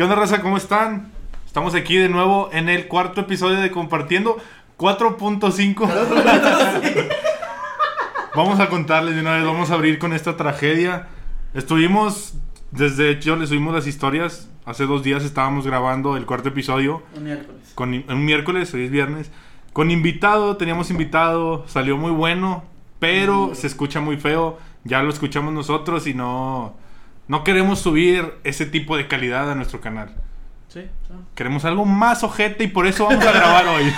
¿Qué onda, raza? ¿Cómo están? Estamos aquí de nuevo en el cuarto episodio de Compartiendo 4.5. vamos a contarles de una vez, vamos a abrir con esta tragedia. Estuvimos, desde hecho, les subimos las historias. Hace dos días estábamos grabando el cuarto episodio. Un miércoles. Con, un miércoles, hoy es viernes. Con invitado, teníamos invitado, salió muy bueno, pero se escucha muy feo. Ya lo escuchamos nosotros y no, no queremos subir ese tipo de calidad a nuestro canal. Sí, Queremos algo más ojete y por eso vamos a grabar hoy.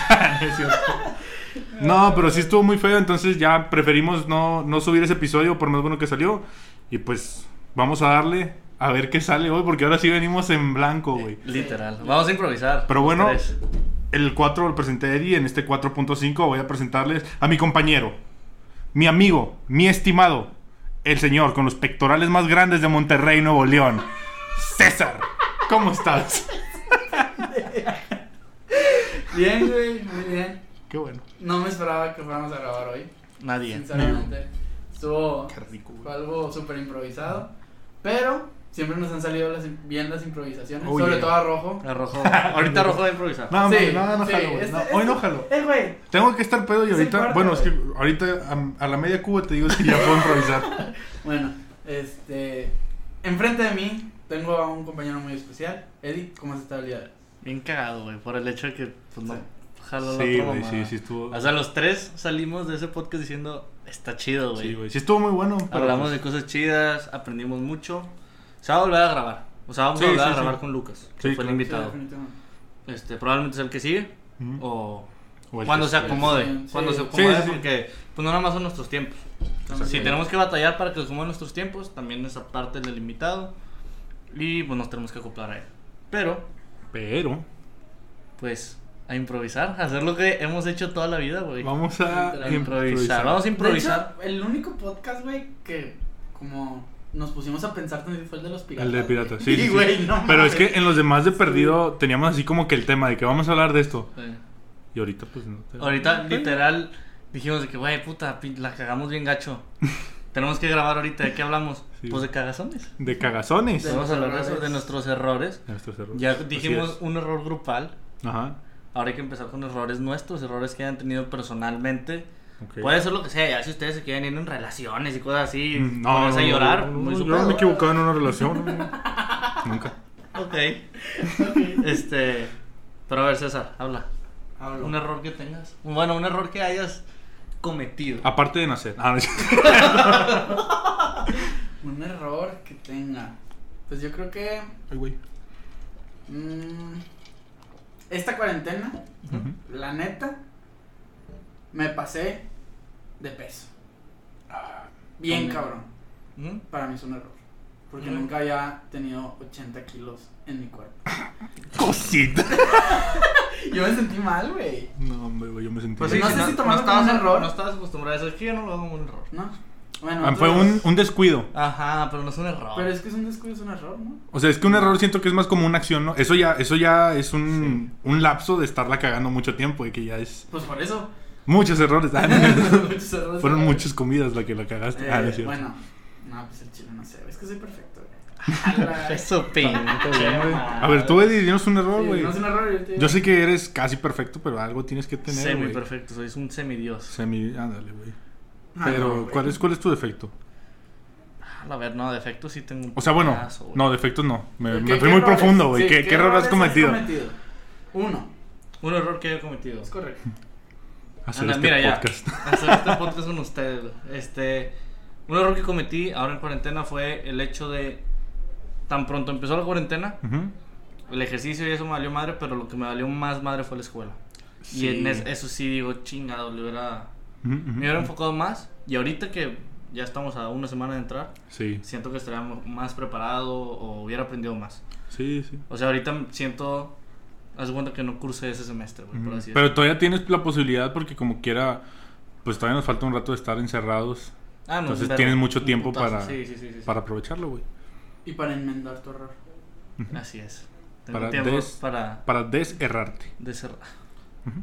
no, pero sí estuvo muy feo, entonces ya preferimos no, no subir ese episodio por más bueno que salió. Y pues vamos a darle a ver qué sale hoy, porque ahora sí venimos en blanco, güey. Literal. Vamos a improvisar. Pero bueno, el 4 lo presenté a Eddie, en este 4.5 voy a presentarles a mi compañero, mi amigo, mi estimado, el señor con los pectorales más grandes de Monterrey, Nuevo León, César. ¿Cómo estás? bien, güey, muy bien. Qué bueno. No me esperaba que fuéramos a grabar hoy. Nadie. Sinceramente. Estuvo Qué rico, fue algo súper improvisado. Pero siempre nos han salido las, bien las improvisaciones. Oh, sobre yeah. todo a Rojo. A rojo. Ahorita rojo va a improvisar. No, Sí, no, no, sí, jalo, güey. este- No, este- hoy no jalo. Eh, güey. Tengo que estar pedo y Es ahorita, cuarto, bueno, es que ahorita a, a la media cuba te digo si ya puedo improvisar. Bueno, este. Enfrente de mí tengo a un compañero muy especial. Eddie, ¿cómo has estado el día de hoy? Bien cagado, güey. Por el hecho de que, pues no. Sí. Jaló Sí, la güey, sí, sí estuvo. O sea, los tres salimos de ese podcast diciendo, está chido, güey. Sí, güey, sí estuvo muy bueno. Hablamos pues- de cosas chidas, aprendimos mucho. Se va a volver a grabar. O sea, vamos Sí, a volver sí, a grabar sí. con Lucas, Sí, que fue el invitado. Este, probablemente es el que sigue. O cuando se acomode. Sí, Cuando sí. se acomode, Sí, sí, sí. porque pues no nada más son nuestros tiempos. O sea, si Sí. tenemos que batallar para que se acomoden nuestros tiempos, también esa parte del invitado. Y pues nos tenemos que acoplar a él. Pero, Pero pues, a improvisar, a hacer lo que hemos hecho toda la vida, güey. vamos a improvisar. Vamos a improvisar. De hecho, el único podcast, güey, que como nos pusimos a pensar también fue el de los piratas. El de piratas, sí, sí, sí. güey, no Pero es que en los demás de perdido teníamos así como que el tema de que vamos a hablar de esto. Sí. Y ahorita pues no. Ahorita, literal, dijimos de que, güey, puta, la cagamos bien gacho. Tenemos que grabar ahorita. ¿De qué hablamos? Sí. Pues de cagazones. De cagazones. De- Vamos a hablar de, eso, errores. de nuestros errores. Nuestros errores. Ya dijimos un error grupal. Ajá. Ahora hay que empezar con errores nuestros, errores que hayan tenido personalmente. Puede ser lo que sea, ya si ustedes se quieren ir en relaciones y cosas así, Mm, ponerse a llorar, no, muy no, su yo no me he equivocado en una relación. no. Nunca. Ok. Este. Pero a ver, César, habla. Hablo. Un error que tengas. Bueno, un error que hayas cometido. Aparte de nacer. Ah, no Un error que tenga. Pues yo creo que. Ay, güey. mm, esta cuarentena, la neta, me pasé de peso. Bien ¿Cómo? cabrón. ¿Mm? Para mí es un error. Porque Ujú. nunca había tenido 80 kilos en mi cuerpo. Cosita. Yo me sentí mal, güey. No, hombre, güey, yo me sentí. Pues sí, sí, no si sé no, si no estabas, un error. no estabas acostumbrado a eso. Es que yo no lo hago como un error. ¿No? Bueno, Ah, fue un, un descuido. Ajá, pero no es un error. Pero es que es un descuido, es un error, ¿no? O sea, es que un error siento que es más como una acción, ¿no? Eso ya, eso ya es un, un lapso de estarla cagando mucho tiempo y que ya es Pues por eso. Muchos errores. Ah, no. Muchos errores. Fueron muchas comidas la que la cagaste. Eh, ah, no es cierto. bueno, no, pues el chile no sé. Es que soy perfecto, güey. Eso. A ver, tú, Eddie, dinos un error, güey. un error. yo te digo. Yo sé que eres casi perfecto, pero algo tienes que tener, Semi perfecto, sois un semidios. Semi, ándale, güey. Ah, Pero. ¿cuál es, ¿cuál es tu defecto? A ver, no, defectos sí tengo un O sea, bueno, pedazo, no, defectos no. Me, ¿Qué- me fui muy errores? profundo, güey. Sí, ¿Qué, qué error has errores cometido? Uno. Un error que he cometido. Es correcto. Hacer Anda, este mira ya. podcast. Hacer este podcast con ustedes. Este, un error que cometí ahora en cuarentena fue el hecho de tan pronto empezó la cuarentena, Ujú. el ejercicio y eso me valió madre, pero lo que me valió más madre fue la escuela. Y en es- eso sí digo, chingado, le hubiera, Ujú, ujú. me hubiera enfocado más. Y ahorita que ya estamos a una semana de entrar, Sí, siento que estaría más preparado o hubiera aprendido más. sí, sí. O sea, ahorita siento, haz cuenta que no cursé ese semestre, güey, por Ujú. así Pero todavía tienes la posibilidad porque como quiera, pues todavía nos falta un rato de estar encerrados Ah, no, entonces tienes mucho tiempo putazo, para- Sí, sí, sí, sí, sí. para aprovecharlo, güey. Y para enmendar tu error. Así es. Tengo Para tiempo des- para Para deserrarte. deserrar. Ujú.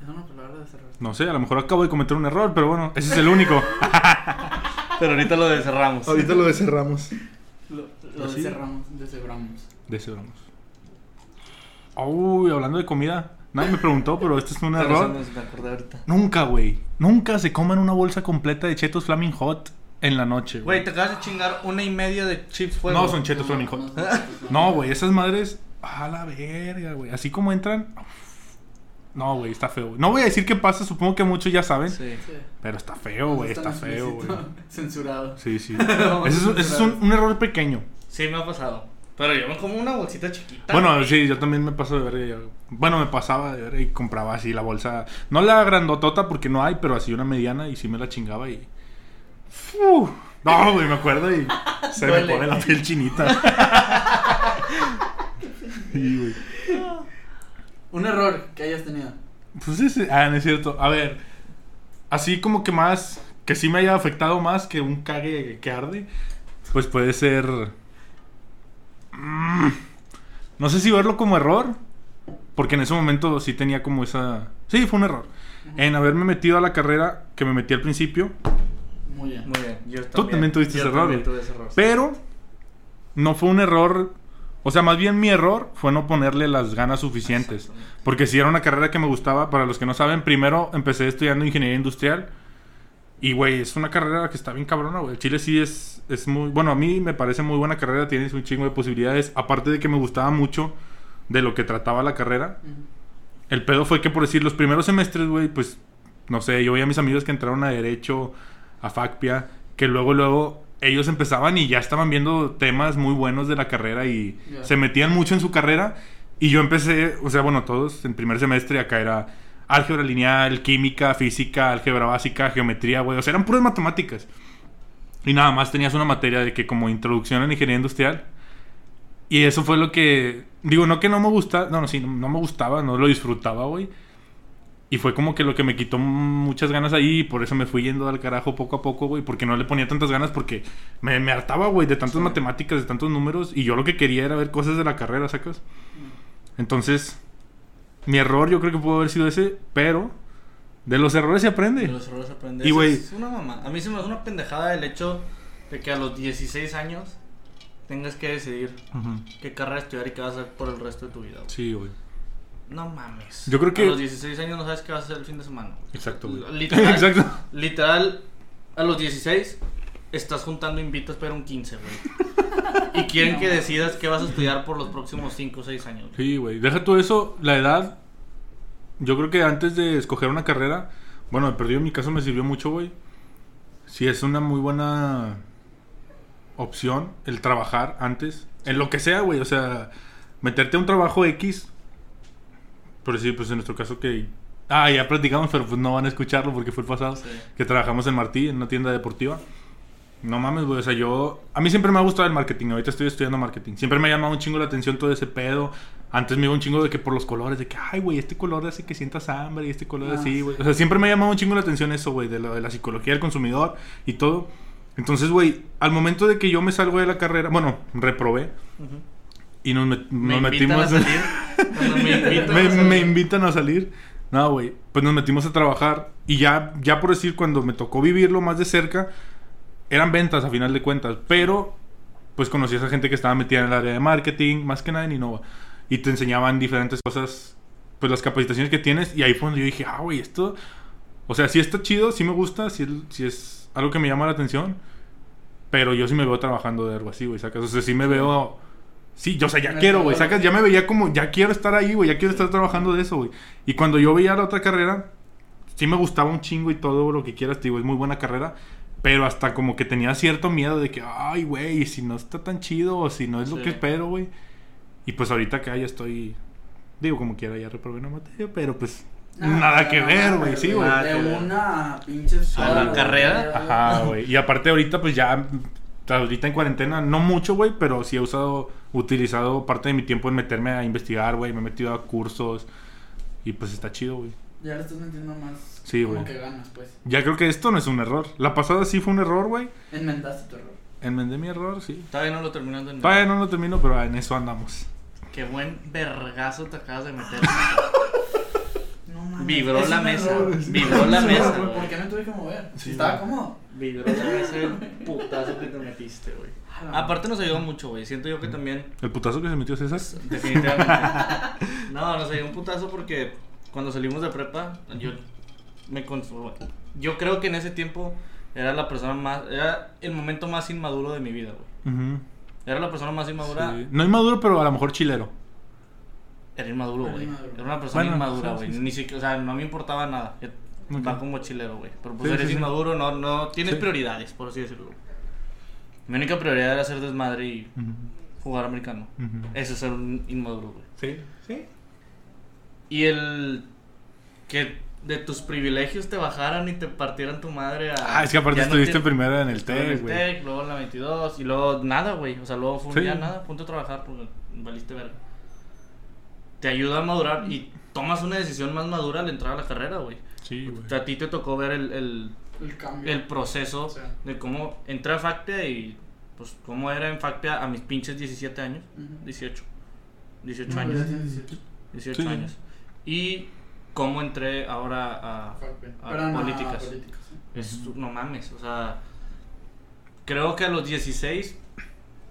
Es una palabra de cerrar. No sé, a lo mejor acabo de cometer un error, pero bueno, ese es el único. Pero ahorita lo deserramos. lo deserramos. Lo, lo Pues sí. descerramos, deshebramos. Deserramos. Uy, hablando de comida. Nadie me preguntó, pero este es un Pero error. eso me acordé ahorita. Nunca, güey. Nunca se coman una bolsa completa de chetos Flaming Hot en la noche, güey. Güey, te acabas de chingar una y media de chips fuego. No, son chetos Flaming Hot. No, güey, esas madres. A la verga, güey. Así como entran. No, güey, está feo. No voy a decir qué pasa, supongo que muchos ya saben. Sí. Sí. Pero está feo, güey, está feo, güey. Censurado. Sí, sí. Ese es, ese es un, un error pequeño. Sí, me ha pasado. Pero yo me como una bolsita chiquita. Bueno, güey. sí, yo también me paso de verga. yo- Bueno, me pasaba de verga y compraba así la bolsa. No la grandotota porque no hay, pero así una mediana y sí me la chingaba y. ¡Fu! No, güey, me acuerdo y se me pone la piel chinita. Sí, güey. Un error que hayas tenido. Pues ese. Ah, no es cierto. A ver. Así como que más. Que sí me haya afectado más que un cague que arde. Pues puede ser. Mm, no sé si verlo como error. Porque en ese momento sí tenía como esa. Sí, fue un error. En haberme metido a la carrera que me metí al principio. Muy bien. Muy bien. Yo Tú también tuviste Yo ese error, también güey. tuve ese error. Pero. No fue un error. O sea, más bien mi error fue no ponerle las ganas suficientes. Porque si era una carrera que me gustaba, para los que no saben, primero empecé estudiando ingeniería industrial. Y, güey, es una carrera que está bien cabrona, güey. El Chile sí es, es muy... Bueno, a mí me parece muy buena carrera, tienes un chingo de posibilidades. Aparte de que me gustaba mucho de lo que trataba la carrera. El pedo fue que, por decir, los primeros semestres, güey, pues, no sé, yo veía a mis amigos que entraron a Derecho, a FACPIA, que luego, luego, ellos empezaban y ya estaban viendo temas muy buenos de la carrera y se metían mucho en su carrera. Y yo empecé, o sea, bueno, todos en primer semestre acá era álgebra lineal, química, física, álgebra básica, geometría, güey. O sea, eran puras matemáticas. Y nada más tenías una materia de que como introducción a la ingeniería industrial. Y eso fue lo que. Digo, no que no me gusta. No, no, sí, no, no me gustaba, no lo disfrutaba, güey. Y fue como que lo que me quitó muchas ganas ahí. Y por eso me fui yendo al carajo poco a poco, güey. Porque no le ponía tantas ganas. Porque me, me hartaba, güey, de tantas Sí. matemáticas, de tantos números. Y yo lo que quería era ver cosas de la carrera, ¿sacas? Entonces, mi error yo creo que pudo haber sido ese. Pero de los errores se aprende. De los errores se aprende. Y, güey- Es una mamá. A mí se me hace una pendejada el hecho de que a los 16 años tengas que decidir Ujú. qué carrera estudiar y qué vas a hacer por el resto de tu vida. güey. Sí, güey. No mames. Yo creo que- A los 16 años no sabes qué vas a hacer el fin de semana. güey. Exacto, güey. Literal. Exacto. Literal, a los 16 estás juntando invitas para un 15, güey. y quieren que decidas qué vas a estudiar por los próximos 5 o 6 años. güey. Sí, güey. Deja todo eso, la edad. Yo creo que antes de escoger una carrera, bueno, de perdido en mi caso me sirvió mucho, güey. Sí, es una muy buena opción el trabajar antes. En lo que sea, güey. O sea, meterte a un trabajo X. Pero sí, pues en nuestro caso que. Ah, ya platicamos, pero pues no van a escucharlo porque fue el pasado. Sí. Que trabajamos en Martí, en una tienda deportiva. No mames, güey. O sea, yo. A mí siempre me ha gustado el marketing. Ahorita estoy estudiando marketing. Siempre me ha llamado un chingo la atención todo ese pedo. Antes me iba un chingo de que por los colores, de que, ay, güey, este color hace que sientas hambre y este color Ah, así, sí. güey. O sea, siempre me ha llamado un chingo la atención eso, güey, de, de la psicología del consumidor y todo. Entonces, güey, al momento de que yo me salgo de la carrera, bueno, reprobé Ujú. y nos, met- Me nos metimos. a salir. Me invitan me, a salir. me invitan a salir. No, güey. Pues nos metimos a trabajar. Y ya, ya por decir, cuando me tocó vivirlo más de cerca, eran ventas a final de cuentas. Pero, pues conocí a esa gente que estaba metida en el área de marketing, más que nada en Innova. Y te enseñaban diferentes cosas, pues las capacitaciones que tienes. Y ahí fue donde yo dije, ah, güey, esto. O sea, sí está chido, sí me gusta, sí, sí es algo que me llama la atención. Pero yo sí me veo trabajando de algo así, güey, sacas. O sea, sí me veo. Sí, yo, o sea, ya quiero, güey, sacas. Ya me veía como, ya quiero estar ahí, güey, ya quiero estar trabajando de eso, güey. Y cuando yo veía la otra carrera, sí me gustaba un chingo y todo lo que quieras, te digo, es muy buena carrera. Pero hasta como que tenía cierto miedo de que, ay, güey, si no está tan chido o si no es lo Sí. que espero, güey. Y pues ahorita acá ya estoy, digo, como quiera, ya reprobé una materia, pero pues nada que ver, güey, sí, güey. De que una pinche A la sola, carrera. Ajá, güey. Y aparte ahorita pues ya ahorita en cuarentena no mucho, güey, pero sí he usado utilizado parte de mi tiempo en meterme a investigar, güey, me he metido a cursos y pues está chido, güey. Ya le estás metiendo más. Sí, como güey. que ganas, pues. Ya creo que esto no es un error. La pasada sí fue un error, güey. Enmendaste tu error. Enmendé mi error, sí. Todavía no lo terminando en Todavía no lo termino, pero en eso andamos. Qué buen vergazo te acabas de meter. No mames. Vibró es la mesa, vibró la mesa. ¿Por qué me tuve que mover? Sí, Si estaba cómodo. Vibró la mesa el putazo que te metiste, güey. Aparte nos ayudó mucho, güey. Siento yo que también, El putazo que se metió César. definitivamente. No, nos ayudó un putazo porque cuando salimos de prepa, yo me cons- bueno, Yo creo que en ese tiempo era la persona más, era el momento más inmaduro de mi vida, güey. Ujú. Era la persona más inmadura. Sí. No inmaduro, pero a lo mejor chilero. Era inmaduro, güey. Era una persona Bueno, inmadura, güey. sí, sí. Ni siquiera, o sea, no me importaba nada. Va como chilero, güey. Pero pues Sí, eres sí, sí. inmaduro, no, no tienes Sí. prioridades, por así decirlo. Mi única prioridad era hacer desmadre y Ujú. jugar americano. Eso es ser un inmaduro, güey. Sí, sí. Y el que de tus privilegios te bajaran y te partieran tu madre a... Ah, es que aparte no estuviste te- primero en el Estuve en TEC, el güey. TEC, luego en la 22 y luego nada, güey. O sea, luego fue un Sí. día nada, punto de trabajar porque valiste verga. Te ayuda a madurar y tomas una decisión más madura al entrar a la carrera, güey. Sí, güey. O sea, a ti te tocó ver el, el, El cambio. el proceso Sí. de cómo entré a Factia y pues cómo era en Factia a mis pinches 17 años, Ujú. 18, 18 No, años, ya tienes 18. 18 Sí. años. Y cómo entré ahora a... Fuck, güey. a Pero no, políticas. políticas, sí. Es, no mames, o sea, creo que a los 16,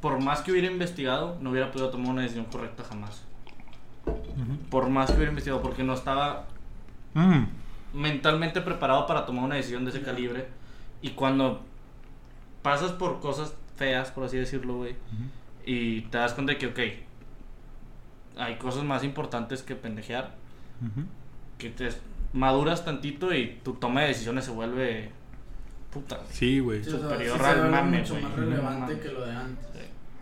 por más que hubiera investigado, no hubiera podido tomar una decisión correcta jamás. Por más que hubiera investigado, porque no estaba Mm. mentalmente preparado para tomar una decisión de ese calibre. Y cuando pasas por cosas feas, por así decirlo, güey, y te das cuenta de que, ok, hay cosas más importantes que pendejear, Que te maduras tantito y tu toma de decisiones se vuelve puta. güey. Sí, güey. Sí, o sea, superior sí al mame, mucho güey. más relevante que lo de antes.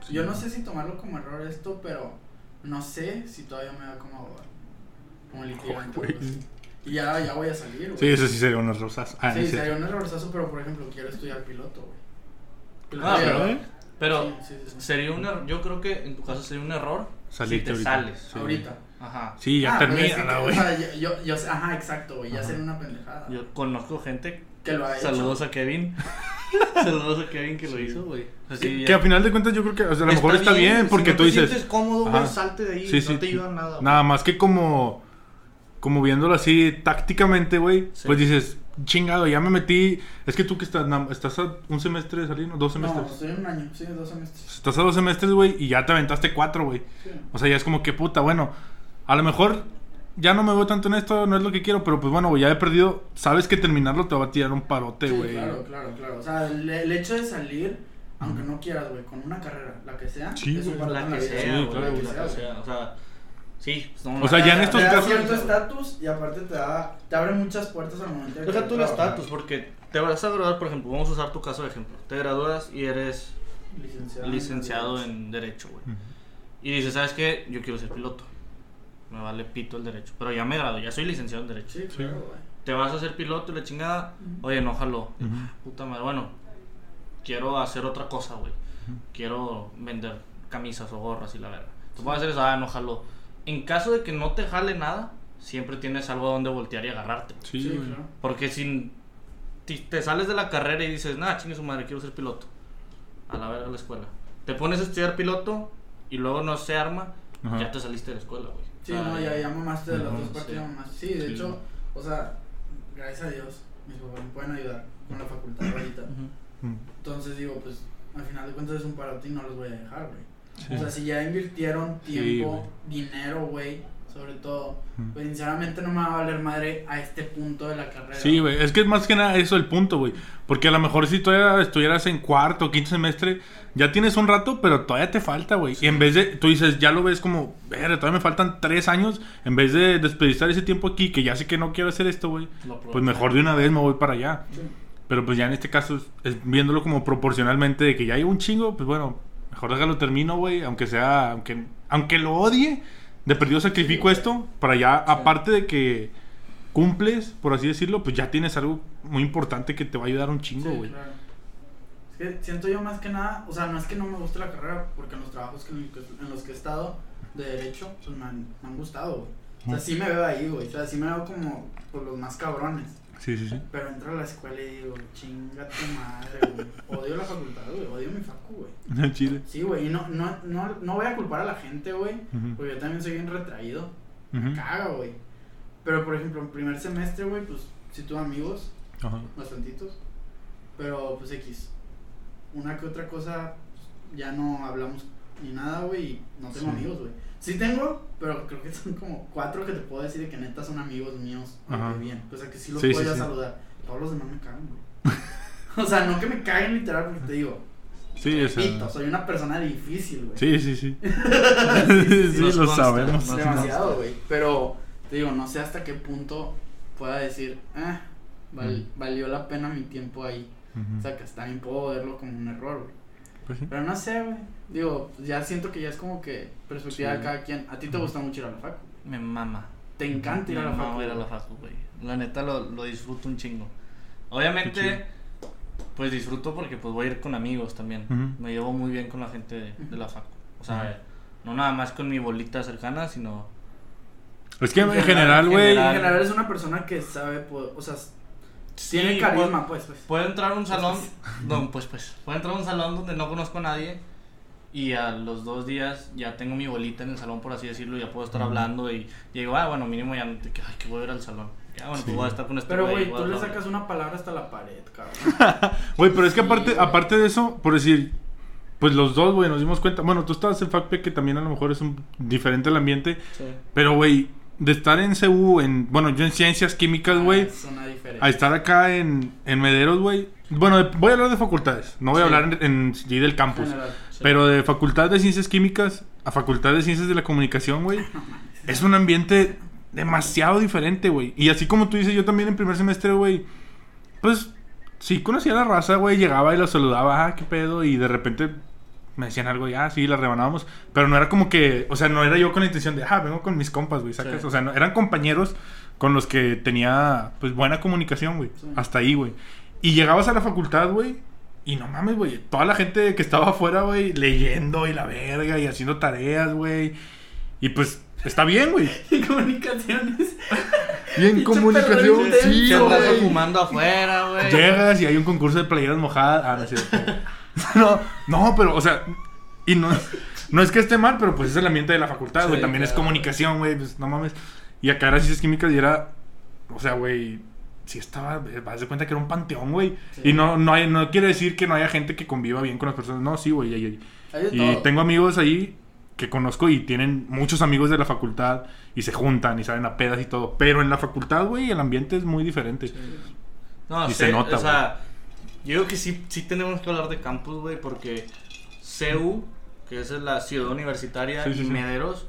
Sí. Yo no sé si tomarlo como error esto, pero no sé si todavía me va como abogado. Como litigante. Y ya, ya voy a salir, güey. Sí, eso sí sería unas rosas. Ah, sí, sí. sería un errorzazo, pero por ejemplo, quiero estudiar piloto, güey. Ah, pero, de- pero Sí, sí, sí, sí. sería un error, yo creo que en tu caso sería un error Salirte si te ahorita. sales. Sí. Ahorita. Ajá. Sí, ya Ah, pues es que- termina, O güey. sea, yo, yo, ajá, exacto, güey. Ya sería una pendejada. Yo conozco gente, que lo ha hecho. saludos a Kevin. saludos a Kevin que lo hizo, güey. O Sí, que a final de cuentas yo creo que, o sea, a lo mejor está bien, si porque no tú te dices, sientes cómodo, güey, salte de ahí, Sí, no te ayuda en nada. nada más que como, como viéndolo así tácticamente, güey, Sí. pues dices, chingado, ya me metí, es que tú que estás, na- estás a un semestre de salir, ¿no? Dos No, semestres. estoy en un año, sí, dos semestres. Estás a dos semestres, güey, y ya te aventaste cuatro, güey. Sí. O sea, ya es como que puta, bueno, a lo mejor ya no me veo tanto en esto, no es lo que quiero, pero pues bueno, güey, ya he perdido, sabes que terminarlo te va a tirar un parote, Sí, güey. claro, claro, claro. O sea, el, el hecho de salir, aunque no quieras, güey, con una carrera, la que sea, Sí, es un La que sea, Sí, claro, la que sea, sea, o sea, sí. pues, no, O sea, ya en Te- estos te da casos- cierto estatus y aparte te da, te abre muchas puertas al momento de Deja tú el estatus, porque te vas a graduar, por ejemplo, vamos a usar tu caso de ejemplo. Te gradúas y eres Licenciado, licenciado en Derecho, güey. Y dices, ¿sabes qué? Yo quiero ser piloto. Me vale pito el Derecho. Pero ya me gradué, ya soy licenciado en Derecho. Sí, claro, güey. Te vas a ser piloto y la chingada. Oye, no jaló. Ujú. Puta madre. Bueno, quiero hacer otra cosa, güey. Quiero vender camisas o gorras y la verdad. Tú puedes hacer eso, ah, no jaló. En caso de que no te jale nada, siempre tienes algo a donde voltear y agarrarte. Sí, Sí, claro. Porque si te sales de la carrera y dices, nah, chingue su madre, quiero ser piloto. A la verga la escuela. Te pones a estudiar piloto y luego no se arma, Ajá. ya te saliste de la escuela, güey. Sí, no, ya, ya mamaste de las dos partes, sí. ya mamaste. Sí, de Sí. hecho, o sea, gracias a Dios, mis papás me pueden ayudar con la facultad ahorita. Entonces digo, pues, al final de cuentas es un parote y no los voy a dejar, güey. Sí. O sea, si ya invirtieron Sí, tiempo, güey. dinero, güey, sobre todo, pues sinceramente no me va a valer madre a este punto de la carrera. Sí, güey, es que es más que nada eso el punto, güey. Porque a lo mejor si todavía estuvieras en cuarto o quinto semestre, ya tienes un rato, pero todavía te falta, güey. Y en vez de, tú dices, ya lo ves como, ver, todavía me faltan tres años, en vez de desperdiciar ese tiempo aquí, que ya sé que no quiero hacer esto, güey, pues mejor de una vez me voy para allá. Sí. Pero pues ya en este caso, es, viéndolo como proporcionalmente de que ya llevo un chingo, pues bueno, mejor déjalo termino, güey, aunque sea, aunque, aunque lo odie, de perdido sacrifico esto, para ya, aparte de que cumples, por así decirlo, pues ya tienes algo muy importante que te va a ayudar un chingo, Sí, güey. claro. Es que siento yo más que nada, o sea, no es que no me guste la carrera, porque en los trabajos que, en los que he estado de derecho, pues me han, me han gustado, güey. O sea, sí me veo ahí, güey. O sea, sí me veo como por los más cabrones. Sí, sí, sí. Pero entro a la escuela y digo, chinga tu madre, güey. Odio la facultad, güey. Odio mi facu, güey. Chile. Sí, güey. Y no, no, no, no voy a culpar a la gente, güey. Porque yo también soy bien retraído. Me caga, güey. Pero por ejemplo, en primer semestre, güey, pues sí tuve amigos, Ajá. bastantitos. Pero pues X. Una que otra cosa, pues, ya no hablamos ni nada, güey, y no tengo Sí. amigos, güey. Sí tengo, pero creo que son como cuatro que te puedo decir de que neta son amigos míos. Ajá. que bien. O sea, que sí los Sí, puedo sí, saludar. Todos los demás me cagan, güey. o sea, no que me caguen literal, porque te digo, Sí, o sea, pito, soy una persona difícil, güey. Sí, sí, sí. sí, lo consta, sabemos. Demasiado, güey. Pero, te digo, no sé hasta qué punto pueda decir, ah, val- Mm. valió la pena mi tiempo ahí. O sea, que también puedo verlo como un error, güey. Pues sí. Pero no sé, güey. Digo, ya siento que ya es como que perspectiva Sí. de cada quien. A ti te gusta mucho ir a la facu. Me mama. Te encanta ir a la Me facu. mama ir a la facu, güey. La neta lo, lo disfruto un chingo. Obviamente, pues disfruto porque pues voy a ir con amigos también. Me llevo muy bien con la gente de, de la facu. O sea, no nada más con mi bolita cercana, sino... Es que en En general, en güey. En general. general es una persona que sabe, o sea, tiene carisma, pues, pues. Puede entrar a un salón, Pues, no, pues pues, puede entrar a un salón donde no conozco a nadie y a los dos días ya tengo mi bolita en el salón, por así decirlo, ya puedo estar hablando y, y digo, ah, bueno, mínimo ya no te ay, que voy a ir al salón. Ya, bueno, Sí. pues voy a estar con este Pero, güey, tú le sacas una palabra hasta la pared, cabrón. Güey, pero es que aparte, aparte de eso, por decir, pues los dos, güey, nos dimos cuenta. Bueno, tú estabas en FACPE, que también a lo mejor es un diferente el ambiente. Sí. Pero, güey, de estar en CU, en, bueno, yo en ciencias químicas, güey, Ah, diferencia. a estar acá en, en Mederos, güey. Bueno, voy a hablar de facultades, no voy a hablar en, en sí del campus. General. Sí. Pero de facultad de ciencias químicas a facultad de ciencias de la comunicación, güey, es un ambiente demasiado diferente, güey. Y así como tú dices, yo también en primer semestre, güey, pues sí conocía a la raza, güey, llegaba y los saludaba, ah, qué pedo, y de repente me decían algo y, ah, sí, la rebanábamos. Pero no era como que, o sea, no era yo con la intención de, ah, vengo con mis compas, güey, sacas. Sí. O sea, no, eran compañeros con los que tenía, pues, buena comunicación, güey. Sí. Hasta ahí, güey. Y llegabas a la facultad, güey, y no mames, güey, toda la gente que estaba afuera, güey, leyendo y la verga y haciendo tareas, güey. Y pues, está bien, güey. Y comunicaciones. Y en comunicación, sí, güey. fumando afuera, güey. Llegas y hay un concurso de playeras mojadas. Ah, no es cierto. no, no, pero, o sea, y no, no es que esté mal, pero pues es el ambiente de la facultad, güey. Sí, También es comunicación, güey. Pues no mames. Y acá era ciencias químicas y era, o sea, güey, sí estaba, vas de cuenta que era un panteón, güey. Sí. Y no, no, hay, no quiere decir que no haya gente que conviva bien con las personas. No, sí, güey. Y, y- tengo amigos ahí que conozco y tienen muchos amigos de la facultad y se juntan y salen a pedas y todo. Pero en la facultad, güey, el ambiente es muy diferente. No, Y sí, se nota, O sea, yo creo que sí, sí tenemos que hablar de campus, güey, porque CEU, que es la ciudad universitaria, Sí, sí, y sí. Mederos,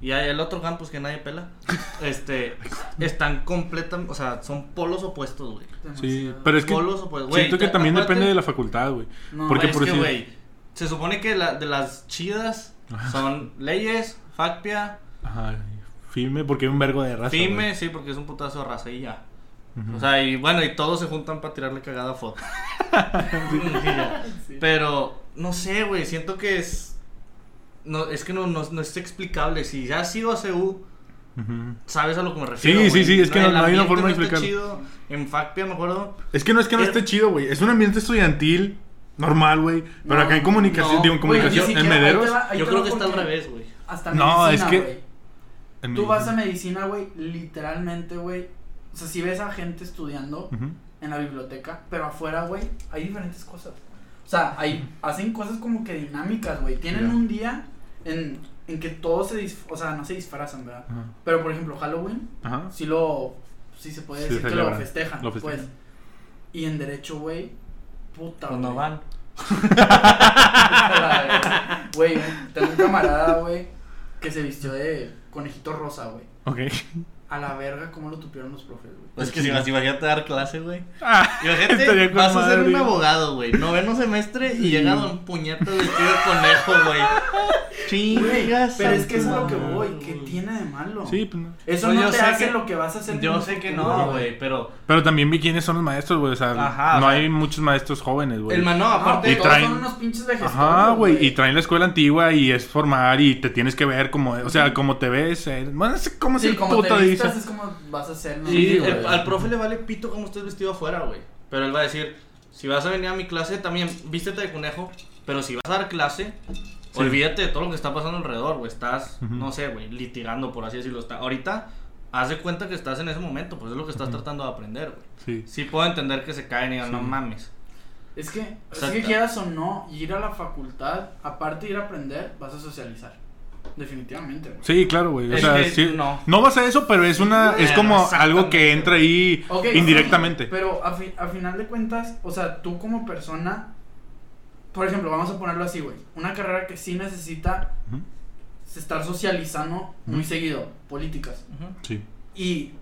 y hay el otro campus que nadie pela, este, están completamente, o sea, son polos opuestos, güey. Sí, pero es que Polos opuestos. Güey, siento que también depende de la facultad, güey. No, Porque es por que, güey, se supone que la, de las chidas son leyes, FACPIA, Ajá, firme porque hay un vergo de raza. FIME, sí, porque es un putazo de raza y ya. O sea, y bueno, y todos se juntan para tirarle cagada a ya. Sí. Pero, no sé, güey, siento que es... No, es que no, no, no es explicable. Si ya has ido a CU, Ujú. sabes a lo que me refiero. Sí, sí, güey. sí, es que no- no hay una forma de no explicarlo. chido. En FACPIA, me acuerdo. Es que no es que no esté chido, güey. Es un ambiente estudiantil normal, güey. Pero No, acá en comunicación, no, digo, en comunicación, en Mederos. va- Yo creo que está al revés, güey. Hasta No, medicina, es que- güey. en Tú vas a medicina, güey, literalmente, güey. O sea, si ves a gente estudiando en la biblioteca, pero afuera, güey, hay diferentes cosas. O sea, hay, hacen cosas como que dinámicas, güey. Tienen un día en, en que todos se o sea, no se disfrazan, ¿verdad? Pero por ejemplo, Halloween, Ajá. sí lo, sí se puede Sí decir que lo festejan, lo festejan. pues. Y en derecho, güey, puta, Cuando güey. van. Güey, tengo un camarada, güey, que se vistió de conejito rosa, güey. Ok. A la verga, cómo lo tupieron los profes, güey. Es que si vas, imagínate dar clase, güey. Ah, Imagínate, vas a ser un abogado, güey. Noveno semestre y llega Don Puñeta vestido de conejo, güey. Chingas. pero es que eso es lo que voy, ¿qué tiene de malo? Sí, pues no. Eso Pues no yo te sé hace que- lo que vas a hacer. Yo un sé que no, güey, pero. Pero también vi quiénes son los maestros, güey. O sea, Ajá, no o sea- hay muchos maestros jóvenes, güey. El man, no, aparte. Y todos traen- son unos pinches vegetales. Ajá, güey. Y traen la escuela antigua y es formar y te tienes que ver como, o sea, como te ves. eh, Bueno, no sé cómo se puta dice. Vistas es como vas a hacer, ¿no? Sí, Sí, el- güey. al profe le vale pito como estés vestido afuera, güey. Pero él va a decir, si vas a venir a mi clase, también vístete de conejo. Pero si vas a dar clase, Sí. olvídate de todo lo que está pasando alrededor, güey. Estás, no sé, güey, litigando, por así decirlo. Está, ahorita, haz de cuenta que estás en ese momento, pues es lo que estás tratando de aprender, güey. Sí. Sí puedo entender que se caen y digan, no mames. Es que, es que quieras o no, ir a la facultad, aparte de ir a aprender, vas a socializar. Definitivamente, güey. Sí, claro, güey. O Es sea, que sí- no. no vas a eso, pero es una es como algo que entra ahí indirectamente. sí, pero a, fi- a final de cuentas, o sea, tú como persona, por ejemplo, vamos a ponerlo así, güey. Una carrera que sí necesita estar socializando muy seguido, políticas. Sí. Y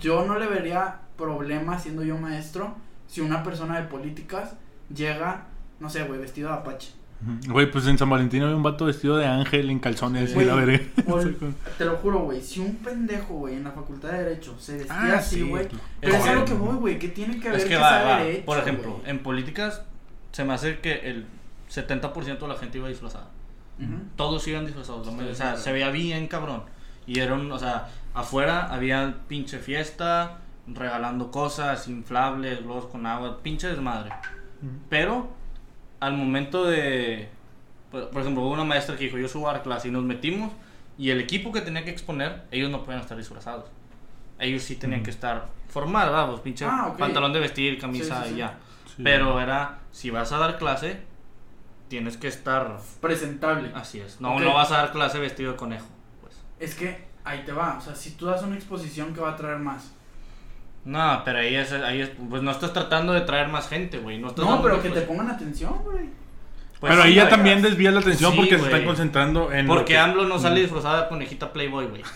yo no le vería problema siendo yo maestro si una persona de políticas llega, no sé, güey, vestido de apache. Güey, pues en San Valentín había un vato vestido de ángel en calzones y Güey, la verga. te lo juro, güey, si un pendejo, güey, en la facultad de Derecho se vestía Ah, así, sí. güey. Pero es que- a lo que voy, güey, que tiene que ver Es que, que va, sabe va. derecho, Por ejemplo, güey. en políticas se me hace que el 70% de la gente iba disfrazada. Ujú. Todos iban disfrazados. Sí, o sea, claro. se veía bien cabrón. Y era un, o sea, afuera había pinche fiesta, regalando cosas, inflables, globos con agua, pinche desmadre. Pero al momento de, por, por ejemplo, hubo una maestra que dijo, yo subo a dar clase y nos metimos y el equipo que tenía que exponer, ellos no podían estar disfrazados. Ellos sí tenían Ujú. que estar formal, vamos, pinche Ah, pantalón de vestir, camisa Sí, sí, sí. y ya. Sí. Pero era, si vas a dar clase, tienes que estar Presentable. Así es. No, no vas a dar clase vestido de conejo. Pues. Es que ahí te va, o sea, si tú das una exposición, ¿qué va a traer más? No, pero ahí es, ahí es, pues no estás tratando de traer más gente, güey. No, estás No, dando pero que te pongan atención, güey. Pues pero sí, ahí ya también desvía la atención Sí, porque se están concentrando en. Porque que- AMLO no sale disfrazada de conejita Playboy, güey.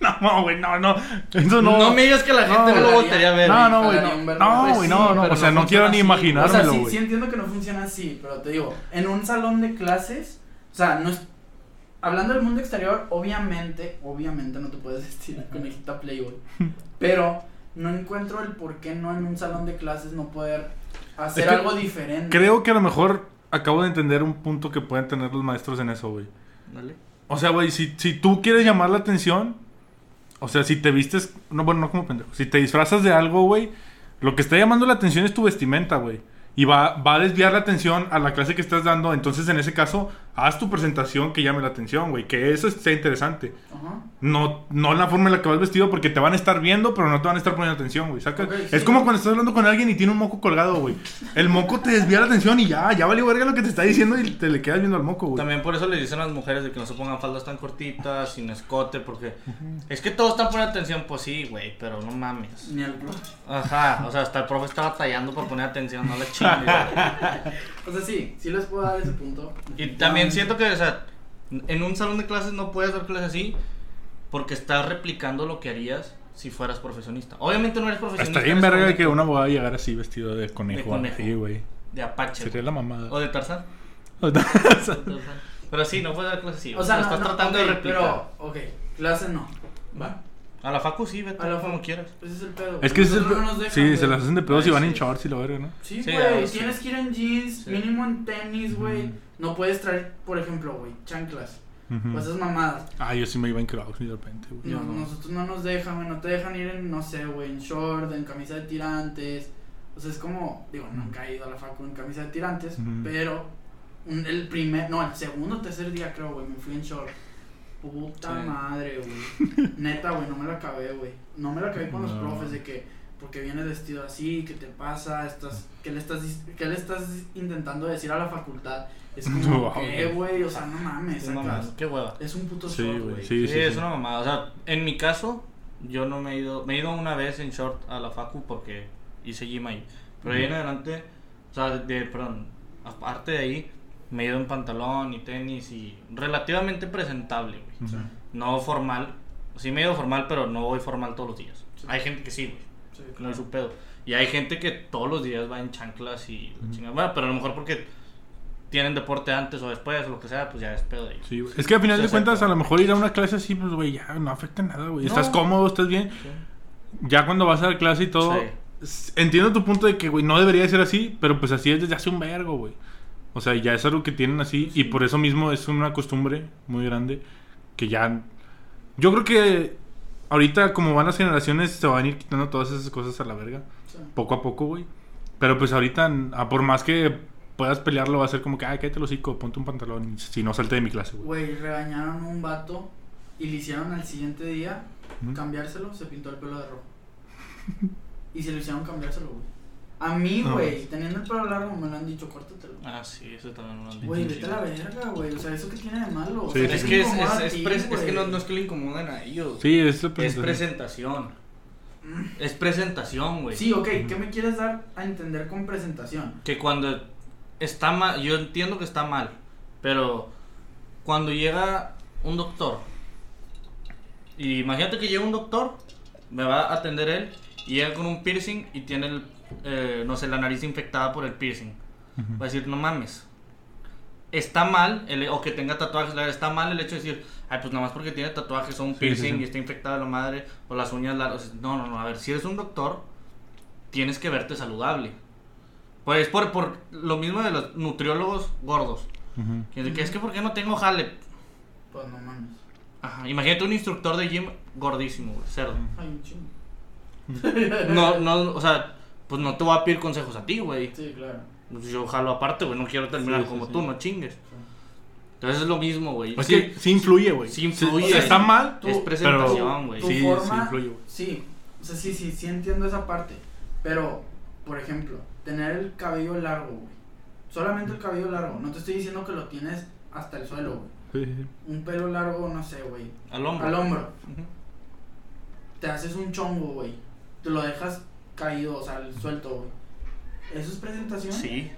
No, güey, no, no. Eso No, no. me digas que la gente no, No, lo voltearía a ver. No, no, güey. No, güey, no, no. O sea, no quiero ni así. O sea, imaginármelo, sí, sí entiendo que no funciona así, pero te digo, en un salón de clases, o sea, no es... Hablando del mundo exterior, obviamente, obviamente no te puedes vestir conejita Playboy, pero no encuentro el por qué no en un salón de clases no poder hacer Es que algo diferente. Creo que a lo mejor acabo de entender un punto que pueden tener los maestros en eso, güey. Dale. O sea, güey, si, si tú quieres llamar la atención, o sea, si te vistes, no, bueno, no como pendejo, si te disfrazas de algo, güey, lo que está llamando la atención es tu vestimenta, güey. Y va, va a desviar la atención a la clase que estás dando. Entonces, en ese caso, haz tu presentación que llame la atención, güey. Que eso sea interesante. Ajá. No, no la forma en la que vas vestido porque te van a estar viendo, pero no te van a estar poniendo atención, güey. es sí. como cuando estás hablando con alguien y tiene un moco colgado, güey. El moco te desvía la atención y ya, ya valió verga lo que te está diciendo y te le quedas viendo al moco, güey. También por eso les dicen a las mujeres de que no se pongan faldas tan cortitas, sin escote, porque es que todos están poniendo atención, pues sí, güey, pero no mames. Ni al club. Ajá, o sea, hasta el profe está batallando para poner atención, no le chingue. O sea, sí, sí les puedo dar ese punto. Y también siento que, o sea, en un salón de clases no puedes dar clases así porque estás replicando lo que harías si fueras profesionista. Obviamente no eres profesionista. Está bien en verga momento, que una abogada llegara así vestido de conejo. De conejo. Sí, güey. De Apache. Sería güey. la mamada. O de Tarzán. De Tarzán. Pero sí, no puedes dar clases así. O sea, no, estás no, tratando ok, de replicar. Pero, ok, clase no. ¿Va? A la facu sí, vete A la como facu. quieres. Ese es el pedo. Es que es el Nosotros pe- no dejan, Sí, güey. se las hacen de pedos Ay, van en sí. shorts y la verga, ¿no? Sí, güey, sí. tienes que ir en jeans, Sí. mínimo en tenis, güey. Ujú. No puedes traer, por ejemplo, güey, chanclas. Ujú. O esas mamadas. Ah, yo sí me iba en Crocs de repente, güey. No, No, no. Nosotros no nos dejan, güey, no te dejan ir en, no sé, güey, en short, en camisa de tirantes. O sea, es como, digo, nunca he ido a la facu en camisa de tirantes, pero un- el primer, no, el segundo o tercer día creo, güey, me fui en short. Puta Sí. madre, güey. Neta, güey, no me la acabé, güey. No me la acabé con los profes de que, porque vienes vestido así, ¿qué te pasa? Estás, ¿qué, le estás, ¿Qué le estás intentando decir a la facultad? Es como, No, ¿qué, güey. güey? O sea, no mames, Es, una sacas. mamada, qué hueva. Es un puto Sí, short, güey, güey. sí. Sí, es una mamada. O sea, en mi caso, yo no me he ido. Me he ido una vez en short a la facu porque hice gym ahí. Pero ahí en adelante, o sea, de, perdón, aparte de ahí, me he ido en pantalón y tenis y relativamente presentable, güey. Ujú. No formal. Sí me he ido formal, pero no voy formal todos los días. Sí. Hay gente que sí, güey. Sí, No claro. es su pedo. Y hay gente que todos los días va en chanclas y la chingada. Bueno, pero a lo mejor porque tienen deporte antes o después o lo que sea, pues ya es pedo de ellos. Sí. Es que al final Se de cuentas, acepta. a lo mejor ir a una clase así, pues, güey, ya no afecta nada, güey. No. Estás cómodo, estás bien. Sí. Ya cuando vas a la clase y todo, Sí. entiendo tu punto de que, güey, no debería de ser así, pero pues así es desde hace un vergo, güey. O sea, ya es algo que tienen así y por eso mismo es una costumbre muy grande que ya... Yo creo que ahorita como van las generaciones se van a ir quitando todas esas cosas a la verga, Sí. poco a poco, güey. Pero pues ahorita, a por más que puedas pelearlo, va a ser como que, ay, cállate el hocico, ponte un pantalón, y si no, salte de mi clase, güey. Güey, regañaron a un vato y le hicieron al siguiente día cambiárselo, se pintó el pelo de rojo. Y se lo hicieron cambiárselo, güey. A mí, No. güey, teniendo el pelo largo, me lo han dicho, córtatelo. Ah, sí, eso también me lo han dicho. Güey, vete a la verga, güey. O sea, ¿eso qué tiene de malo? O Sí, sea, sí, Es sí. que es, incomoda es, a es ti, pres- es que no, no es que le incomoden a ellos. Sí, es Es presentación. presentación. Es presentación, güey. Sí, ok, ¿qué me quieres dar a entender con presentación? Que cuando está mal, yo entiendo que está mal, pero cuando llega un doctor, y imagínate que llega un doctor, me va a atender él, y llega con un piercing y tiene, el, eh, no sé, la nariz infectada por el piercing. Va a decir, no mames. Está mal, el, o que tenga tatuajes, está mal el hecho de decir, ay, pues nada más porque tiene tatuajes o un Sí, piercing sí, sí. y está infectada la madre, o las uñas largas. No, no, no, a ver, si eres un doctor, tienes que verte saludable. Pues por, por lo mismo de los nutriólogos gordos. Ujú. Que, que es que, ¿por qué no tengo jale? Pues no mames. Ajá, imagínate un instructor de gym gordísimo, güey, cerdo. Ay, un chingo. No, no, o sea, pues no te voy a pedir consejos a ti, güey. Sí, claro. Pues Yo jalo aparte, güey, no quiero terminar Sí, sí, como sí. tú, no chingues. Entonces es lo mismo, güey. Es Sí, que sí influye, güey. Sí influye. O sea, está mal, Tú- es presentación, güey. Tu Sí, forma, sí influye, güey. sí, o sea, sí, sí, sí entiendo esa parte. Pero, por ejemplo, tener el cabello largo, güey. Solamente el cabello largo. No te estoy diciendo que lo tienes hasta el suelo, güey. Sí, sí, sí. Un pelo largo, no sé, güey. Al hombro. Al hombro. Te haces un chongo, güey. Te lo dejas caído, o sea, el suelto, güey. ¿Eso es presentación? Sí.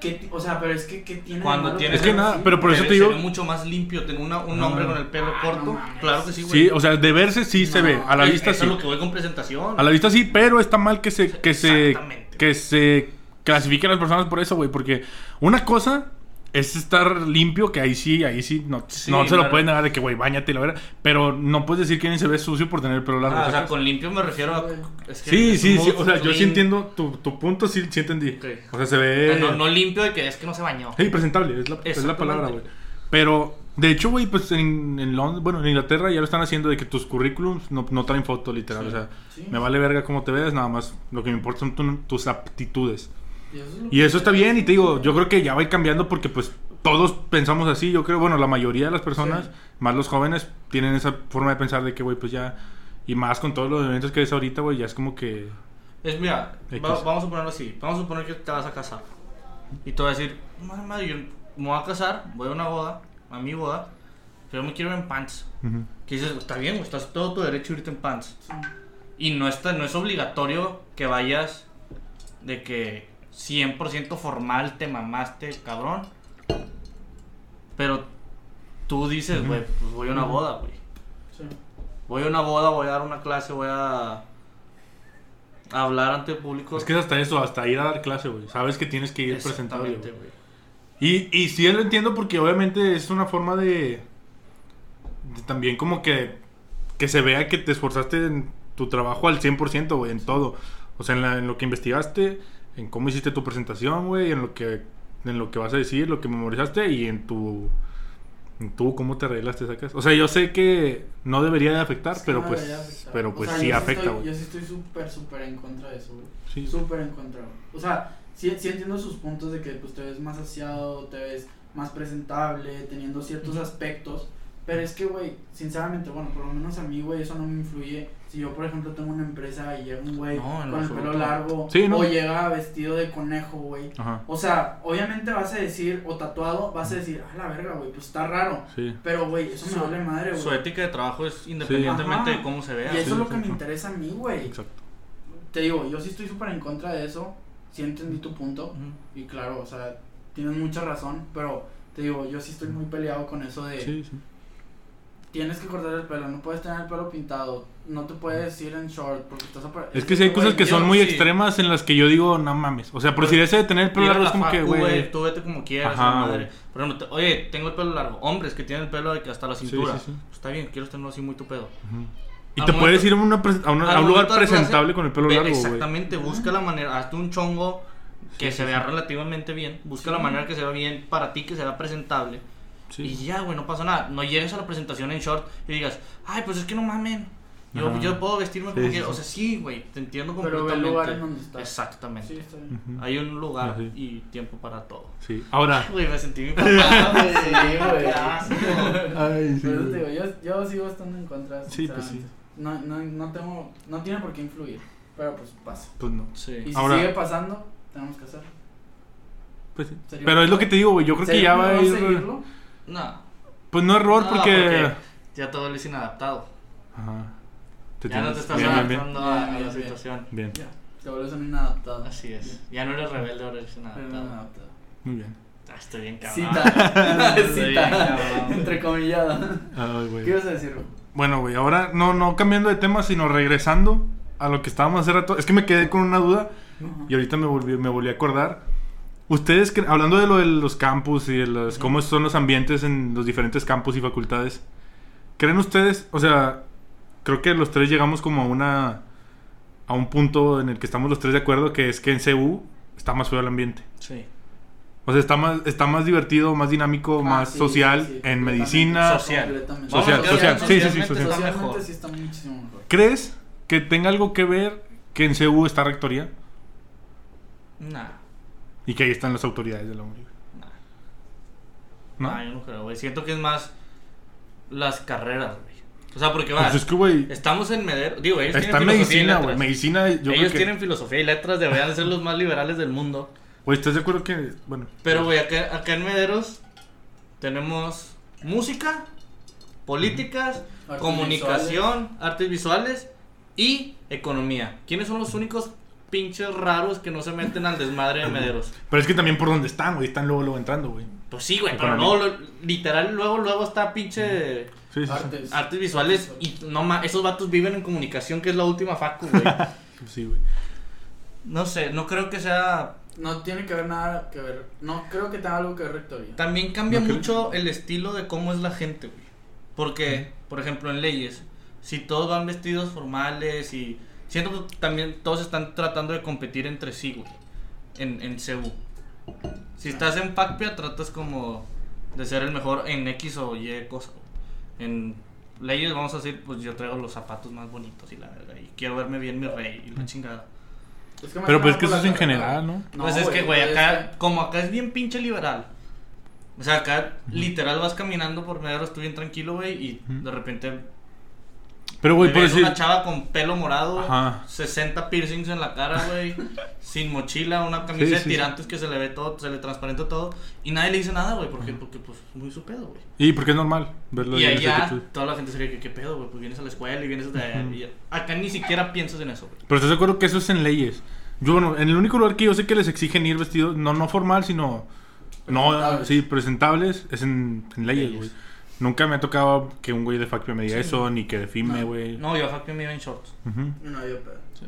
¿Qué ti- o sea, pero es que, ¿qué tiene Cuando tienes- Es que tenerlo nada, pero por eso Se- te se digo. ve mucho más limpio tener una- un hombre con el pelo Ah, corto. no claro que sí, güey. Sí, o sea, de verse sí se ve. A la Es- vista eso sí. es lo que voy con presentación. A la vista sí, pero está mal que se, que se, Exactamente. Que se clasifiquen las personas por eso, güey. Porque una cosa es estar limpio, que ahí sí, ahí sí, no, Sí, no se lo pueden negar de que, güey, bañate y la verdad. Pero no puedes decir que alguien se ve sucio por tener el pelo largo. Ah, o sea, con limpio me refiero a. Sí, es que Sí, es sí, O sea, yo sí entiendo tu, tu punto, sí, sí entendí. O sea, se ve. no, no limpio de que es que no se bañó. Sí, presentable, es la, es la Exactamente. palabra, güey. Pero, de hecho, güey, pues en, en Londres, bueno, en Inglaterra ya lo están haciendo de que tus currículums no, no traen foto, literal. Sí. O sea, Sí. me vale verga cómo te ves, nada más. Lo que me importa son tu- tus aptitudes. Y eso, es lo Y que- eso está bien, y te digo, yo creo que ya va a ir cambiando porque, pues, todos pensamos así. Yo creo, bueno, la mayoría de las personas, Sí. más los jóvenes, tienen esa forma de pensar de que, güey, pues ya. Y más con todos los eventos que ves ahorita, güey, ya es como que. Es, mira, va- vamos a ponerlo así. Vamos a suponer que te vas a casar. Y te voy a decir, madre, madre, yo me voy a casar, voy a una boda, a mi boda, pero me quiero ir en pants. Que dices, está bien, güey, estás todo tu derecho a irte en pants. Sí. Y no, está, no es obligatorio que vayas de que 100% formal te mamaste, cabrón. Pero tú dices, pues voy a una boda, güey. Sí. Voy a una boda, voy a dar una clase, voy a, a hablar ante el público. Es que es hasta eso, hasta ir a dar clase, güey. Sabes que tienes que ir presentable, güey. Y, y sí lo entiendo porque obviamente es una forma de, de también como que, que se vea que te esforzaste en tu trabajo al 100%, güey, en todo. O sea, en, la- en lo que investigaste, en cómo hiciste tu presentación, güey, en lo que en lo que vas a decir, lo que memorizaste y en tu en tú cómo te arreglaste, sacas. O sea, yo sé que no debería de afectar, que pero no pues afectar. pero pues sí yo afecta, güey. Yo sí estoy súper, súper en contra de eso, güey. Sí. Súper en contra. O sea, sí, sí entiendo sus puntos de que pues, te ves más aseado, te ves más presentable, teniendo ciertos aspectos. Pero es que, güey, sinceramente, bueno, por lo menos a mí, güey, eso no me influye. Si yo, por ejemplo, tengo una empresa y llega un güey No, con el pelo largo Sí, ¿no? o llega vestido de conejo, güey. O sea, obviamente vas a decir, o tatuado, vas a decir, ah, la verga, güey, pues está raro. Sí. Pero, güey, eso me Su- vale madre, güey. Su ética de trabajo es independientemente Ajá. de cómo se vea. Y eso Sí, es lo que me interesa a mí, güey. Exacto. Te digo, yo sí estoy súper en contra de eso. Sí entendí tu punto. Ujú. Y claro, o sea, tienes mucha razón. Pero te digo, yo sí estoy muy peleado con eso de Sí, sí. tienes que cortar el pelo, no puedes tener el pelo pintado, no te puedes ir en short porque estás apar- Es que sí hay cosas que son muy sí. extremas en las que yo digo, no mames. O sea, pero si ese de tener el pelo largo la es como que, güey. Tú vete como quieras, madre. Por ejemplo, te- oye, tengo el pelo largo. Hombres que tienen el pelo hasta la cintura. sí, sí. Pues está bien, quiero tenerlo así muy tu pedo. Ujú. Y Al te momento- puedes ir a, una a, una- a un lugar de clase, presentable con el pelo largo. Exactamente, busca la manera, hazte un chongo que Sí, se sí, vea sí. relativamente bien. Busca Sí. la manera que se vea bien para ti, que se vea presentable. Sí. Y ya, güey, no pasa nada. No llegues a la presentación en short y digas, ay, pues es que no mamen. Yo, yo puedo vestirme como Sí, quiera. sí, O sea, sí, güey, te entiendo Pero completamente. el lugar en donde estás. Exactamente. Sí, está bien. Ujú. Hay un lugar Sí. y tiempo para todo. Sí. Ahora. Güey, me sentí mi papá, güey. Sí, güey. Ay, Pero te digo, yo, yo sigo estando en contra. Sí, pues sinceramente. No, no, no tengo, no tiene por qué influir, pero pues pasa. Pues no. Y Sí. si Ahora- sigue pasando, tenemos que hacerlo. Pues sí. Pero es lo que te digo, güey. Yo creo que ¿Sería ya va a ir. seguirlo? No. Pues no error No, porque. Ya te vuelves inadaptado. Ajá. Te Ya no tienes- te estás bien, bien, bien. adaptando a, a Bien, la bien, situación. Bien. Ya, te vuelves un inadaptado. Así es. Ya no eres rebelde, ahora eres inadaptado. inadaptado. Muy bien. Ah, estoy bien cabrón. Cita. Cita. Entrecomillada. Ay, ¿Qué güey. ibas a decir, güey? Bueno, güey, ahora no, no cambiando de tema, sino regresando a lo que estábamos hace rato. Es que me quedé con una duda y ahorita me volví, me volví a acordar. Ustedes, hablando de lo de los campus y de los, cómo son los ambientes en los diferentes campus y facultades, ¿creen ustedes, o sea, creo que los tres llegamos como a una, a un punto en el que estamos los tres de acuerdo, que es que en CU está más feo el ambiente. Sí. O sea, está más, está más divertido, más dinámico, Ah, más sí, social sí, sí, en medicina. Social. Social, Vamos social. Sí, sí, sí, socialmente social. está mejor. sí está muchísimo mejor. ¿Crees que tenga algo que ver que en CU está rectoría Nah. y que ahí están las autoridades de la UNI? Nah. ¿No? Nah, yo no creo, güey. Siento que es más las carreras, güey. O sea, porque va. Pues es que, güey, Estamos en Medero. Digo, ellos está en tienen filosofía medicina, güey. Medicina, yo creo ellos que... tienen filosofía y letras, deberían de ser los más liberales del mundo. Güey, ¿estás de acuerdo que...? Bueno. Pero, güey, acá, acá en Mederos tenemos música, políticas, Artes comunicación, artes visuales y economía. ¿Quiénes son los únicos pinches raros que no se meten al desmadre de Mederos? Pero es que también por donde están, güey. Están luego, luego entrando, güey. Pues sí, güey, pero no, lo- literal, luego, luego está pinche Sí, sí, sí. Artes. artes visuales y no ma- esos vatos viven en comunicación, que es la última facu, güey. Sí, güey. No sé, no creo que sea No tiene que ver nada que ver. No creo que tenga algo que ver rectoría. También cambia No creo. mucho el estilo de cómo es la gente, güey. Porque, por ejemplo, en leyes, si todos van vestidos formales y siento que también todos están tratando de competir entre sí, güey. En, en CU. Si estás en PACPIA, tratas como de ser el mejor en X o Y cosa. güey. En leyes, vamos a decir, pues yo traigo los zapatos más bonitos y la verga. Y quiero verme bien mi rey y la chingada. Es que más Pero pues es que eso es en general, ¿no? No, pues es que, güey, es acá, que- como acá es bien pinche liberal. O sea, acá literal vas caminando por medio, estoy bien tranquilo, güey, y de repente Pero, güey, por decir... una chava con pelo morado, Ajá. 60 piercings en la cara, güey, sin mochila, una camisa de sí, sí. tirantes que se le ve todo, se le transparenta todo, y nadie le dice nada, güey, porque, porque pues muy su pedo, güey. Y porque es normal verlo Y allá toda la gente sería que, ¿qué pedo, güey? Pues vienes a la escuela y vienes de... Ujú. y acá ni siquiera piensas en eso, güey. Pero estás de acuerdo que eso es en leyes. Yo, bueno, en el único lugar que yo sé que les exigen ir vestidos, no, no formal, sino. No, sí, presentables, es en, en leyes, Leyes. güey. Nunca me ha tocado que un güey de Facpia me diga Sí. eso, ni que de FIME, No. güey. No, yo a me iba en shorts. No había pedo. Sí.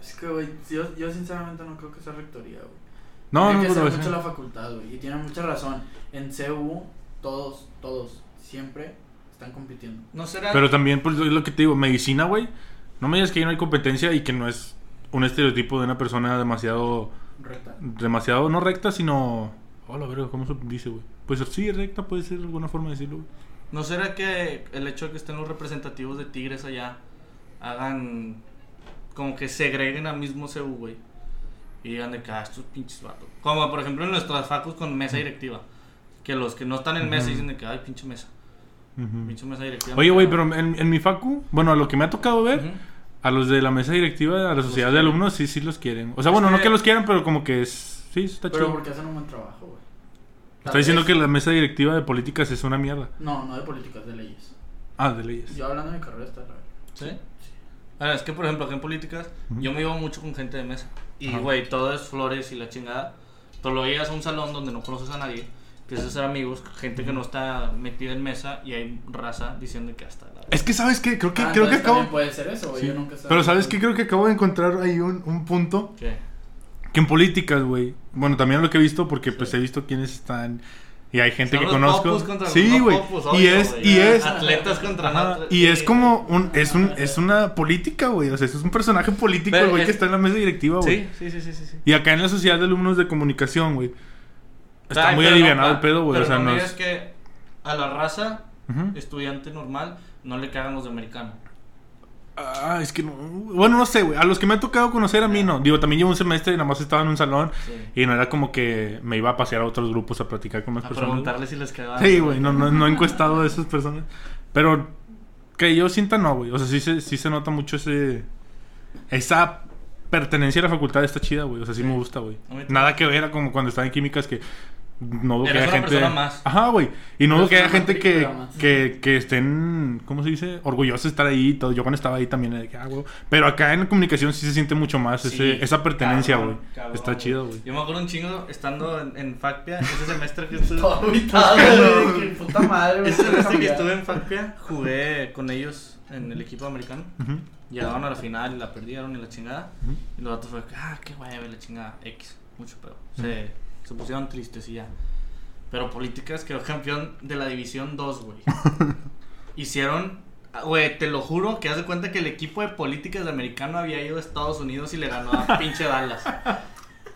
Es que, güey, yo, yo sinceramente no creo que sea rectoría, güey. No, Tiene no, que es- mucho la facultad, güey. Y tiene mucha razón. En CU, todos, todos, siempre están compitiendo. ¿No será...? Pero también, pues, es lo que te digo, medicina, güey. No me digas que ahí no hay competencia y que no es un estereotipo de una persona demasiado. Recta. Demasiado, no recta, sino. Hola, verga, ¿cómo se dice, güey? Pues sí, recta puede ser alguna forma de decirlo, güey. ¿No será que el hecho de que estén los representativos de Tigres allá hagan como que segreguen al mismo CU, güey? Y digan de que, ah, estos pinches vatos. Como por ejemplo en nuestras facus con mesa directiva. Que los que no están en mesa dicen de que, ay, pinche mesa. Pinche mesa directiva. Oye, güey, caga". pero en, en mi facu, bueno, a lo que me ha tocado ver, a los de la mesa directiva, a la Los sociedad de alumnos, sí, sí los quieren. O sea, bueno, no que los quieran, pero como que es... Sí, está Pero chido. porque hacen un buen trabajo, güey. Está diciendo vez- que la mesa directiva de políticas es una mierda. No, no de políticas, de leyes. Ah, de leyes. Yo hablando de mi carrera está raro. ¿Sí? Ah, es que por ejemplo acá en políticas Ujú. yo me iba mucho con gente de mesa. Y Ajá. güey, todo es flores y la chingada. Pero luego llegas a un salón donde no conoces a nadie. Empiezas a ser amigos, gente que no está metida en mesa y hay raza diciendo que hasta la... Es que, ¿sabes qué? Creo que, Ah, creo que entonces acabo... también puede ser eso, güey. Sí. Yo nunca Pero ¿sabes qué? Creo que acabo de encontrar ahí un, un punto ¿Qué? Que en políticas, güey. Bueno, también lo que he visto, porque pues he visto quiénes están... Y hay gente Son que los conozco. contra Sí, güey. Y es, y es... Atletas contra Ajá. Y es como un, es un, es una política, güey. O sea, es un personaje político, güey, es- que está en la mesa directiva, güey. Sí, sí, sí, sí, sí. Y acá en la sociedad de alumnos de comunicación, güey. Está Ay, muy alivianado no, el pedo, güey. O sea, no no me es. que a la raza estudiante normal no le cagan los de americano. Ah, es que no. Bueno, no sé, güey. A los que me ha tocado conocer a mí no. Digo, también llevo un semestre y nada más estaba en un salón. Sí. Y no era como que me iba a pasear a otros grupos a platicar con más A personas. preguntarle si les quedaba. Sí, güey, no, no, no he encuestado a esas personas. Pero que yo sienta no, güey. O sea, sí se, sí se nota mucho ese. Esa pertenencia a la facultad está chida, güey. O sea, sí, Sí. me gusta, güey. A. Nada que ver a como cuando estaba en químicas que. No dudo que haya gente. más. Ajá, güey. Y no dudo que haya gente que, que, que estén. ¿Cómo se dice? Orgullosos de estar ahí y todo. Yo cuando estaba ahí también era de que, ah, güey. Pero acá en la comunicación sí se siente mucho más Sí, ese, esa pertenencia, güey. Está chido, güey. Yo me acuerdo un chingo estando en, en FACPIA, ese semestre que estuve. Todo güey. Que puta madre, ese semestre que estuve en FACPIA, jugué con ellos en el equipo americano. Ujú. Llegaron a la final y la perdieron y la chingada. Ujú. Y los datos fue, ah, qué guay, la chingada, X, mucho pedo. Se, se pusieron tristes y ya. Pero Políticas quedó campeón de la División 2, güey. Hicieron, ah, güey, te lo juro que haz de cuenta que el equipo de Políticas de Americano había ido a Estados Unidos y le ganó a pinche Dallas.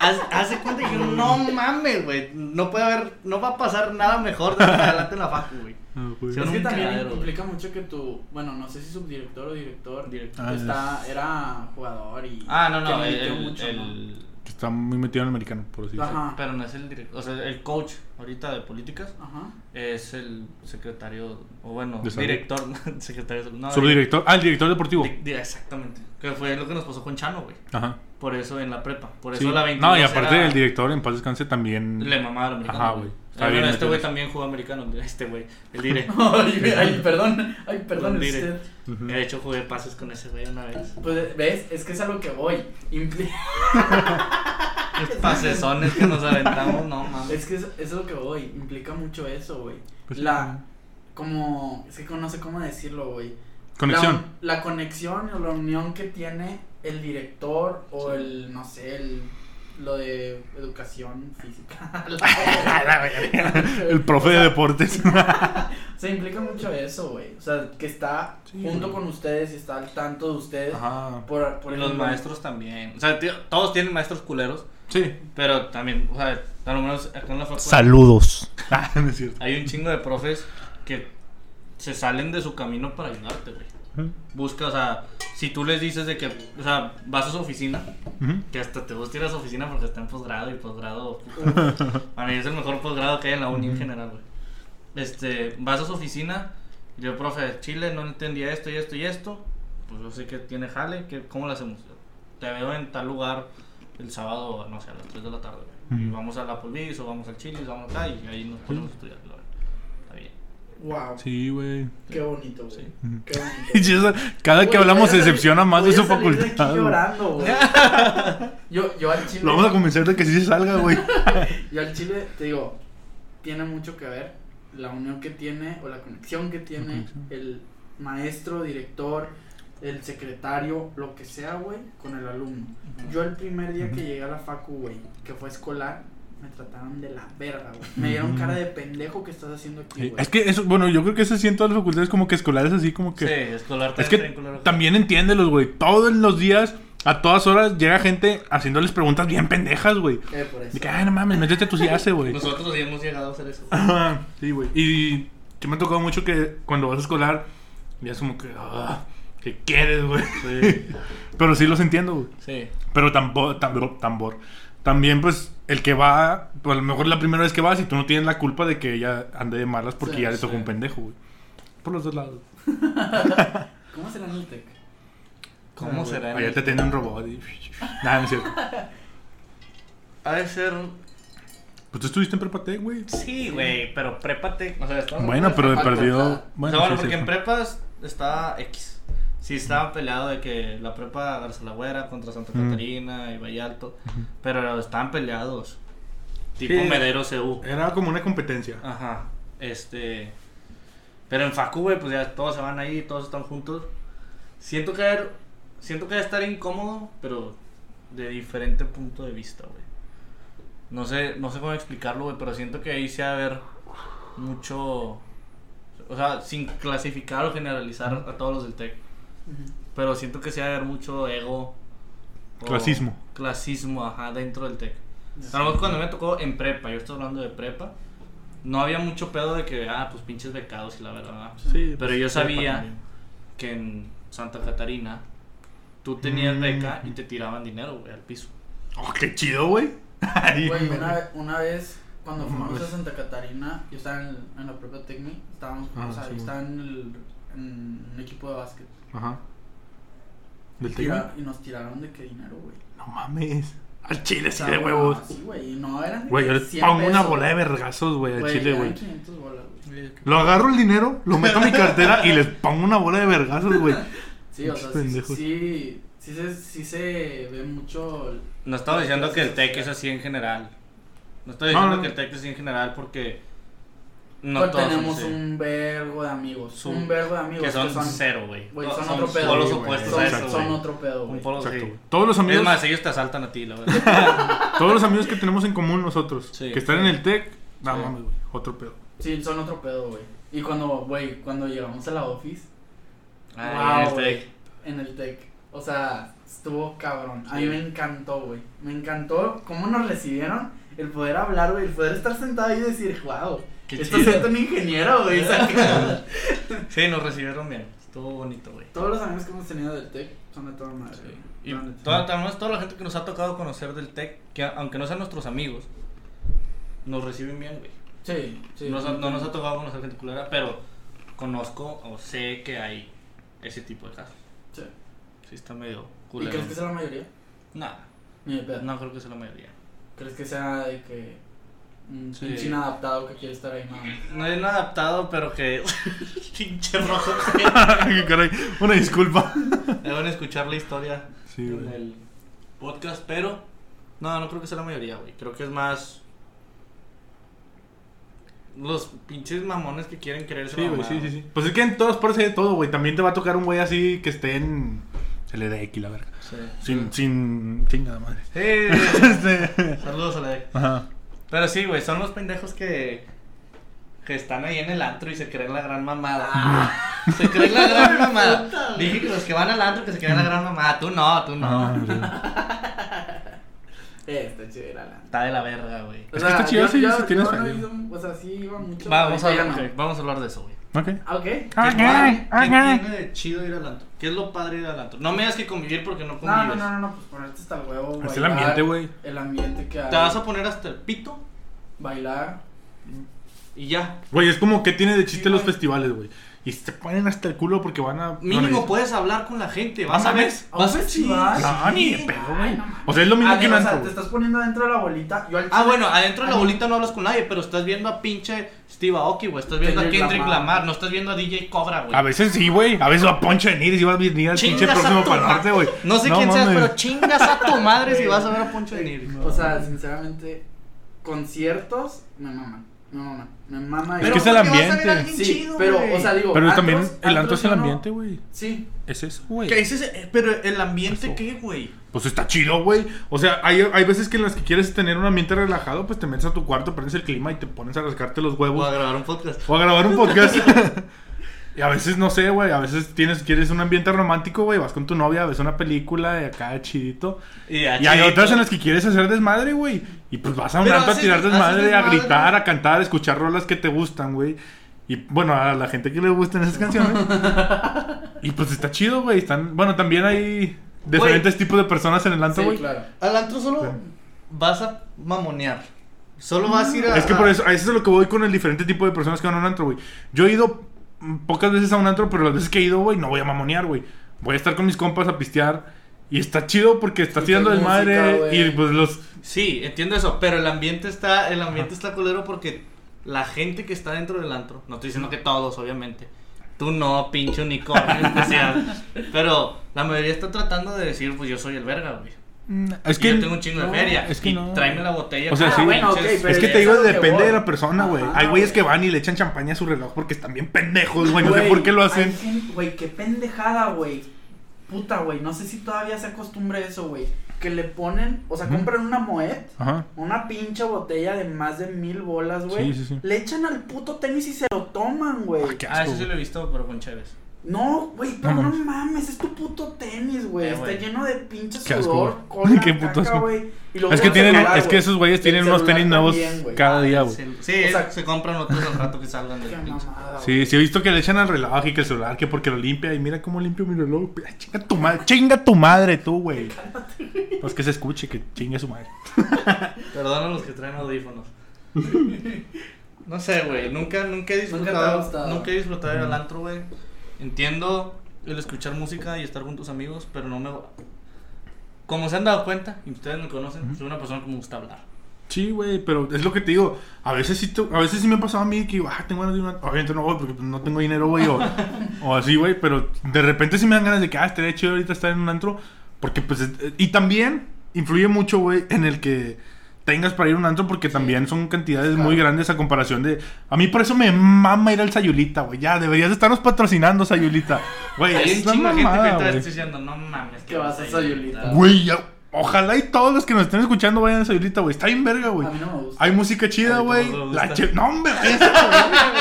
Haz, haz de cuenta que no mames, güey. No puede haber, no va a pasar nada mejor de adelante en la facu, güey. Ah, güey. Sí, Es que también güey. implica mucho que tu, bueno, no sé si subdirector o director, Director. Ah, está, era jugador y Ah, no, que no, le el, mucho, ¿no? Está muy metido en el americano, por así decirlo. Pero no es el director, o sea, el coach ahorita de políticas Ajá. es el secretario, o bueno, director, secretario de salud. No, Subdirector. Ah, el director deportivo. di- di- exactamente. Que fue lo que nos pasó con Chano, güey. Ajá. Por eso en la prepa. Por eso Sí. la 22 No, y aparte era- el director en paz descanse también. Le mamaba al americano. Ajá, güey. Está Ah, bien bueno, este güey también jugó americano. Este güey, el dire. Ay, ay, perdón, ay, perdón usted. Ujú. De hecho, jugué pases con ese güey una vez. Pues, ¿ves? Es que es a lo que voy. Impli- Los pasesones que nos aventamos, no mames. es que es, es a lo que voy. Implica mucho eso, güey. Pues, la, como, es que no sé cómo decirlo, güey. Conexión. La, la conexión o la unión que tiene el director o el, no sé, el, lo de educación física. el profe de deportes. O sea, implica mucho eso, güey. O sea, que está Sí, junto güey. con ustedes y está al tanto de ustedes. Ajá. Por, por Y los maestros también. O sea, tío, todos tienen maestros culeros. Sí. Pero también, o sea, a lo menos acá en la facultad. Saludos. Ah, no es cierto. Hay un chingo de profes que se salen de su camino para ayudarte, güey. Busca, o sea, si tú les dices de que, o sea, vas a su oficina, Ujú. que hasta te gusta ir a su oficina porque está en posgrado y posgrado. Para mí es el mejor posgrado que hay en la uni en general, güey. Este, vas a su oficina, y yo, profe, Chile, no entendía esto y esto y esto. Pues yo sé que tiene jale, que, ¿cómo lo hacemos? Te veo en tal lugar el sábado, no sé, a las 3 de la tarde, güey. Y vamos a la Applebee's o vamos al Chile, vamos acá y ahí nos ponemos a estudiar. la verdad. Está bien. Wow. Sí, güey. Qué bonito, güey. Sí. Qué bonito. Cada que Güey, hablamos se decepciona más de su salir de facultad. aquí llorando, güey. Yo, yo al chile. Lo vamos a convencer de que sí se salga, güey. Yo al chile, te digo, tiene mucho que ver la unión que tiene o la conexión que tiene conexión. el maestro, director, el secretario, lo que sea, güey, con el alumno. Yo el primer día que llegué a la facu, güey, que fue escolar, me trataron de la verga, güey. Me dieron cara de pendejo que estás haciendo aquí, güey. Es que eso, bueno, yo creo que eso sí en todas las facultades como que escolares así como que... Sí, escolar Es también que también entiéndelos, güey. Todos los días, a todas horas, llega gente haciéndoles preguntas bien pendejas, güey. Eh, por eso. De que, ay, no mames, métete hace, güey. Nosotros sí hemos llegado a hacer eso. Ajá, sí, güey. Y que me ha tocado mucho que cuando vas a escolar, ya es como que, ah, ¿qué quieres, güey? Sí. Pero sí los entiendo, güey. Sí. Pero tambor, tambor, tambor. También, pues, el que va, pues, a lo mejor la primera vez que vas y tú no tienes la culpa de que ella ande de malas porque Sí, ya le tocó sí. un pendejo, güey. Por los dos lados. ¿Cómo será en el TEC? ¿Cómo Ah, será? Allá te tiene un robot y... Nada, no es cierto. Ha de ser. Pues tú estuviste en Prepatec, güey. Sí, güey, pero prépate. O sea, Bueno, pero de perdido... O o sea, Bueno, bueno, sí, porque sí. en prepas está X. Sí, estaba peleado de que la prepa Garzalagüera contra Santa Mm. Catarina y Vallalto. Pero estaban peleados. Tipo Sí. Medero CU. Era como una competencia. Ajá. Este. Pero en Facu, güey, pues ya todos se van ahí, todos están juntos. Siento que haber- siento que va a estar incómodo, pero de diferente punto de vista, güey. No sé, no sé cómo explicarlo, güey, pero siento que ahí se va a ver mucho. O sea, sin clasificar o generalizar a todos los del TEC. Pero siento que se va a ver mucho ego. Clasismo. Clasismo, ajá, dentro del TEC. A lo mejor cuando me tocó en prepa, yo estoy hablando de prepa, no había mucho pedo de que, ah, pues pinches becados y la verdad. Sí, Pero pues, yo sabía que en Santa Catarina, tú tenías Mm. beca y te tiraban dinero, güey, al piso. Oh, qué chido, güey. Güey, una, una vez cuando fuimos a. Santa Catarina, yo estaba en, en la propia Tecmi, estábamos, Ah, o sea, sí, estaba en, el, un equipo de básquet. Ajá. ¿Del Tira- Tecmi? y nos tiraron de qué dinero, güey. No mames. Al chile, sí, de huevos. Sí, güey, no eran Güey, yo les 100 pongo una bola de vergazos, güey, al chile, güey. 500 bolas, güey. Lo agarro el dinero, lo meto a mi cartera y les pongo una bola de vergazos, güey. Sí, o sea, sí, sí, sí, se, sí se ve mucho... No estaba diciendo que el TEC es así en general. No estoy diciendo No, no. que el TEC es así en general porque no son tenemos un vergo de amigos, Son- un vergo de amigos que son, cero, güey. No, son otro pedo, polos güey, opuestos son, a eso, son otro pedo, Un güey. polo, Exacto, sí. Todos los amigos, Es más, ellos te asaltan a ti, la verdad. todos los amigos que tenemos en común nosotros, Sí. que están en el TEC, no Sí. mames, güey, otro pedo. Sí, son otro pedo, güey. Y cuando, güey, cuando llegamos a la office, Ah, Wow, en el. TEC. en el tech, o sea, estuvo cabrón. A mí me encantó, güey. Me encantó cómo nos recibieron, el poder hablar, güey, el poder estar sentado ahí y decir, wow, Qué esto chido. es un ingeniero, güey. saca". Sí, nos recibieron bien. Estuvo bonito, güey. Todos los amigos que hemos tenido del tech son de toda madre. güey. Y toda, además, toda la gente que nos ha tocado conocer del TEC, que aunque no sean nuestros amigos, nos reciben bien, güey. Sí, sí. Nos no nos ha tocado conocer gente culera, pero conozco o sé que hay ese tipo de casos. Sí. Sí, está medio ¿Y culero. crees que sea la mayoría? Nada, Ni de pedo. no creo que sea la mayoría. ¿Crees que sea de que un Sí. pinche inadaptado que quiere estar ahí, más? No es nada adaptado, pero que. Pinche rojo, caray, una disculpa. Deben escuchar la historia Sí, en güey. el podcast, pero. No, no creo que sea la mayoría, güey. Creo que es más. Los pinches mamones que quieren creerse Sí, güey, sí, sí, sí. Pues es que en todas partes hay de todo, güey. También te va a tocar un güey así que esté en LDX, la verga. Sí. Sin, sin, chingada madre. Sí, Este, saludos a la de. Ajá. Pero sí, güey, son los pendejos que. Que están ahí en el antro y se creen la gran mamada. se creen la gran mamada. Dije que los que van al antro que se creen la gran mamada. Tú no, tú no. Ah. Eh, está chido ir a la. Está de la verga, güey. Es que está chido, sí, sí tienes yo no o sea, sí iba mucho. Vamos a, hablar, vamos a hablar de eso, güey. Ok. Ah, ok. ¿Qué, Ok, padre- qué ok. tiene de chido ir al antro? ¿Qué es lo padre ir al antro? No me digas que convivir porque no No, convives. no, no, no, no, pues ponerte hasta el huevo. Es el ambiente, güey. El ambiente que hay. Te vas a poner hasta el pito Bailar. y ya. Güey, es como que tiene de chiste Sí, los güey. festivales, güey. Y se ponen hasta el culo porque van a. Mínimo bueno, puedes hablar con la gente. Vas No a ver. mames. ¿A un Vas a festival? No, ni de Sí. pedo, güey. no. O sea, es lo mismo Ah, que un o antro. sea, te estás poniendo adentro de la bolita. Yo al Ah, bueno, adentro de la bolita no hablas con nadie, pero estás viendo a pinche Steve Aoki, güey. Estás viendo a Kendrick Kendrick Lamar. Lamar. No estás viendo a DJ Cobra, güey. A veces sí, güey. A veces va Poncho de Nigris y va a venir al pinche Chingas a próximo norte, güey. No sé quién seas, pero chingas a tu madre si vas a ver a Poncho de Nigris. O sea, sinceramente, conciertos me maman. Me maman. Me mama. Es ir. que es el porque vas a ver a ambiente. alguien Sí, chido, pero, güey. o sea, digo. Pero antros- también el antro es el no- ambiente, güey. Sí. Es eso, güey. ¿Qué es ese? Eh, Pero el ambiente, Eso. ¿qué, güey? Pues está chido, güey. O sea, hay, hay veces que en las que quieres tener un ambiente relajado, pues te metes a tu cuarto, prendes el clima y te pones a rascarte los huevos. a grabar un podcast. O a grabar un podcast. y a veces, no sé, güey. A veces tienes, quieres un ambiente romántico, güey. Vas con tu novia, ves una película y acá chidito. Y, Y hay otras en las que quieres hacer desmadre, güey. Y pues vas a un antro a tirar desmadre, a gritar, a cantar, a escuchar rolas que te gustan, güey. Y bueno, a la gente que le gustan esas canciones. y pues está chido, güey. Están, bueno, también hay diferentes tipos de personas en el antro, Sí, güey. claro. Al antro solo vas a mamonear. Solo vas a ir a. Es que por eso, a eso es lo que voy con el diferente tipo de personas que van a un antro, güey. Yo he ido pocas veces a un antro, pero las veces que he ido, güey, no voy a mamonear, güey. Voy a estar con mis compas a pistear. Y está chido porque Escuchar tirando desmadre. güey. Y pues los. Sí, entiendo eso, pero el ambiente está, el ambiente está culero porque la gente que está dentro del antro, no estoy diciendo que todos, obviamente. Tú no, pinche unicornio especial. Pero la mayoría está tratando de decir, pues yo soy el verga, güey. Es Y que. yo tengo un chingo no, de feria. es que y no. tráeme la botella. O sea, sí. bueno, pero Es que te digo, es depende voy. de la persona, güey. Hay güeyes güey. que van y le echan champaña a su reloj porque están bien pendejos, güey. No sé por qué lo hacen. Güey, qué pendejada, güey. Puta, güey. No sé si todavía se acostumbre eso, güey. Que le ponen, o sea, Ujú. compran una Moet, Ajá. una pinche botella de más de mil bolas, güey. Sí, sí, sí. Le echan al puto tenis y se lo toman, güey. qué Ah, asco, eso sí lo he visto, pero con Chévez. No, güey, pero No no, mames. es tu puto tenis, güey. Eh, Está lleno de pinche sudor, cola, Qué puto caca, güey. Es que tienen, celular, es que esos güeyes tienen unos tenis nuevos también, cada día, güey. Sí, O sea- se compran otros al rato que salgan del pinche. mamada, Sí, sí he visto que le echan al reloj y que el celular, que porque lo limpia y mira cómo limpio mi reloj. Chinga tu madre, chinga tu madre tú, güey. Pues que se escuche, que chingue su madre. Perdona a los que traen audífonos. No sé, güey. Nunca, nunca he Nunca disfrutado. gustado. Nunca he disfrutado ir al antro, güey. Entiendo el escuchar música y estar con tus amigos, pero no me. Como se han dado cuenta, y ustedes me conocen, soy una persona que me gusta hablar. Sí, güey, pero es lo que te digo. A veces sí, te- a veces sí me ha pasado a mí que ah, tengo ganas de una. Obviamente no voy porque no tengo dinero, güey, o, o así, güey, pero de repente sí me dan ganas de que, ah, estaría chido ahorita estar en un antro. Porque, pues, es- y también influye mucho, güey, en el que tengas para ir a un antro porque también son cantidades Claro. muy grandes a comparación de... A mí por eso me mama ir al Sayulita, güey. Ya, deberías de estarnos patrociando, Sayulita. Güey, es un una de gente que mamada, diciendo, no mames, Que vas a Sayulita. Güey, ya- ojalá y todos los que nos estén escuchando vayan a Sayulita, güey. Está bien verga, güey. A mí no me gusta. Hay música chida, güey. me La che... No, hombre, esa,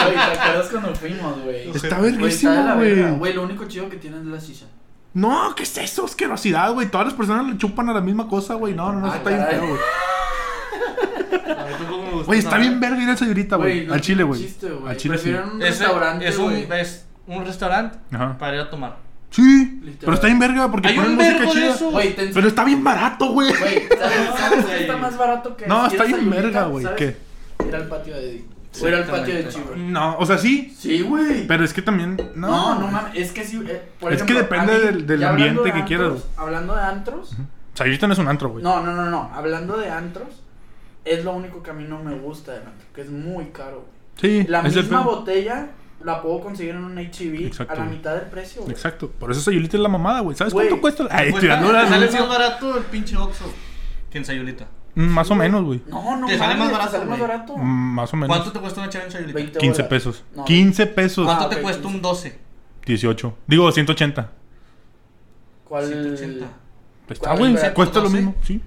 Güey, ¿te acuerdas cuando fuimos, güey? Está verguísima, güey. Güey, lo único chido que tiene es la silla. No, ¿qué es eso? Asquerosidad, güey. Todas las personas le chupan a la misma cosa, güey. No, no, no, Ah, eso está bien feo, güey. A Güey, está bien verga ir al Sayulita, güey. Al chile, güey. Al chile sí. Un Es, restaurante, es un, güey. es un restaurante Ajá. para ir a tomar. Sí, Literal. pero está bien verga porque Hay ponen un música vergo de chida. eso. Güey, te Pero está bien barato, güey. Güey, ¿sabes, sabes qué güey. está más barato que No, ir está a bien Sayulita? verga, güey. ¿Sabes? ¿Qué? Ir al patio de Eddie. O ir al patio de. Chivo. No, o sea, sí. Sí, güey. Pero es que también. No, No, no mames, es que sí, eh, por Es que ejemplo, depende a mí, del- del ya hablando ambiente de que quieras, antros, Hablando de antros, Sayulita no es un antro, güey. no, no, no, no, hablando de antros, es lo único que a mí no me gusta del antro, que es muy caro, güey. Sí, La misma botella la puedo conseguir en un HEB Exacto, a la mitad del precio, güey. Exacto. Por eso Sayulita es la mamada, güey. ¿Sabes Güey. cuánto cuesta? Ay, Pues, tirando la sale más barato el pinche Oxxo que en Sayulita. Mm, Más o menos, güey. No, no, Te sale más barato, sale más güey. barato. Mm, Más o menos. ¿Cuánto te cuesta una chave en Sayulita? 20 15 bolas. pesos. No. 15 pesos. ¿Cuánto Ah, te cuesta 15. un 12? 18. Digo, 180. ¿Cuál? 180. Está, ¿Cuál güey. Cuesta lo 12? mismo. Sí.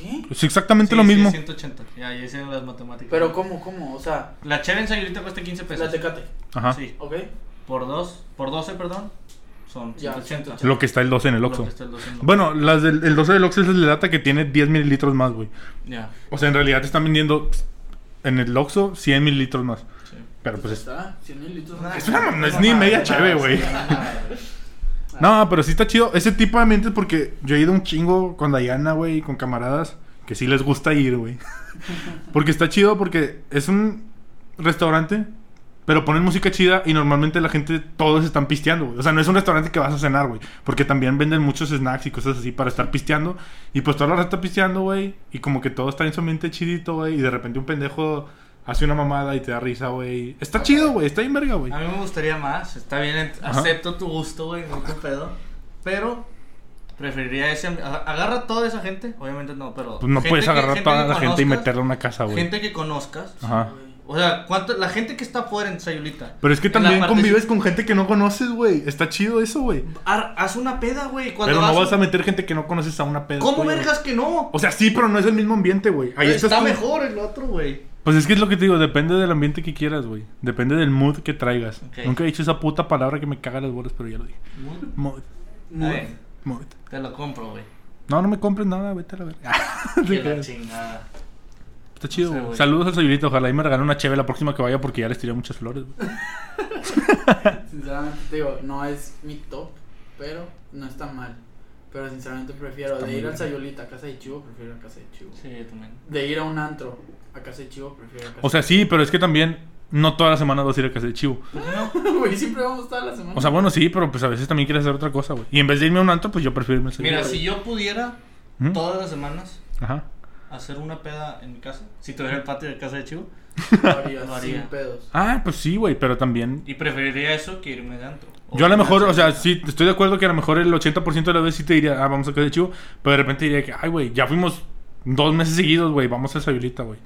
¿Qué? Es exactamente Sí, lo sí, mismo. 180. Ya, ya hicieron las matemáticas. Pero ¿cómo, cómo? O sea, La cheve en Sayulita cuesta 15 pesos. la tecate, Ajá. Sí. ¿ok? Por dos, por 12, perdón, son Ya, 180. Lo que está el 12 en el Oxxo. que está el 12 en el Bueno, las del el 12 del Oxxo es el de lata que tiene 10 mililitros más, güey. Ya, O sea, en realidad te están vendiendo en el Oxxo 100 mililitros más. sí. Pero pues es... Está, 100 mil litros. Ah, Es una- no es ni media cheve, güey. No, pero sí está chido. Ese tipo de ambientes porque yo he ido un chingo con Dayana, güey, con camaradas que sí les gusta ir, güey. Porque está chido porque es un restaurante, pero ponen música chida y normalmente la gente, todos están pisteando, güey. O sea, no es un restaurante que vas a cenar, güey. Porque también venden muchos snacks y cosas así para estar pisteando. Y pues toda la raza está pisteando, güey. Y como que todo está en su ambiente chidito, güey. Y de repente un pendejo hace una mamada y te da risa, güey. Está chido, güey. Está bien verga, güey. A mí me gustaría más, está bien, ent- Ajá. acepto tu gusto, güey, no te pedo. Pero preferiría ese. Agarra toda esa gente, obviamente no, pero. Pues no puedes que- agarrar gente toda que la gente y meterla a una casa, güey. Gente que conozcas. Ajá. O sea, ¿cuánto, la gente que está afuera en Sayulita. Pero es que en también convives con gente que no conoces, güey. Está chido eso, güey. Haz una peda, güey. Pero no vas a- a meter gente que no conoces a una peda. ¿Cómo vergas que no? O sea, sí, pero no es el mismo ambiente, güey. Ahí Está tú. mejor el otro, güey. Pues es que es lo que te digo, depende del ambiente que quieras, güey. Depende del mood que traigas. Nunca he dicho esa puta palabra que me caga las bolas, pero ya lo dije. Mood. Bien, Mood. Te lo compro, güey. No, no me compres nada, vete a la verga. La chingada. Está chido, No sé. Saludos al Sayulita. Ojalá y me regalen una cheve la próxima que vaya porque ya les tiré muchas flores, güey. Sinceramente te digo, no es mi top, pero no está mal. Pero sinceramente prefiero Está de ir al. Sayulita a casa de Chivo, prefiero a casa de Chivo. Sí, yo también. De ir a un antro a casa de Chivo, prefiero a casa O sea, sí, pero es que también no todas las semanas vas a ir a casa de chivo. ¿Por qué no? Güey, siempre vamos toda la semana. O sea, bueno, sí, pero pues a veces también quieres hacer otra cosa, güey. Y en vez de irme a un antro, pues yo prefiero irme al Mira, si yo pudiera ¿Mm? todas las semanas Ajá. hacer una peda en mi casa, si tuviera el patio de casa de Chivo, lo haría, Lo haría. sin pedos. Ah, pues sí, güey, pero también... y preferiría eso que irme de antro. Yo a lo mejor, o sea, sí, estoy de acuerdo que a lo mejor el 80% de las veces sí te diría, ah, vamos a casa de chivo, pero de repente diría que, ay, güey, ya fuimos dos meses seguidos, güey, vamos a Sayulita, güey.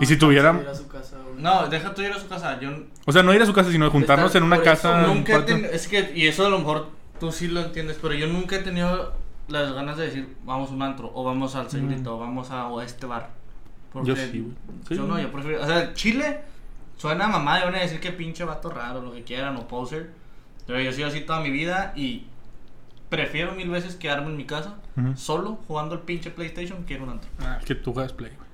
Y si güey. No, deja tú ir a su casa. Yo O sea, no ir a su casa, sino juntarnos Estar- en una por eso casa. en un nunca he cuarto. Es que, y eso a lo mejor tú sí lo entiendes, pero yo nunca he tenido las ganas de decir, vamos a un antro, o vamos al Sayulita, o vamos a, o a este bar. Porque Yo sí, güey. Sí. Yo no, yo prefiero. O sea, Chile suena a mamá y van a decir que pinche vato raro, lo que quieran, o poser. Pero yo soy así toda mi vida y prefiero mil veces quedarme en mi casa solo jugando el pinche PlayStation que ir a un antro. Ah, es que tú juegas Play, güey.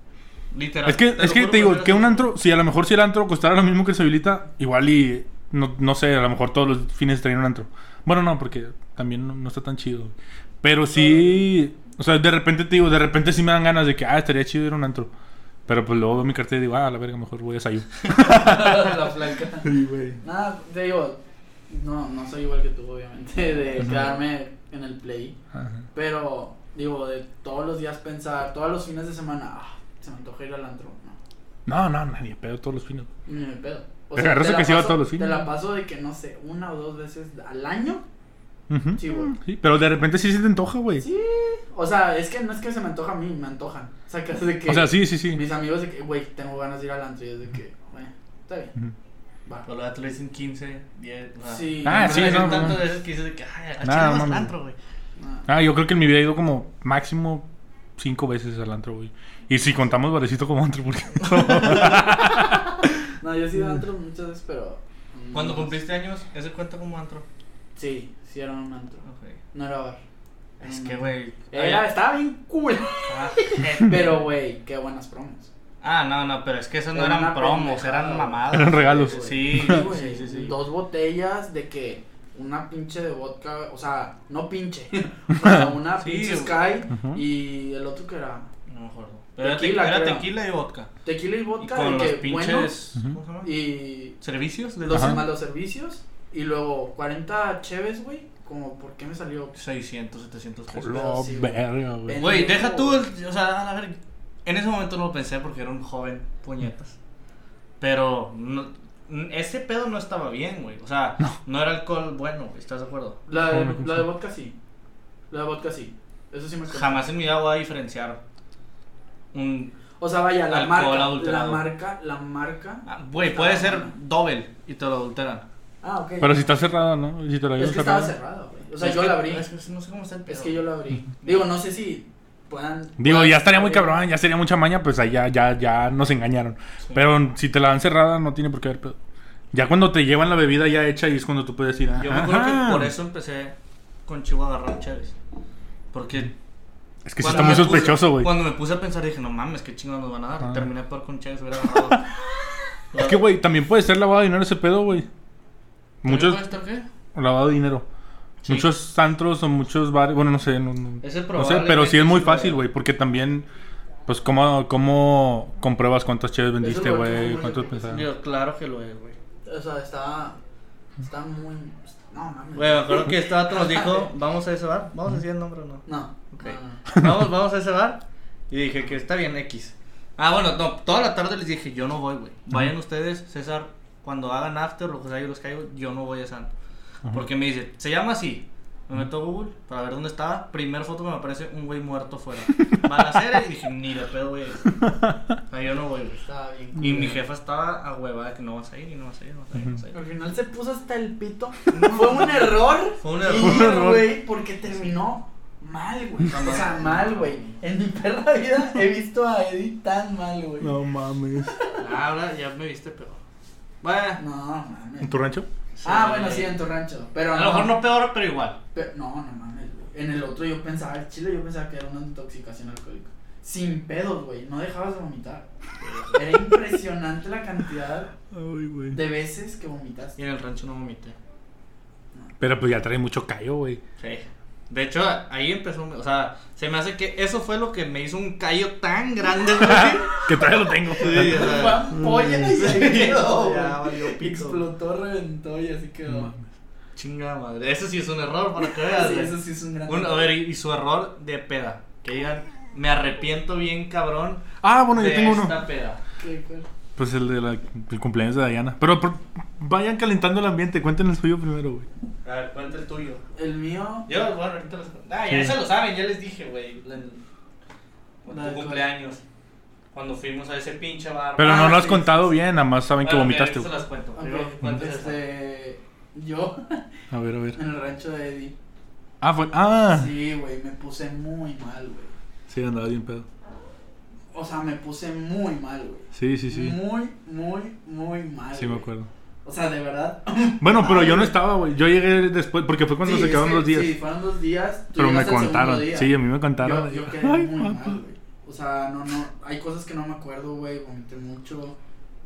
Literal. Es que, lo es que te digo, que un antro, si a lo mejor si el antro costara lo mismo que se habilita, igual y no, no sé, a lo mejor todos los fines estaría en un antro. Bueno, no, porque también no, no está tan chido. Pero sí, o sea, de repente te digo, de repente sí me dan ganas de que, ah, estaría chido ir a un antro. Pero pues luego veo mi cartera y digo, ah, la verga, mejor voy a Sayu. la flaca. Sí, güey. Nada, te digo, no, no soy igual que tú, obviamente, de quedarme en el play. Ajá. Pero, digo, de todos los días pensar, todos los fines de semana, ah, se me antoja ir al antro. No, No, no, nadie, pero todos los fines. ni me pedo. O eso te la que paso- todos los fines. Te la paso de que, no sé, una o dos veces al año. Ujú. Sí, güey. Sí, pero de repente sí se te antoja, güey. Sí, o sea, es que no es que se me antoja a mí, me antojan. O sea, que es de que. O sea, sí, sí, sí. Mis amigos de que, güey, tengo ganas de ir al antro y es de que, güey, está bien. Va. Pero te lo dicen 15, 10. o sea, Sí. Ah, sí, no, tantas no. veces que dices de que, ay, a al mames. antro, güey. Ah. Yo creo que en mi vida he ido como máximo cinco veces al antro, güey. Y si contamos barecito como antro, porque... No, yo he ido a antro muchas veces, pero. Cuando cumpliste años, ¿ese cuenta como antro? Sí, sí era un antro. Ok. No era bar. Es que, güey. Era, estaba bien cool. ah, pero, güey, qué buenas promos. Ah, no, no, pero es que esos no Era eran promos, pendejada, eran mamadas. Eran regalos. Sí, Sí, sí, sí, sí. Dos botellas de que una pinche de vodka, o sea, no pinche, o sea, una Sí, pinche. Sky y el otro que era No me acuerdo. Pero era Tequila, era tequila y vodka. tequila y Y vodka con de los que pinches. Ujú. ¿Cómo se llama? bueno y ¿Servicios? De los Ajá. más los servicios y luego 40 cheves, güey, como por qué me salió 600, 700 pesos. Lo verga, güey. Güey, deja tú, o sea, a ver, en ese momento no lo pensé porque era un joven puñetas. Pero no- ese pedo no estaba bien, güey. O sea, no. era alcohol bueno, güey, ¿estás de acuerdo? La de, ¿Cómo me la vodka sí. La de vodka sí. Eso sí me acuerdo. Jamás en mi vida voy a diferenciar un... O sea, vaya, la Alcohol marca, la adulterado. marca, la marca. ah, Güey, puede ser buena. doble y te lo adulteran. Ah, ok. Pero si está cerrada, ¿no? Si te la es que estaba cerrada, güey. O sea, Es yo que- la abrí. Es que no sé cómo está el pedo. Es que yo la abrí. Digo, no sé si puedan. Digo, puedan ya estaría muy cabrón, ya sería mucha maña, pues ahí ya, ya, ya nos engañaron. Sí. Pero si te la dan cerrada, no tiene por qué haber pedo. Ya cuando te llevan la bebida ya hecha y es cuando tú puedes ir. Yo me acuerdo que por eso empecé con Chivo a agarrar Chévez. Porque Es que sí está muy sospechoso, güey. Cuando me puse a pensar dije, no mames, qué chingados nos van a dar. Ah. Terminé por con Chévez, hubiera agarrado. Es que, güey, también puede ser lavado de dinero ese pedo, güey. ¿También Muchos... puede estar qué? Lavado de dinero. Sí. Muchos antros o muchos bares... Bueno, no sé, no, no- Ese no sé, pero sí es muy fácil, güey. Porque también... Pues, ¿cómo, cómo compruebas cuántas cheves vendiste, güey? ¿Cuántos creo? Yo, claro que lo es, güey. O sea, está. Está muy. No, mames. Güey, me acuerdo que este vato nos dijo, vamos a ese bar. ¿Vamos a decir el nombre o no? No. Ok. no, no. Vamos, vamos a ese bar. Y dije que está bien, X. Ah, bueno, no, toda la tarde les dije, yo no voy, güey. Vayan ustedes, César, cuando hagan after, lo que sea, yo los caigo, yo no voy a Santo. Ajá. Porque me dice, se llama así. Me meto a Google para ver dónde estaba. Primera foto que me aparece un güey muerto fuera. Balacera y dije, ni de pedo, güey. O sea, yo no voy, güey. Estaba bien. Y mi jefa estaba a hueva de que no vas a ir y no vas a ir, no vas a ir, no vas a ir. Al final se puso hasta el pito. Fue un error. Fue un error. Fue un error. güey, porque terminó mal, güey. O sea, mal, güey. En mi perra vida he visto a Eddie tan mal, güey. No, No mames. Ah, ahora ya me viste peor. Bueno, mames. ¿En tu rancho? Ah, bueno, sí, en tu rancho. Pero a lo mejor no peor, pero igual. Pe- no, no mames, güey. En el otro yo pensaba, el chile yo pensaba que era una intoxicación alcohólica. Sin pedos, güey. No dejabas de vomitar. Era impresionante la cantidad Ay, güey. de veces que Y vomitaste. en el rancho no vomité. Pero pues ya trae mucho callo, güey. Sí. De hecho, ahí empezó, o sea, se me hace que eso fue lo que me hizo un callo tan grande, güey. Que todavía lo tengo. Sí, o sea, ampolla y se quedó, güey. Ya valió pito. Explotó, reventó y así quedó. No. Chinga madre. Eso sí es un error para que veas. Sí, eso sí es un gran. Un- a ver, y, y su error de peda. Que digan, me arrepiento bien cabrón Ah, bueno, yo tengo uno. esta peda. ¿Qué, cuál? Pues el de la, el cumpleaños de Diana. Pero por- vayan calentando el ambiente, cuenten el suyo primero, güey. A ver, cuenta el tuyo. El mío. Yo, bueno, ahorita cuento. Ah, Sí. ya se lo saben, ya les dije, güey. En- en La de tu cumpleaños. Cuando fuimos a ese pinche bar. Pero Ah, no lo has sí, contado sí, bien, nada más saben que Bueno, vomitaste, ok, ahorita güey. se las cuento. Ok, Primero, esa. Este. Yo, A ver, a ver. en el rancho de Eddie. Ah, fue. Ah, Sí, güey, me puse muy mal, güey. sí, andaba bien pedo. O sea, me puse muy mal, güey. Sí, sí, sí. Muy, muy, muy mal. Sí, me acuerdo. O sea, de verdad. Bueno, pero Ay, yo no estaba, güey. Yo llegué después, porque fue cuando Sí, se quedaron que- los días. Sí, fueron dos días. tú pero me contaron. día. Sí, a mí me contaron. Yo, yo quedé Ay, muy mal, güey. O sea, no, no, hay cosas que no me acuerdo, güey, vomité mucho,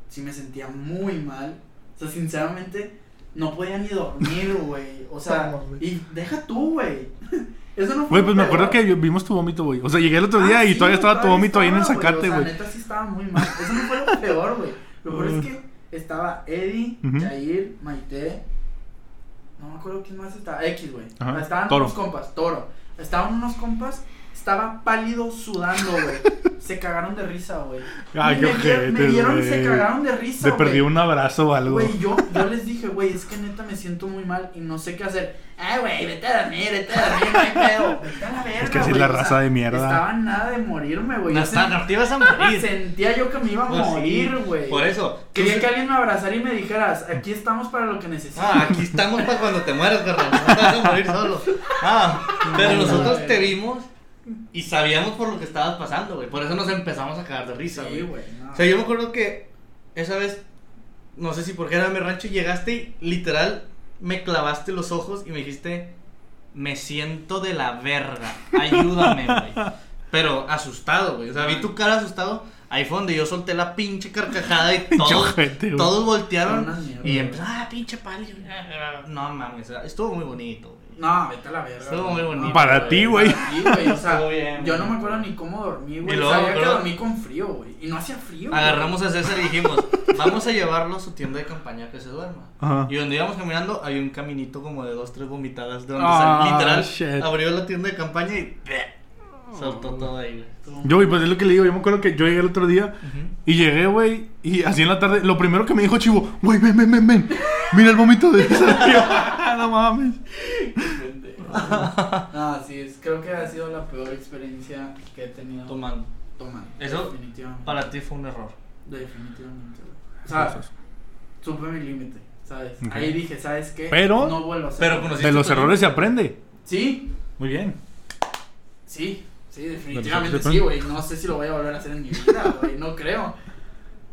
sí me sentía muy mal. O sea, sinceramente, no podía ni dormir, güey. O sea, y deja tú, güey. Eso no fue Güey, pues me acuerdo que vimos tu vómito, güey. O sea, llegué el otro día Ah, y sí, todavía estaba tu vómito ahí en el estaba, zacate, O güey. sea, neta sí estaba muy mal. Eso no fue lo peor, güey. Lo peor es que estaba Eddie. Jair, Maite. No me acuerdo quién más estaba. X, güey. Estaban Toro. unos compas, Toro. Estaban unos compas. Estaba pálido sudando, güey. Se cagaron de risa, güey. Ay, Y qué me, me ojetes, vieron y se cagaron de risa, Te perdí un abrazo o algo. Güey, yo, yo les dije, güey, es que neta me siento muy mal y no sé qué hacer. Ay, güey, vete a dormir, vete a dormir, no hay pedo. Vete a la verga, Es que así es güey, la o sea, raza de mierda. Estaba nada de morirme, güey. No, Yo está, sent- no te ibas a morir. Sentía yo que me iba a Pues morir, güey. Por eso. Quería Tú- que alguien me abrazara y me dijeras, aquí estamos para lo que necesites. Ah, aquí estamos para cuando te mueras, carnal. No te vas a morir solo. Ah, pero No, nosotros te vimos y sabíamos por lo que estabas pasando, güey. Por eso nos empezamos a cagar de risa, güey. no. O sea, yo me acuerdo que esa vez, no sé si porque era mi rancho, llegaste y literal me clavaste los ojos y me dijiste, me siento de la verga, ayúdame, güey. Pero asustado, güey. O sea, vi tu cara asustado. Ahí fue donde yo solté la pinche carcajada y todos, todos voltearon unas mierdas, y güey. empezó, ah, pinche pali. No mames, estuvo muy bonito. No, vete a la verga. Estuvo muy bonito, No, Para ti, güey. Para ti, güey. O sea, bien, yo no me acuerdo ni cómo dormí, güey. Sabía que dormí con frío, güey. Y no hacía frío. güey. Agarramos a César y dijimos, vamos a llevarlo a su tienda de campaña que se duerma. Ajá. Y donde íbamos caminando había un caminito como de dos, tres vomitadas. De donde sal- literal shit. abrió la tienda de campaña y soltó todo ahí, güey. Yo, güey, pues es lo que le digo. Yo me acuerdo que yo llegué el otro día y llegué, güey. Y así en la tarde, lo primero que me dijo Chivo, güey, ven, ven, ven, ven. Mira el vómito de esa. Y yo, "Ah, no mames. No, sí, es, creo que ha sido la peor experiencia que he tenido Tomando. tomando. Eso, definitivamente. Para ti fue un error. Definitivamente, güey. O sea, Gracias. supe mi límite, ¿sabes? Ahí dije, ¿sabes qué? Pero- no vuelvo a hacer. pero De los errores se aprende. Sí, Muy bien. sí, sí, definitivamente sí, güey. No sé si lo voy a volver a hacer en mi vida, güey. No creo.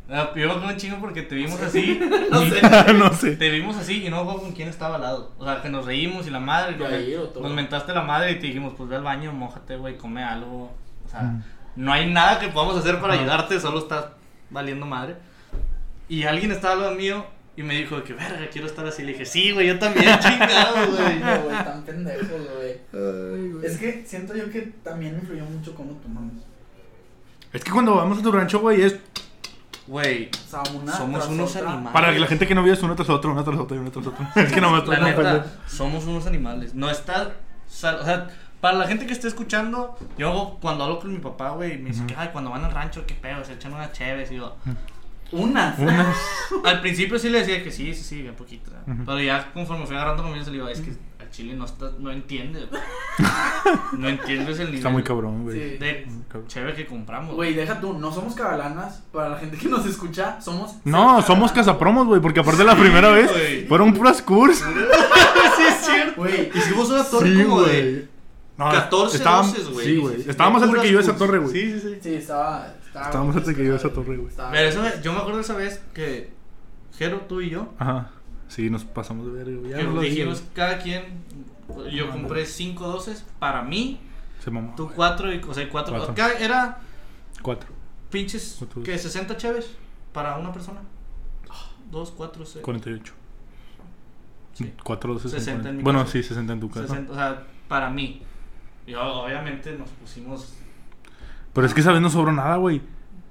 Yo me acuerdo un chingo porque te vimos así. No sé. no sé. Te vimos así y no con quién estaba al lado. O sea, que nos reímos y la madre. De nos- mentaste la madre y te dijimos, pues ve al baño, mójate, güey, come algo. O sea, Mm. no hay nada que podamos hacer para ayudarte, solo estás valiendo madre. Y alguien estaba al lado mío y me dijo que, verga, quiero estar así. Le dije, sí, güey, yo también, chingado, güey. No, güey, tan pendejos, güey. Es que siento yo que también influyó mucho cómo tomamos. Es que cuando vamos a tu rancho, güey, es Güey, O sea, Somos unos otra. animales. para que la gente que no vea es uno tras otro, uno tras otro y uno tras otro. Es que no me la neta, somos unos animales. No está. o sea, para la gente que esté escuchando, yo cuando hablo con mi papá, güey, me dice que, ay, cuando van al rancho, qué pedo, se echan unas chéves. Y yo, Unas. Unas. Al principio sí le decía que sí, sí, sí, bien poquito. Ujú. Pero ya conforme fui agarrando conmigo, se le es que al chile no, está, no entiende. no entiendes el nivel Está muy cabrón, güey. Sí. de cabrón. cheve que compramos. Güey, deja tú, no somos cabalanas. Para la gente que nos escucha, somos. No, somos cazapromos, güey, porque aparte la primera vez fueron puras curs. sí, es cierto. Güey, Hicimos una torre como de No, 14 estábamos- güey. Sí, güey. Estábamos antes de que yo esa torre, güey. Sí, sí, sí. sí, estaba. Estaba Estábamos antes de que yo esa torre, güey. Pero esa vez- yo me acuerdo esa vez que Jero, tú y yo, Ajá. Sí, nos pasamos de ver, güey. Ya que no lo dijimos dije. cada quien, yo compré 5 doces para mí, Se mamó. tú güey. 4 y, o sea, 4. Cuatro. Era Cuatro. pinches, Cuatro que doces. 60 cheves para una persona. 2, 4, 6. 48. Sí. Cuatro doces. en 60 en mi Bueno, caso. sí, 60 en tu casa. 60, o sea, para mí. Y obviamente nos pusimos. Pero es que esa vez no sobró nada, güey.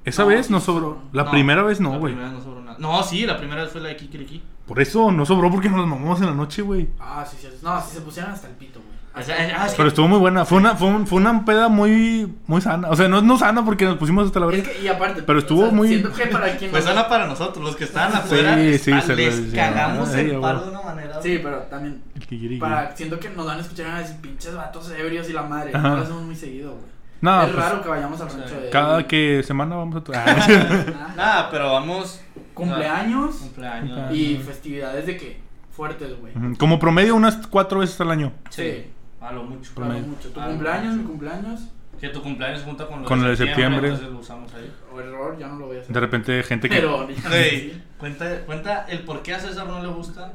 Esa No, vez no sobró. La primera vez no, la güey. primera no sobró nada. No, sí, la primera vez fue la de Kikiriki. Por eso no sobró porque nos mamamos en la noche, güey. Ah, sí, sí. No, sí se pusieron hasta el pito, güey. O sea, ah, es Pero estuvo muy buena. Fue una, fue, un- fue una peda muy, muy sana. O sea, no, no sana porque nos pusimos hasta la Es verga. que, y aparte, Pero estuvo muy- Siento que para quien Pues no- sana para nosotros, los que estaban afuera. Sí, sí, se les les- cagamos Ay, el paro de una manera. Sí, pero también. El kikiriki. Para, siento que nos van a escuchar a decir pinches vatos ebrios y la madre. Ajá. No lo hacemos muy seguido, güey. No, es pues, raro que vayamos al Sí. rancho de. Cada que semana vamos a tu... Ah, Nada, pero vamos. Cumpleaños Cumpleaños. y festividades de que fuertes, güey. Como promedio unas cuatro veces al año. Sí. A lo mucho. Claro, Promedio. mucho. Tu Ah, cumpleaños, mi cumpleaños. Que tu cumpleaños junta con, lo Con el de septiembre. Entonces lo usamos ahí. O error, ya no lo voy a hacer. De repente gente que... Pero, sí. cuenta, cuenta el por qué a César no le gusta.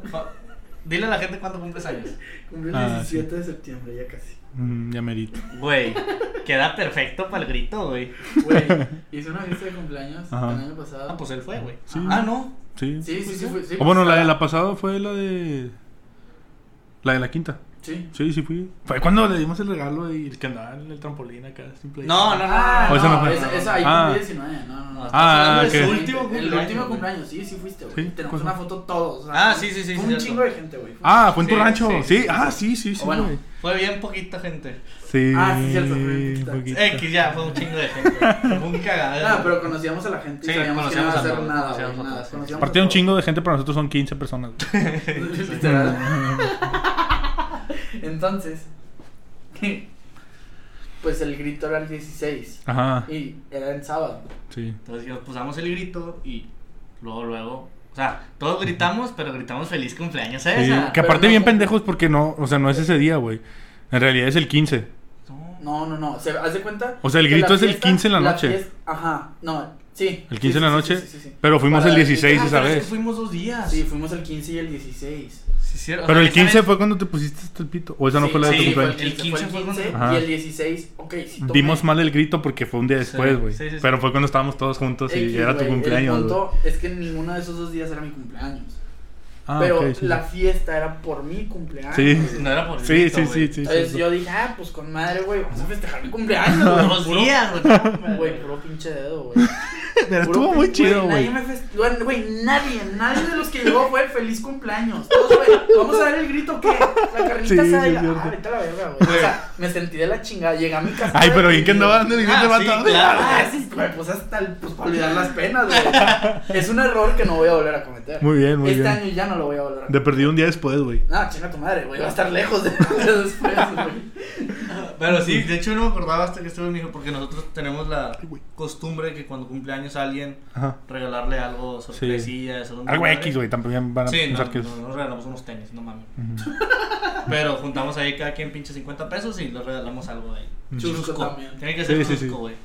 Dile a la gente cuánto cumples años. Cumple el Ah, 17 de septiembre, ya casi. Mm, ya merito. Güey, queda perfecto para el grito, güey. Güey, hice una fiesta de cumpleaños Ajá. el año pasado. Ah, pues él fue, güey. Sí. Ah, no. Sí. Sí, sí, sí. Fue, sí O bueno, la de la pasada fue la de... La de la quinta. Sí. Sí, sí fui. Fue cuando le dimos el regalo y el que andaba en el trampolín acá. simple- No, no, no. Ah, no no, fue. esa, esa ahí Ah. cumplí 19. No, no, no. Ah, Ah, estás hablando de ok. su El último El cumpleaños. último güey. cumpleaños, sí, sí fuiste, güey. Sí, Tenemos ¿cuándo? una foto todos. o sea, Ah, sí, sí, sí, Fue sí, un cierto. chingo de gente, güey. Ah, fue en tu Sí, rancho. sí, ah, sí. sí, sí, Bueno. Fue bien poquita gente. Sí. Ah, sí, cierto. X ya, fue un chingo de gente. Fue un cagadero. Ah, pero conocíamos a la gente y Sí, sabíamos que no iba a conocíamos a hacer nada, conocíamos güey. Conocíamos Aparte a un chingo de gente, para nosotros son 15 personas. Literal. Entonces, pues el grito era el 16 Ajá, y era en sábado. sí. Entonces nos pusamos el grito y luego, luego. O sea, todos gritamos, pero gritamos feliz cumpleaños, Sí, César. que aparte no bien pendejos porque no, o sea, no es ese día, güey. En realidad es el 15. No, no, no. ¿Se haz de cuenta? O sea, el grito es el 15 en la noche. fiesta- Ajá, no, sí. El sí, 15 en la sí, noche, Sí, sí, sí, sí. pero fuimos Para el el 16 Ah, esa pero es que vez. fuimos dos días. Sí, fuimos el 15 y el 16. Sí, cierto. O Pero sea, el esa 15 vez- fue cuando te pusiste hasta el pito. O esa no Sí, fue la de tu sí, cumpleaños. el 15, fue el 15 Ajá. y el 16. Ok, sí. tomé. Vimos mal el grito porque fue un día después, güey. sí, sí, sí. Pero fue cuando estábamos todos juntos y era tu cumpleaños. El punto es que ninguno de esos dos días era mi cumpleaños. Ah, pero ok, sí, la sí. fiesta era por mi cumpleaños. Sí. No era por Sí, grito, sí, sí, sí. Entonces sí. yo dije, ah, pues con madre, güey, vamos a festejar mi cumpleaños. Puro- días, güey. Güey, puro pinche dedo, güey. Pero estuvo muy chido, Nadie güey. güey, nadie, nadie de los que llegó fue feliz cumpleaños. Todos, güey, vamos a dar el grito, ¿qué? La carnita Sí, y cierto. Ah, vete a la verga, güey. O sea, me sentí de la chingada. Llegué a mi casa. Ay, pero bien que deprimido. andaba dando el grito Ah, sí, claro. Ah, sí, güey, pues hasta el, pues para olvidar las penas, güey. Es un error que no voy a volver a cometer. Muy bien, muy este bien. año ya no lo voy a volver a De cometer. perdido un día después, güey. No, chinga tu madre, güey. Va a estar lejos de, de después, güey. Pero sí, de hecho no me acordaba hasta que estuve mi hijo porque nosotros tenemos la costumbre que cuando cumpleaños a alguien Ajá. regalarle algo sorpresilla, eso no Algo X, güey. También van a Sí, no, pensar que es. no, nos regalamos unos tenis, no mames. Pero juntamos ahí cada quien pinche 50 pesos y le regalamos algo ahí. Chusco también. Tiene que ser Sí, sí, chusco, sí. güey.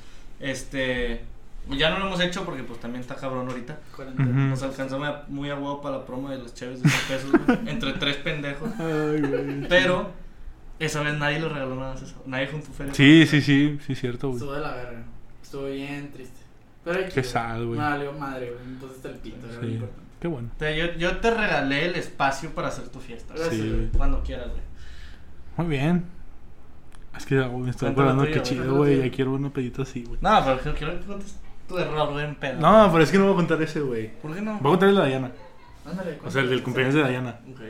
Este. Ya no lo hemos hecho porque pues también está cabrón ahorita. Nos alcanzamos a- muy a huevo para la promo de los chaves de 100 pesos, Entre tres pendejos. Ay, güey. Pero esa vez nadie le regaló nada a César. Nadie juntó feria. Sí, sí, sí. Sí, cierto, güey. Estuvo de la verga. Estuvo bien triste. Pero X, Qué güey. sad, güey. Valió madre, güey. Entonces te el pito, era Sí. importante. Qué bueno. Te- yo, yo te regalé el espacio para hacer tu fiesta. Gracias, Sí, güey. güey. Cuando quieras, güey. Muy bien. Es que güey, me estoy acordando que chido, güey. Ya quiero una pedita así, güey. No, pero quiero, quiero que cuentes tu error, güey, en pedo. No, pero es que no voy a contar ese, güey. ¿Por qué no? Voy a contar el de Dayana. Ándale, O sea, el del cumpleaños de Dayana. Ok,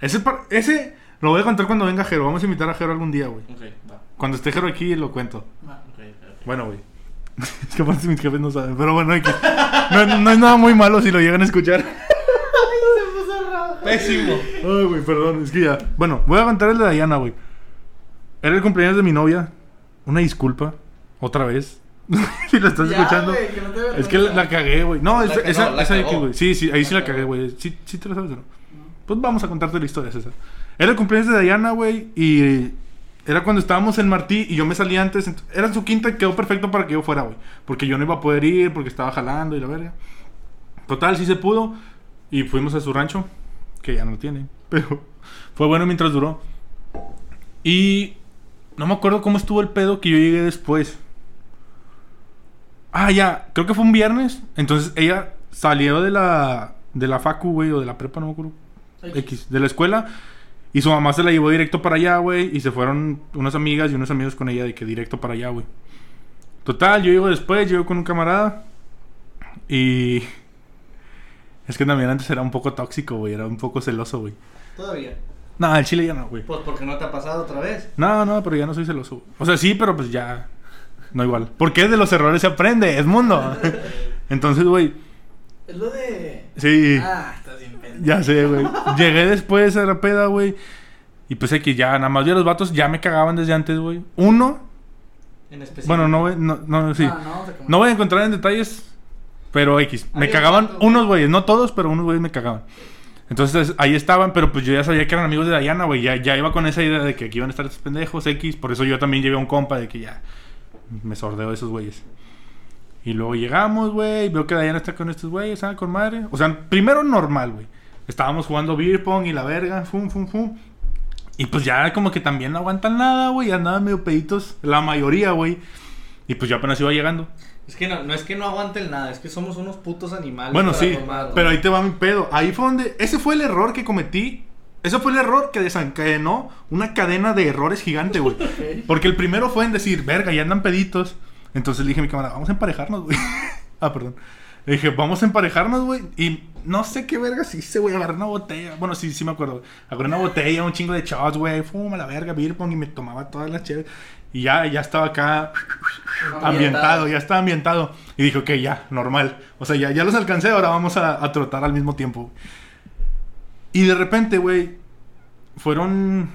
Ese, par- ese lo voy a contar cuando venga Jero. Vamos a invitar a Jero algún día, güey. ok, va. Cuando esté Jero aquí lo cuento. Va. Ok, ok. Bueno, güey. Es que aparte mis jefes no saben. Pero bueno, hay que- no, no es nada muy malo si lo llegan a escuchar. Pésimo. Ay, güey, perdón. Es que ya. Bueno, voy a contar el de Dayana, güey. Era el cumpleaños de mi novia. Una disculpa. Otra vez. si lo estás Ya, escuchando. güey, que no te Es que la, la cagué, güey. No, La esa, no, la esa aquí, güey. Sí, sí, ahí sí La la cagué, güey. Sí, sí te la sabes, o ¿no? Pues vamos a contarte la historia, César. Era el cumpleaños de Dayana, güey. Y era cuando estábamos en Martí y yo me salí antes. Era su quinta y quedó perfecto para que yo fuera, güey. Porque yo no iba a poder ir, porque estaba jalando y la verga. Total, sí se pudo. Y fuimos a su rancho, que ya no lo tiene. Pero fue bueno mientras duró. Y no me acuerdo cómo estuvo el pedo que yo llegué después. Ah, ya, creo que fue un viernes. Entonces ella salió de la de la facu, güey, o de la prepa, no me acuerdo. X, de la escuela. Y su mamá se la llevó directo para allá, güey. Y se fueron unas amigas y unos amigos con ella de que directo para allá, güey. Total, yo llego después, llego con un camarada. Y. Es que también antes era un poco tóxico, güey. Era un poco celoso, güey. Todavía. No, el chile ya no, güey. Pues porque no te ha pasado otra vez. No, no, pero ya no soy celoso. O sea, sí, pero pues ya. No igual. Porque de los errores se aprende, es mundo. Entonces, güey. Es lo de. Sí. Ah, estás bien. Ya sé, güey. Llegué después a la peda, güey. Y pues que ya, nada más vi a los vatos, ya me cagaban desde antes, güey. Uno, En específico. bueno, no, no, no, sí. Ah, no, voy a encontrar en detalles, pero X. Me cagaban vato, unos güeyes, no todos, pero unos güeyes me cagaban. Entonces ahí estaban, pero pues yo ya sabía que eran amigos de Dayana, güey. Ya, ya iba con esa idea de que aquí iban a estar estos pendejos, X. Por eso yo también llevé a un compa de que ya. me sordeo de esos güeyes. Y luego llegamos, güey, veo que Diana está con estos güeyes, ah, con madre. O sea, primero normal, güey. Estábamos jugando beer pong y la verga, fum, fum, fum. Y pues ya como que también no aguantan nada, güey, andaban medio peditos, la mayoría, güey. Y pues yo apenas iba llegando. Es que no, no es que no aguanten nada, es que somos unos putos animales. Bueno, sí, pero ahí te va mi pedo. Ahí fue donde. Ese fue el error que cometí. Ese fue el error que desencadenó una cadena de errores gigante, güey. Porque el primero fue en decir, verga, ya andan peditos. Entonces le dije a mi cámara, vamos a emparejarnos, güey. ah, perdón. Le dije, vamos a emparejarnos, güey. Y no sé qué verga si hice, güey. Agarré una botella. Bueno, sí, sí me acuerdo. Agarré una botella, un chingo de shots, güey. Fuma la verga, beer pong y me tomaba todas las chéveres. Y ya, ya estaba acá ambientado, ya estaba ambientado. Y dije, ok, ya, normal. O sea, ya, ya los alcancé, ahora vamos a, a trotar al mismo tiempo. Y de repente, güey, fueron...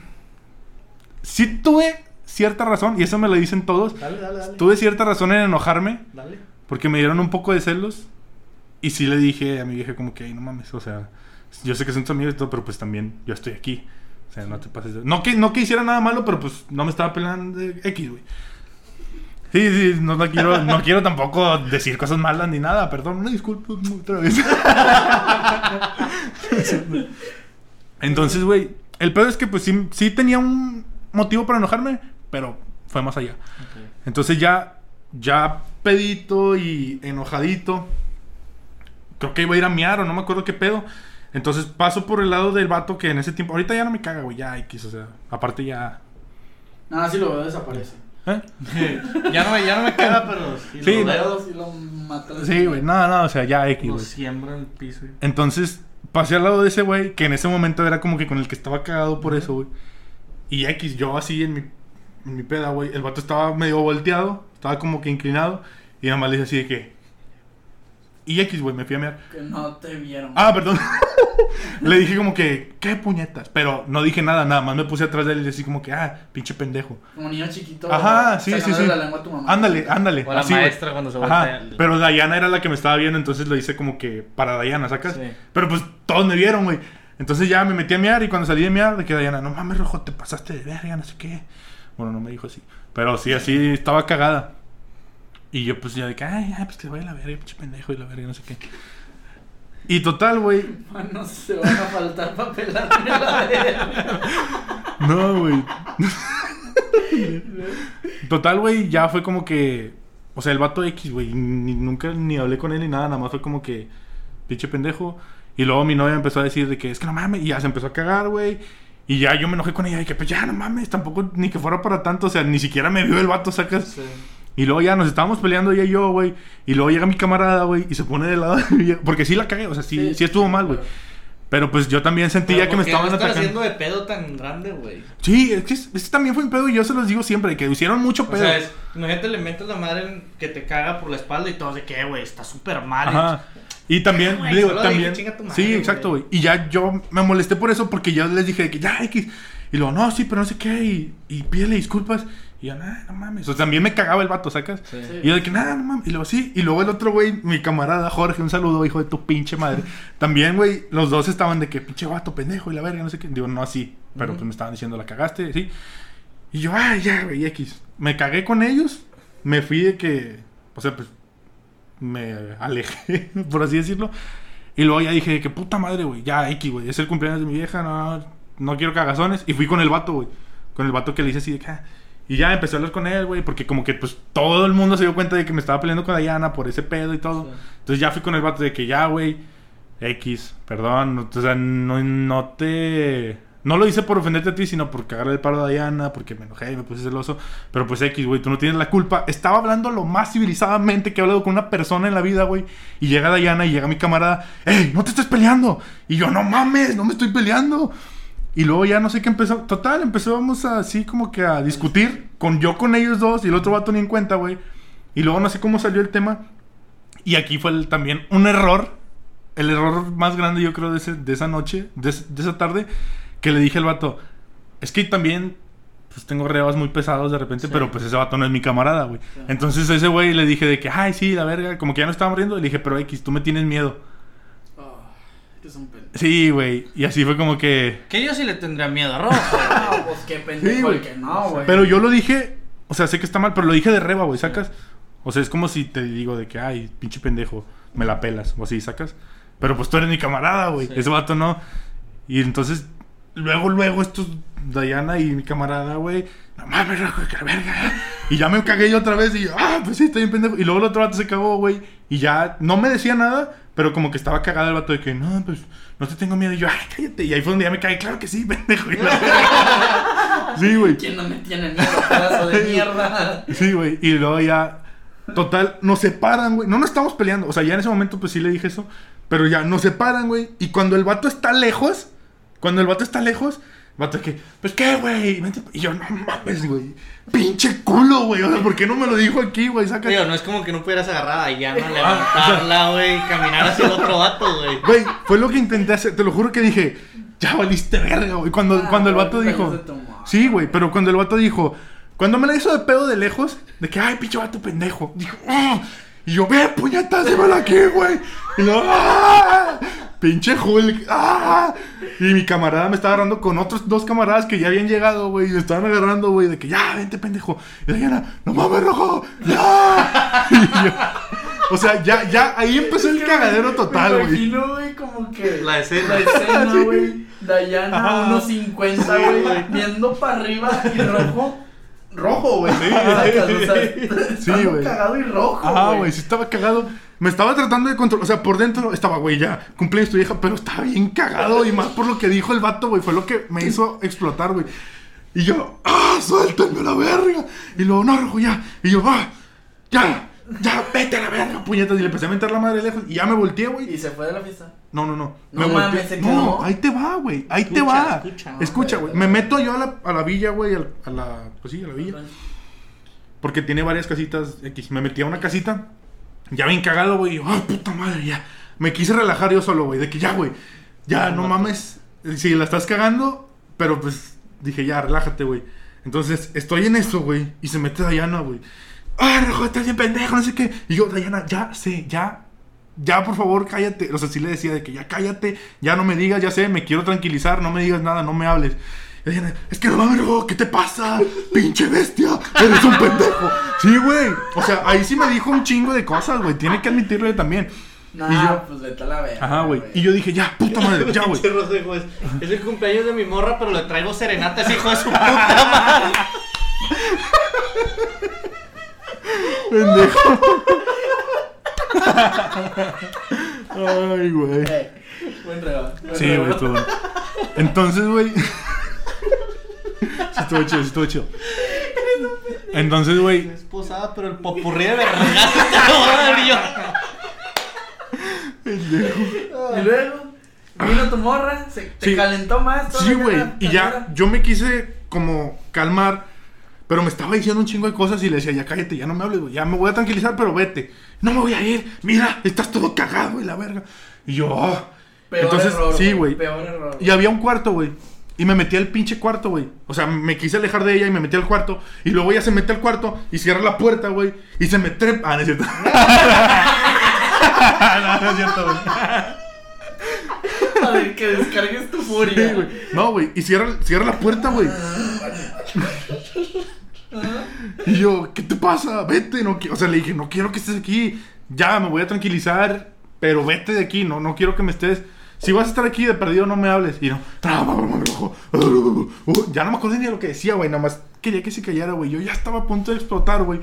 Sí tuve cierta razón, y eso me lo dicen todos. Dale, dale, dale. Tuve cierta razón en enojarme, Dale. porque me dieron un poco de celos. Y sí le dije a mi vieja como que, "Ay, no mames, o sea, yo sé que son tus amigos y todo, pero pues también yo estoy aquí. O sea, no te pases de... No que, no que hiciera nada malo, pero pues no me estaba peleando de X, güey. Sí, sí, no, no quiero, no quiero tampoco decir cosas malas ni nada, perdón, una disculpa otra vez. Entonces, güey, el pedo es que pues sí, sí tenía un motivo para enojarme, pero fue más allá. Entonces ya, ya pedito y enojadito, creo que iba a ir a miar o no me acuerdo qué pedo. Entonces paso por el lado del vato que en ese tiempo, ahorita ya no me caga, güey, ya X, o sea, aparte ya... Nada, si lo veo desaparece. ¿eh? ya, no me, ya no me queda, pero sí, Sí, lo no. veo. si lo matan. Sí, güey, no, no, o sea, ya X, Lo güey. siembra en el piso. güey. Entonces pasé al lado de ese güey, que en ese momento era como que con el que estaba cagado por eso, güey. Y X, yo así en mi, en mi peda, güey, el vato estaba medio volteado, estaba como que inclinado, y nada más le dije así de que... Y X, güey, me fui a mirar. Que no te vieron. Ah, perdón. le dije como que, ¿qué puñetas? Pero no dije nada, nada más me puse atrás de él y así como que, ah, pinche pendejo. Como niño chiquito. Ajá, sí, sí, sí. la lengua a tu mamá. Ándale, ándale. O la así, maestra cuando se Ajá, voltea. pero Dayana era la que me estaba viendo, entonces lo hice como que para Dayana, ¿sacas? Sí. Pero pues todos me vieron, güey. Entonces ya me metí a mear y cuando salí de mear, de que Dayana, no mames, rojo, te pasaste de verga, no sé qué. Bueno, no me dijo así. Pero sí, así estaba cagada. Y yo pues ya de que, ay, ay, pues te voy a la verga, pinche pendejo y la verga, no sé qué. Y total, güey. Manos se van a faltar para pelarme la verga. No, güey. Total, güey, ya fue como que. O sea, el vato X, güey. ni- Nunca ni hablé con él ni nada, nada más fue como que. Pinche pendejo. Y luego mi novia empezó a decir de que es que no mames. Y ya se empezó a cagar, güey. Y ya yo me enojé con ella. Y que pues ya no mames, tampoco ni que fuera para tanto. O sea, ni siquiera me vio el vato, sacas. Sí. Y luego ya nos estábamos peleando ella y yo, güey. Y luego llega mi camarada, güey. Y se pone del lado de mi Porque sí la cagué, o sea, sí, sí, estuvo mal, güey. Pero pues yo también sentía Pero que me ¿por qué estaban están atacando. haciendo de pedo tan grande, güey? Sí, es que es- ese también fue un pedo y yo se los digo siempre, que hicieron mucho O pedo. sea, es, imagínate le metes la madre en- que te caga por la espalda y todos de que, güey, está súper mal. Ajá. Y también, Güey, digo, también. dije, "Chinga tu madre, sí, güey". exacto, güey. Y ya yo me molesté por eso porque yo les dije que ya X. Y luego, no, sí, pero no sé qué. Y, y pídele disculpas. Y yo, nah, no mames. O sea, también me cagaba el vato, ¿sacas? Sí. Y yo de que, nada, no mames. Y luego, sí. Y luego el otro güey, mi camarada Jorge, un saludo, hijo de tu pinche madre. También, güey, los dos estaban de que, pinche vato, pendejo, y la verga, no sé qué. Digo, no así. Pero pues me estaban diciendo, la cagaste, sí. Y yo, ay, ya, güey, X. Me cagué con ellos. Me fui de que, o sea, pues, me alejé, por así decirlo. Y luego ya dije, que puta madre, güey, ya, X, güey, es el cumpleaños de mi vieja, no, no quiero cagazones. Y fui con el vato, güey, con el vato que le hice así de que, ah. Y ya empecé a hablar con él, güey, porque como que pues todo el mundo se dio cuenta de que me estaba peleando con Dayana por ese pedo y todo. Sí. Entonces ya fui con el vato de que ya, güey, X, perdón, o sea, no, no te... No lo hice por ofenderte a ti, sino por cagarle el paro a Diana, porque me enojé y me puse celoso. Pero pues X, güey, tú no tienes la culpa. Estaba hablando lo más civilizadamente que he hablado con una persona en la vida, güey. Y llega Diana y llega mi camarada, ¡Ey, no te estés peleando! Y yo, no mames, no me estoy peleando. Y luego ya no sé qué empezó. Total, empezamos así como que a discutir. Con yo con ellos dos y el otro vato ni en cuenta, güey. Y luego no sé cómo salió el tema. Y aquí fue el- también un error. El error más grande, yo creo, de, ese- de esa noche, de, es- de esa tarde. Que le dije al vato, es que también pues tengo rebas muy pesados de repente, Sí. pero pues ese vato no es mi camarada, güey. Sí. Entonces ese güey le dije de que, ay, sí, la verga, como que ya no estábamos riendo. Le dije, pero X, tú me tienes miedo. Que es un pendejo. Sí, güey. Y así fue como que... Que yo sí le tendría miedo a Rojo. No, pues qué pendejo Sí, el que no, güey. Pero yo lo dije O sea, sé que está mal, pero lo dije de reba, güey, ¿sacas? O sea, es como si te digo de que, ay, pinche pendejo, me la pelas, o así, ¿sacas? Pero pues tú eres mi camarada, güey. Sí. Ese vato no. Y entonces, luego, luego, estos, Diana y mi camarada, güey, no mames, rojo, que la verga. Y ya me cagué yo otra vez y yo, ah, pues sí, estoy bien pendejo. Y luego el otro vato se cagó, güey. Y ya no me decía nada, pero como que estaba cagado el vato de que, no, pues no te tengo miedo. Y yo, ay, cállate. Y ahí fue donde ya me caí, claro que sí, pendejo. Y la- sí, güey. ¿Quién no me tiene miedo, pedazo de mierda? Sí, güey. Y luego ya. Total, nos separan, güey. No nos estamos peleando. O sea, ya en ese momento, pues sí le dije eso. Pero ya nos separan, güey. Y cuando el vato está lejos, cuando el vato está lejos, vato es que, pues qué, güey. Vente pa-". Y yo, no mames, güey. Pinche culo, güey. O sea, ¿por qué no me lo dijo aquí, güey? Saca. Digo, no es como que no pudieras agarrar a Diana, levantarla, güey, y caminar hacia el otro vato, güey. Güey, fue lo que intenté hacer. Te lo juro que dije, ya valiste verga, güey. Cuando, Ah, cuando el vato dijo. Sí, güey, pero cuando el vato dijo. Cuando me la hizo de pedo de lejos, de que, ay, pinche vato pendejo. Dijo, "Ah". Y yo, ve, puñetas, llévala aquí, güey. Y luego, ¡ah! Pinche Hulk, ¡ah! Y mi camarada me estaba agarrando con otros dos camaradas que ya habían llegado, güey. Y me estaban agarrando, güey, de que, ya, vente, pendejo. Y Diana, no mames, rojo, ya. Y yo, o sea, ya, ya, ahí empezó el Es cagadero me- total, Me güey. imagino, güey, como que. La escena. La escena, Sí. güey. Dayana, Ajá. unos 50, güey. Viendo para arriba y rojo. Rojo, güey. Sí, o sea, sí, güey. cagado y rojo. Ah, güey, sí estaba cagado. Me estaba tratando de controlar. O sea, por dentro estaba, güey, ya, cumpleaños tu hija, pero estaba bien cagado. Y más por lo que dijo el vato, güey, fue lo que me hizo explotar, güey. Y yo, ¡ah, suéltenme la verga! Y luego, no, rojo, ya. Y yo, ¡ah, ya! ¡Ya, vete a la verga, puñetas! Y le empecé a meter la madre lejos. Y ya me volteé, güey. Y se fue de la fiesta. No, no, no. No me mames, ¿se No, quedó? ahí te va, güey. Ahí te va. escucha. Escucha, güey. Me meto yo a la, a la villa, güey. A la. Pues sí, a la villa. Porque tiene varias casitas X. Me metí a una casita. Ya bien cagado, güey. ¡Ah, puta madre! Ya. Me quise relajar yo solo, güey. De que ya, güey. Ya, no mames. Si la estás cagando. Pero pues dije, ya, relájate, güey. Entonces estoy en eso, güey. Y se mete Dayana, güey. ¡Ah, rojo, estás bien pendejo! No sé qué. Y yo, Dayana, ya sé, ya. Ya, por favor, cállate. O sea, sí le decía de que ya cállate. Ya no me digas, ya sé, me quiero tranquilizar. No me digas nada, no me hables. Y Dayana, es que no mames, ¿qué te pasa? Pinche bestia. Eres un pendejo. Sí, güey. O sea, ahí sí me dijo un chingo de cosas, güey. Tiene que admitirle también. Nah, Y yo- pues vete a la verga. Ajá, güey. Y yo dije, ya, puta madre, ya, güey. Es, el cumpleaños de mi morra, pero le traigo serenata a ese hijo de su puta madre. Pendejo. Ay, güey. Buen regalo. Sí, güey, bueno. Entonces, güey. Sí, estuvo chido, sí, estuvo chido. Entonces, güey. Es posada, pero el popurrí de vergas te lo voy a dar yo. Y luego, vino tu morra, se, te Sí. calentó más. Sí, güey. Y ya, yo me quise como calmar. Pero me estaba diciendo un chingo de cosas y le decía, ya cállate, ya no me hables, güey. Ya me voy a tranquilizar, pero vete. No me voy a ir. Mira, estás todo cagado, güey, la verga. Y yo, ah. Peor Entonces, error, sí, güey. Peor error. Y había un cuarto, güey. Y me metí al pinche cuarto, güey. O sea, me quise alejar de ella y me metí al cuarto. Y luego ella se mete al cuarto y cierra la puerta, güey. Y se me trepa. Ah, no es cierto. no, no es cierto, güey. A ver, que descargues tu furia. Sí, güey. No, güey. Y cierra, cierra la puerta, güey. Y yo, ¿qué te pasa? Vete. No, o sea, le dije, no quiero que estés aquí. Ya, me voy a tranquilizar. Pero vete de aquí. No, no quiero que me estés. Si vas a estar aquí de perdido, no me hables. Y no. Uh, ya no me acuerdo ni de lo que decía, güey. Nada más quería que se callara, güey. Yo ya estaba a punto de explotar, güey.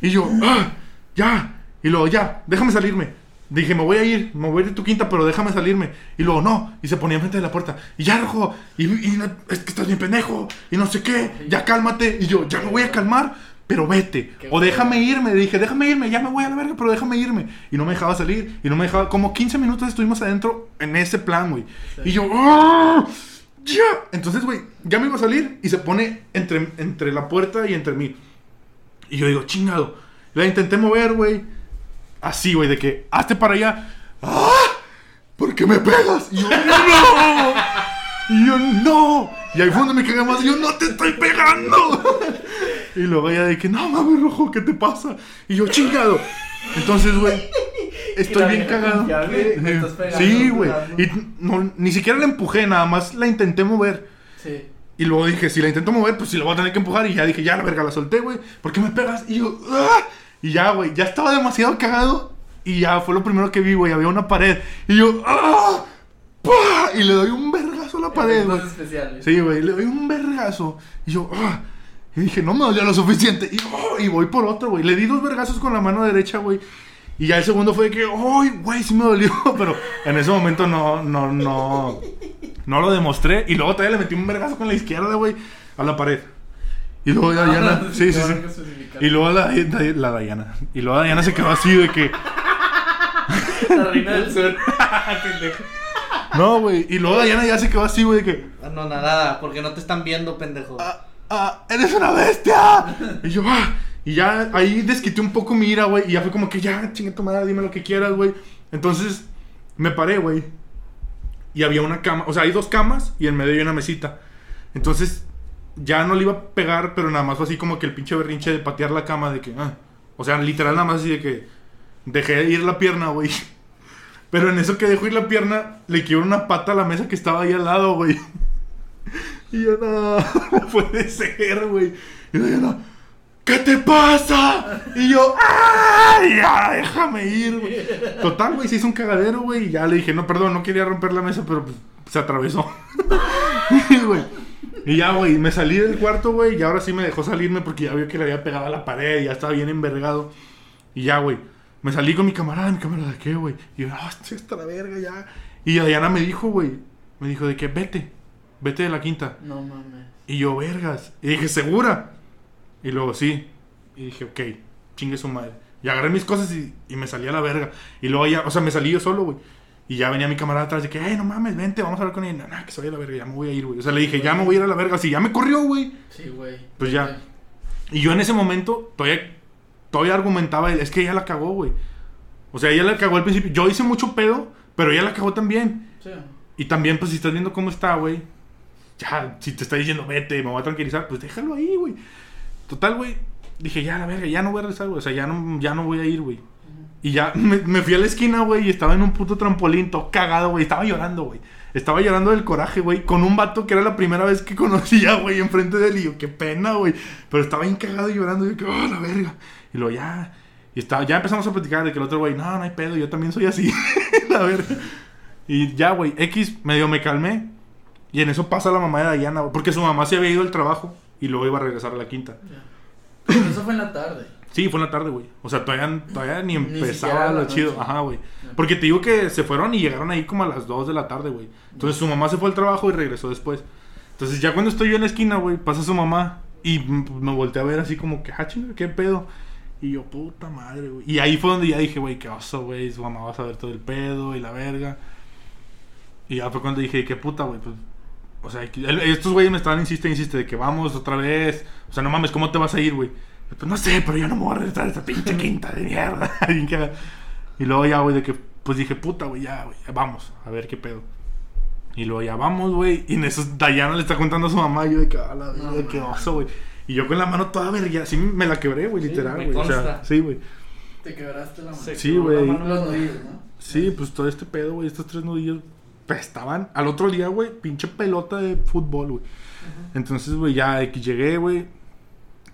Y yo, ah, ya. Y luego, ya, déjame salirme. Dije, me voy a ir, me voy a ir de tu quinta, pero déjame salirme. Y luego, no. Y se ponía enfrente de la puerta. Y ya, rojo. Y, es que estás bien pendejo. Y no sé qué. Ya cálmate. Y yo, ya me voy a calmar, pero vete. Qué O déjame irme. Dije, déjame irme. Ya me voy a la verga, pero déjame irme. Y no me dejaba salir. Y no me dejaba. Como 15 minutos estuvimos adentro en ese plan, güey. Y yo, ¡ah! ¡Ya! Entonces, güey, ya me iba a salir y se pone entre, entre la puerta y entre mí. Y yo digo, chingado. La intenté mover, güey. Así, güey, de que, hazte para allá. ¡Ah! ¿Por qué me pegas? Y yo, ¡no! Y yo, ¡no! Y ahí fue donde me cagué más. Y yo, ¡no te estoy pegando! Y luego ella de que, no mames, rojo, ¿qué te pasa? Y yo, chingado. Entonces, güey, estoy bien cagado. Sí, güey. Y no, ni siquiera la empujé, nada más la intenté mover. Sí. Y luego dije, si la intento mover, pues si la voy a tener que empujar. Y ya dije, ya la verga, la solté, güey. ¿Por qué me pegas? Y yo, ¡ah! Y ya, güey, ya estaba demasiado cagado. Y ya fue lo primero que vi, güey. Había una pared. Y yo, ¡ah! ¡Pah! Y le doy un vergazo a la pared, güey. Sí, güey, le doy un vergazo. Y yo, ¡ah! Y dije, no me dolía lo suficiente. Y, ¡oh! y voy por otro, güey. Le di dos vergazos con la mano derecha, güey. Y ya el segundo fue de que, ¡ay, güey! Sí me dolió. Pero en ese momento no, no, no. No lo demostré. Y luego todavía le metí un vergazo con la izquierda, güey, a la pared. Y luego Ah, Diana. Sí, sí, sí. Y luego la, la, la Diana. Y luego Diana se quedó así de que. La reina del sur. No, güey. Y luego Diana ya se quedó así, güey, de que. Ah, No, nada, porque no te están viendo, pendejo. ah, ah, eres una bestia. Y yo, ah. Y ya ahí desquité un poco mi ira, güey. Y ya fue como que ya, chingue tu madre, dime lo que quieras, güey. Entonces, me paré, güey. Y había una cama. O sea, hay dos camas y en medio hay una mesita. Entonces, ya no le iba a pegar, pero nada más fue así como que el pinche berrinche de patear la cama, de que, ah. O sea, literal nada más así de que dejé ir la pierna, güey. Pero en eso que dejó ir la pierna, le quiebro una pata a la mesa que estaba ahí al lado, güey. Y yo, no, no puede ser, güey. Y yo, no, ¿qué te pasa? Y yo, ¡ay! Ya, déjame ir, güey. Total, güey, se hizo un cagadero, güey. Y ya le dije, no, perdón, no quería romper la mesa, pero pues, se atravesó. Y, ya, güey, me salí del cuarto, güey. Y ahora sí me dejó salirme porque ya vio que le había pegado a la pared y ya estaba bien envergado. Y ya, güey. Me salí con mi camarada, mi camarada, ¿qué, güey? Y yo, no, estoy hasta la verga ya. Y Diana me dijo, güey. Me dijo de que vete. Vete de la quinta. No mames. Y yo, vergas. Y dije, ¿segura? Y luego, sí. Y dije, ok, chingue su madre. Y agarré mis cosas y, y me salí a la verga. Y luego ya, o sea, me salí yo solo, güey. Y ya venía mi camarada atrás de que, ay, no mames, vente, vamos a hablar con él. No, no, que se vaya a la verga, ya me voy a ir, güey. O sea, le dije, ya me voy a ir a la verga. Si ya me corrió, güey. Sí, güey. Pues ya. Y yo en ese momento todavía, todavía argumentaba, es que ella la cagó, güey. O sea, ella la cagó al principio. Yo hice mucho pedo, pero ella la cagó también. Sí. Y también, pues, si estás viendo cómo está, güey. Ya, si te está diciendo, vete, me voy a tranquilizar, pues déjalo ahí, güey. Total, güey. Dije, ya, la verga, ya no voy a regresar, güey. O sea, ya no, ya no voy a ir, güey. Y ya me, me fui a la esquina, güey, y estaba en un puto trampolín, todo cagado, güey. Estaba llorando, güey. Estaba llorando del coraje, güey, con un vato que era la primera vez que conocía, güey, enfrente de él. Y yo, qué pena, güey. Pero estaba bien cagado y llorando. Y yo, que, oh, la verga. Y luego ya. Y estaba, ya empezamos a platicar de que el otro, güey, no, no hay pedo, yo también soy así. la verga. Y ya, güey, X, medio me calmé. Y en eso pasa la mamá de güey, porque su mamá se había ido al trabajo y luego iba a regresar a la quinta. Pero eso fue en la tarde. Sí, fue en la tarde, güey. O sea, todavía, todavía ni empezaba lo chido. Ajá, güey. Porque te digo que se fueron y llegaron ahí como a las 2 de la tarde, güey. Entonces su mamá se fue al trabajo y regresó después. Entonces ya cuando estoy yo en la esquina, güey, pasa su mamá y m- me volteé a ver así como que, ah, chinga, ¿qué pedo? Y yo, puta madre, güey. Y ahí fue donde ya dije, güey, qué oso, güey. Su mamá va a saber todo el pedo y la verga. Y ya fue cuando dije, qué puta, güey, pues. O sea, estos güeyes me estaban insiste, insiste de que vamos otra vez. O sea, no mames, ¿cómo te vas a ir, güey? Pues no sé, pero yo no me voy a regresar a esta pinche quinta de mierda. Y luego ya, güey, de que, pues dije, puta, güey, ya, güey, ya vamos, a ver qué pedo. Y luego ya vamos, güey. Y en eso Dayana le está contando a su mamá. Y yo de que, a la No, vida, qué mames. oso, güey. Y yo con la mano toda verga, así me la quebré, güey, Sí, literal, güey. O sea, sí, güey. Te quebraste la mano. Sí, güey. ¿no? Sí, pues todo este pedo, güey, estos tres nudillos estaban al otro día, güey, pinche pelota de fútbol, güey. Entonces, güey, ya llegué, güey.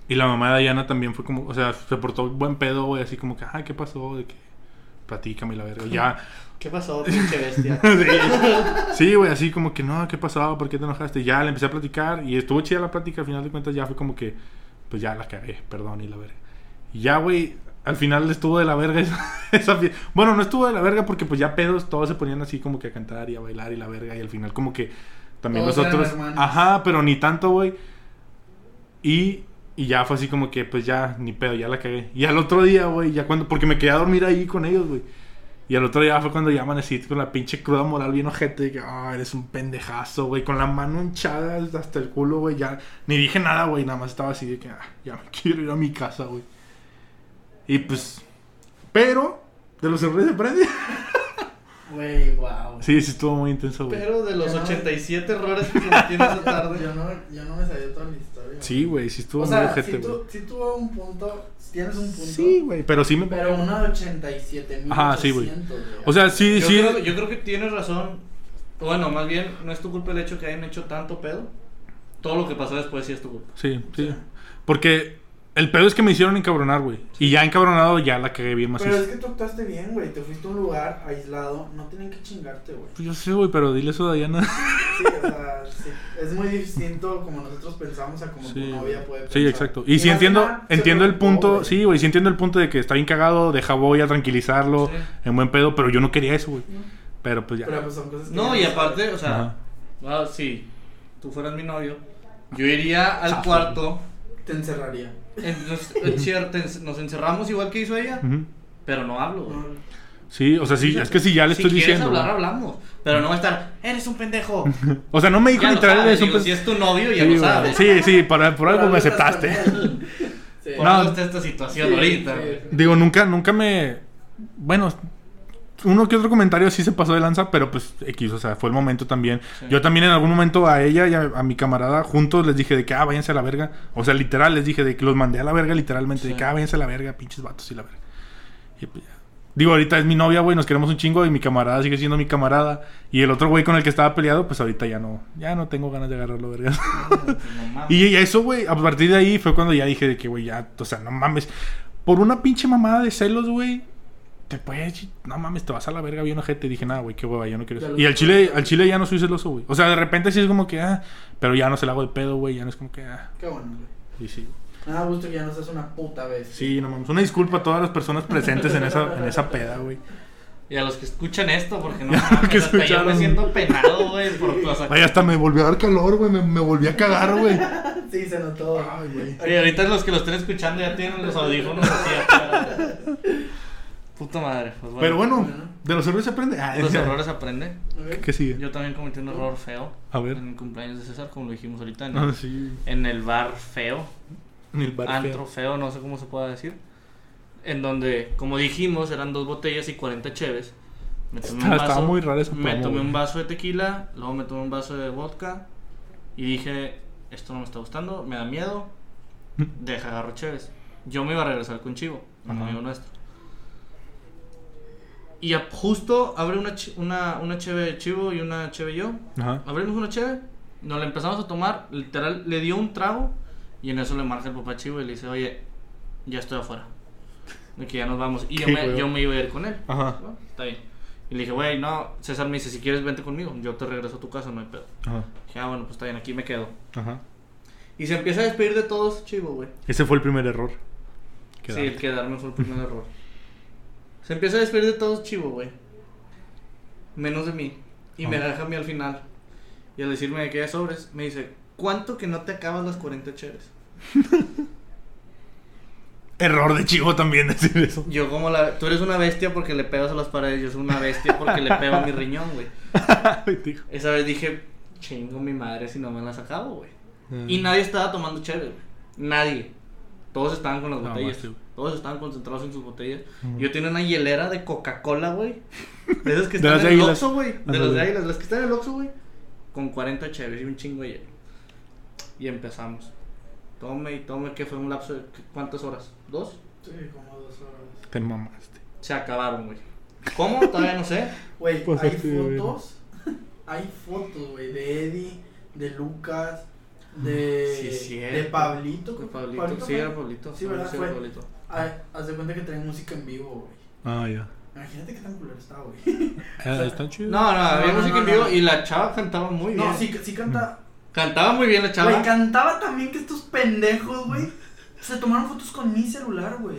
Y la mamá de Diana también fue como, o sea, se portó buen pedo, güey, así como que, ay, ¿qué pasó? De que, platícame la verga. Ya, ¿Qué pasó, pinche bestia? Sí. Sí, güey, así como que, no, ¿qué pasó? ¿Por qué te enojaste? Y ya le empecé a platicar y estuvo chida la plática. Al final de cuentas, ya fue como que, pues ya la cagué, perdón y la verga. Y ya, güey, al final estuvo de la verga esa, esa fie- Bueno, no estuvo de la verga porque, pues ya pedos, todos se ponían así como que a cantar y a bailar y la verga. Y al final, como que también Todos nosotros. Ajá, pero ni tanto, güey. Y, y ya fue así como que, pues ya, ni pedo, ya la cagué. Y al otro día, güey, ya cuando. Porque me quedé a dormir ahí con ellos, güey. Y al otro día fue cuando ya amanecí con la pinche cruda moral bien ojete. De que, ah, eres un pendejazo, güey. Con la mano hinchada hasta el culo, güey. Ya ni dije nada, güey. Nada más estaba así de que, ah, ya me quiero ir a mi casa, güey. Y pues. Pero, de los errores se aprende. Güey, wow. Sí, sí, estuvo muy intenso, güey. Pero de los Ya no- 87 errores que cometí en esa tarde. Yo no, yo no me sabía toda la historia. Sí, güey, sí estuvo O muy sea, ojete, sí, güey. sí tuvo un punto. Tienes un punto. Sí, güey, pero sí me. Pero una de 87 mil. Ajá, sí, güey. O sea, sí, Yo, sí. creo, yo creo que tienes razón. Bueno, más bien, no es tu culpa el hecho que hayan hecho tanto pedo. todo lo que pasó después sí es tu culpa. Sí, sí. Porque el pedo es que me hicieron encabronar, güey. Y ya encabronado ya la cagué bien Pero es que tú actuaste bien, güey. Te fuiste a un lugar aislado. No tienen que chingarte, güey. Pues yo sé, güey, pero dile eso a Diana. Sí, o sea, sí. Es muy distinto como nosotros pensamos a como Sí, tu novia puede pensar. Sí, exacto. Y, si más que entiendo, entiendo el preocupó, punto, sí, güey, sí entiendo el punto de que está bien cagado, deja voy a tranquilizarlo, Sí. en buen pedo, pero yo no quería eso, güey. Pero pues ya. Pero pues son cosas que No, ya y aparte, o sea, Ajá. ah, si tú fueras mi novio, yo iría al Zafo. cuarto, Te encerraría. en- nos, encierra- te- nos encerramos igual que hizo ella, pero no hablo, güey. Sí, o sea, sí, es que si ya le si estoy quieres diciendo. hablar, güey. hablamos, pero no va a estar, eres un pendejo. O sea, no me dijo literal sabes, es un si es tu novio, ya Sí, lo sabes. Sí, sí, por, por algo me aceptaste. Sí. Por No. algo está esta situación Sí, ahorita, sí, güey. sí. Digo, nunca, nunca me. Bueno, uno que otro comentario sí se pasó de lanza, pero pues X, o sea, fue el momento también. Sí. Yo también en algún momento a ella y a, a mi camarada juntos les dije de que, ah, váyanse a la verga. O sea, literal, les dije de que los mandé a la verga, literalmente, de que, ah, váyanse a la verga, pinches vatos y la verga. Y pues ya. Digo, ahorita es mi novia, güey, nos queremos un chingo y mi camarada sigue siendo mi camarada. Y el otro güey con el que estaba peleado, pues ahorita ya no, ya no tengo ganas de agarrarlo, vergas. No, pues, no mames. Y eso, güey, a partir de ahí fue cuando ya dije de que, güey, ya, o sea, no mames. Por una pinche mamada de celos, güey, te puedes, no mames, te vas a la verga bien ojete. Dije, nada, güey, qué hueva, yo no quiero eso. Y al chile, al chile ya no soy celoso, güey. O sea, de repente sí es como que, ah, pero ya no se la hago de pedo, güey, ya no es como que, ah, Qué bueno, güey. y sí. Da gusto que ya no seas una puta vez. Sí, no mames. Una disculpa a todas las personas presentes en esa, en esa peda, güey. Y a los que escuchan esto, porque no Ya, mames, que hasta yo me siento penado, güey, por Ay, hasta me volvió a dar calor, güey, me, me volví a cagar, güey. Sí, se notó. Ay, güey. Sí, ahorita los que lo estén escuchando ya tienen los audífonos así. Puta madre, pues bueno. Pero bueno, de los errores se aprende. Ah, Los ya. errores aprende. Ok. ¿Qué sigue? Yo también cometí un error feo. A ver. En el cumpleaños de César, como lo dijimos ahorita. En, Ah, sí. en el bar feo. En el bar feo. antro feo, no sé cómo se pueda decir. En donde, como dijimos, eran dos botellas y 40 cheves. Me tomé Está- estaba muy rara esa Me tomé un vaso de tequila, luego me tomé un vaso de vodka. Y dije, esto no me está gustando, me da miedo. Deja agarro cheves. Yo me iba a regresar con Chivo, un amigo nuestro. Y a- justo abre una, una, una cheve Chivo y una cheve yo. Ajá. Abrimos una cheve, nos la empezamos a tomar, literal, le dio un trago y en eso le marca el papá chivo y le dice, oye, ya estoy afuera. De que ya nos vamos. Y yo me, yo me iba a ir con él. Ajá. ¿no? Está bien. Y le dije, güey, no, César me dice, si quieres vente conmigo, yo te regreso a tu casa, no hay pedo. Ajá. Dije, ah, bueno, pues está bien, aquí me quedo. Ajá. Y se empieza a despedir de todos, chivo, güey. Ese fue el primer error. Sí, el quedarme fue el primer error. Se empieza a despedir de todos, chivo, güey. Menos de mí. Y me deja a mí al final. Y al decirme de que hay sobres, me dice, ¿cuánto que no te acabas las 40 cheves? Error de chivo también decir eso. Yo como la... Tú eres una bestia porque le pegas a las paredes, yo soy una bestia porque le pego a mi riñón, güey. Esa vez dije, chingo mi madre si no me las acabo, güey. Mm. Y nadie estaba tomando chévere, güey. Nadie. Todos estaban con las No, botellas. más. Todos estaban concentrados en sus botellas. Yo tenía una hielera de Coca-Cola, güey. De esas que están las en de el. Oxxo, güey. De las de águilas. Las que están en el Oxxo, güey. Con 40 chéveres y un chingo de hielo. Y empezamos. Tome y tome, que fue un lapso de... ¿Cuántas horas? ¿Dos? Sí, como dos horas. Te mamaste. Se acabaron, güey. ¿Cómo? Todavía no sé. Güey, Pues hay de fotos. hay fotos, güey, de Eddie, de Lucas, de. Sí, de Pablito. Que Pablito. Sí, era Pablito. Sí, ¿verdad? Sí, era Fue. Pablito. Ay, haz de cuenta que traen música en vivo, güey. Ah, ya. Imagínate qué tan culero estaba, güey. Ah, está chido. No, no, había No, no, música no, en vivo no. y la chava cantaba muy bien. No, sí, sí canta. Cantaba muy bien la chava. Güey, cantaba también que estos pendejos, güey, se tomaron fotos con mi celular, güey.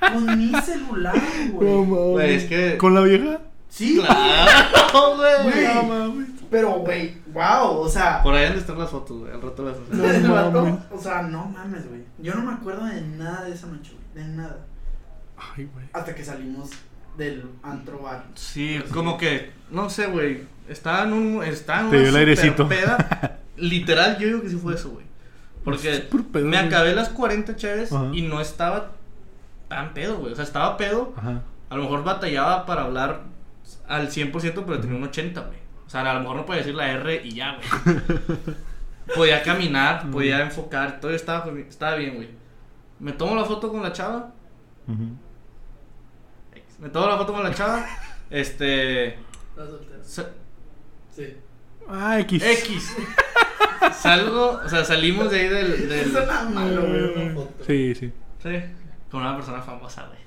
Con mi celular, güey. Güey, es que. ¿Con la vieja? Sí, Claro, güey. Güey. No mames. Pero, güey, wow, o sea. Por ahí han de estar las fotos, güey. Al rato las No el mames. o sea, no mames, güey. Yo no me acuerdo de nada de esa noche, güey. De nada. Ay, güey. Hasta que salimos del antro bar. Sí, como que. No sé, güey. Estaba en un. Estaba en Te una dio el airecito. super peda. Literal, yo digo que sí fue eso, güey. Porque pedo, me güey. acabé las 40 chaves Ajá. y no estaba tan pedo, güey. O sea, estaba pedo. Ajá. A lo mejor batallaba para hablar al 100%, pero tenía un 80, güey. O sea, a lo mejor no podía decir la R y ya, güey. podía caminar, podía enfocar, todo estaba, estaba bien, güey. Me tomo la foto con la chava. Ujú. Me tomo la foto con la chava. Este. ¿Estás soltero? se- Sí. Ah, X. X. salgo, o sea, salimos de ahí del. del Suena malo, güey, una foto. Sí, sí. sí, con una persona famosa, güey.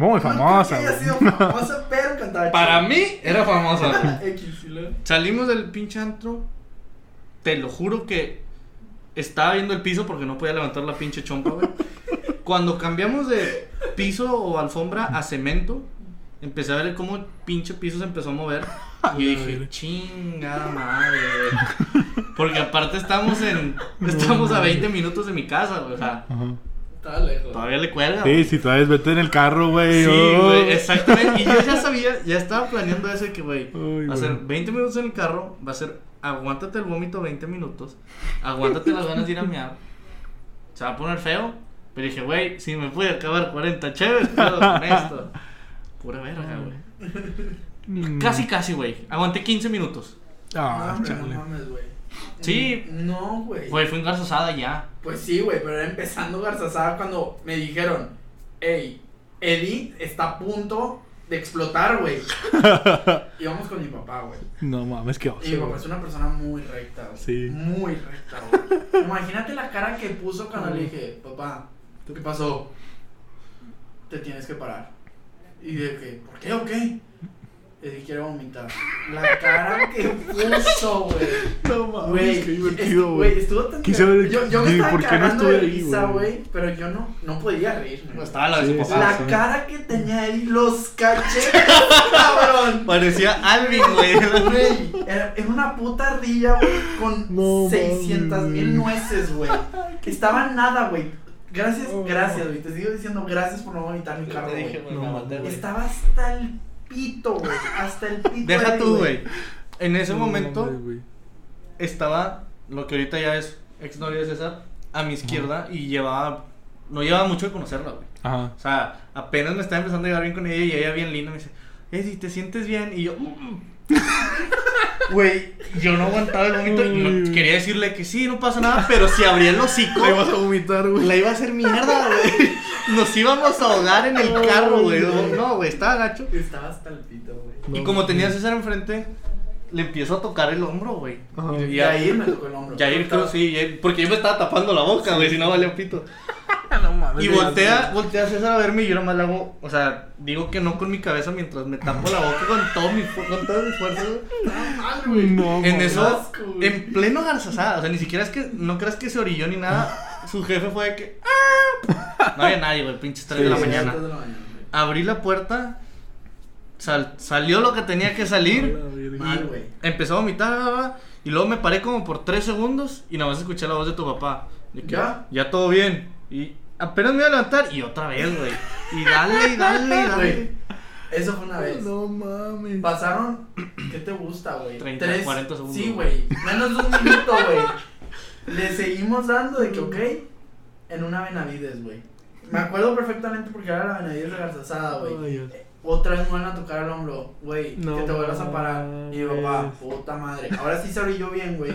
Muy No famosa, creo que haya güey. sido famosa, pero cantaba Para mí era famosa. Salimos del pinche antro. Te lo juro que estaba viendo el piso porque no podía levantar la pinche chompa, güey. Cuando cambiamos de piso o alfombra a cemento, empecé a ver cómo el pinche piso se empezó a mover. Y yo dije, chingada madre, güey. Porque aparte estamos en. Estamos a 20 minutos de mi casa, güey. O sea, Ajá. Estaba lejos. todavía le cuelga. Sí, si todavía vete en el carro, güey. Sí, oh. güey, exactamente. Y yo ya sabía, ya estaba planeando eso de que, güey, Ay, va a ser güey. 20 minutos en el carro, va a ser aguántate el vómito 20 minutos, aguántate las ganas de ir a mear. Se va a poner feo. Pero dije, güey, si me puede acabar 40 chéves, puedo con esto. Pura verga, güey. Mm. Casi, casi, güey. Aguanté 15 minutos. Ah, no, chale. no mames, güey. Sí. No, güey. Güey, fue engarzosada ya. Pues sí, güey, pero era empezando Garzazada cuando me dijeron, hey, Eddie está a punto de explotar, güey. Íbamos con mi papá, güey. No mames, qué Y mi oso. papá es una persona muy recta, güey. Sí. Muy recta, güey. Imagínate la cara que puso cuando le dije, papá, ¿qué pasó? Te tienes que parar. Y dije, ¿por qué o qué? Eddie quiere vomitar. La cara que puso, güey. No mames, Güey, qué es- divertido, güey, estuvo tan Quise ver- yo, yo me estaba ¿por qué no cagando estuve de ahí, risa, güey? pero yo no, no podía reírme. No estaba la de Sí, su sí, papá. La sí. cara que tenía ahí, los cachetes, cabrón. Parecía Alvin, güey. Güey, era, era una puta ardilla, güey, con No 600 mil nueces, güey. Estaba nada, güey. Gracias, Oh. gracias, güey. Te sigo diciendo gracias por no vomitar mi Te carro, dije, maté, güey. Estaba hasta el pito, güey. Hasta el pito. Deja ahí, tú, güey. En ese No momento estaba lo que ahorita ya es exnovia de César a mi izquierda y llevaba no llevaba mucho de conocerla, güey. Ajá. O sea, apenas me estaba empezando a llevar bien con ella y ella bien linda me dice, "Eddie, ¿te sientes bien?" Y yo "Mm". Güey, yo no aguantaba el vómito y no- quería decirle que sí, no pasa nada, pero si abría el hocico, Le vas a vomitar, güey. la iba a hacer mierda, güey. Nos íbamos a ahogar en el carro, güey. No, güey, estaba gacho. Estaba hasta el pito, güey. Y como tenía César enfrente, le empiezo a tocar el hombro, güey. Y ahí me tocó el hombro. Creo sí, Yair- porque yo me estaba tapando la boca, güey, si no valía pito. No mames. Y voltea, voltea a César a verme y yo nomás le hago, o sea, digo que no con mi cabeza mientras me tapo la boca con todo mi, con todo mi fuerza, mal, güey. No, En eso, asco, en pleno garzazada, o sea, ni siquiera es que, no creas que se orilló ni nada. Su jefe fue de que, "Ah". no había nadie, güey, pinches 3 de la Sí, mañana. De la mañana. Abrí la puerta, sal- salió lo que tenía que salir. Mal, güey. Empezó a vomitar, y luego me paré como por 3 segundos y nada más escuché la voz de tu papá. De que, ¿Ya? Ya todo bien. Y apenas me iba a levantar y otra vez, güey. Y dale, y dale, y dale. Güey, Eso fue una vez. No mames. Pasaron, ¿qué te gusta, güey? 30, Tres- 40 segundos. Sí, güey. Menos de un minuto, güey. Le seguimos dando de que, ok, en una Benavides, güey. Me acuerdo perfectamente porque era la Benavides de Garzazada, güey. Dios. Otra vez me van a tocar el hombro, güey, No que te vuelvas a parar. Y mi papá, puta madre. Ahora sí se orilló bien, güey.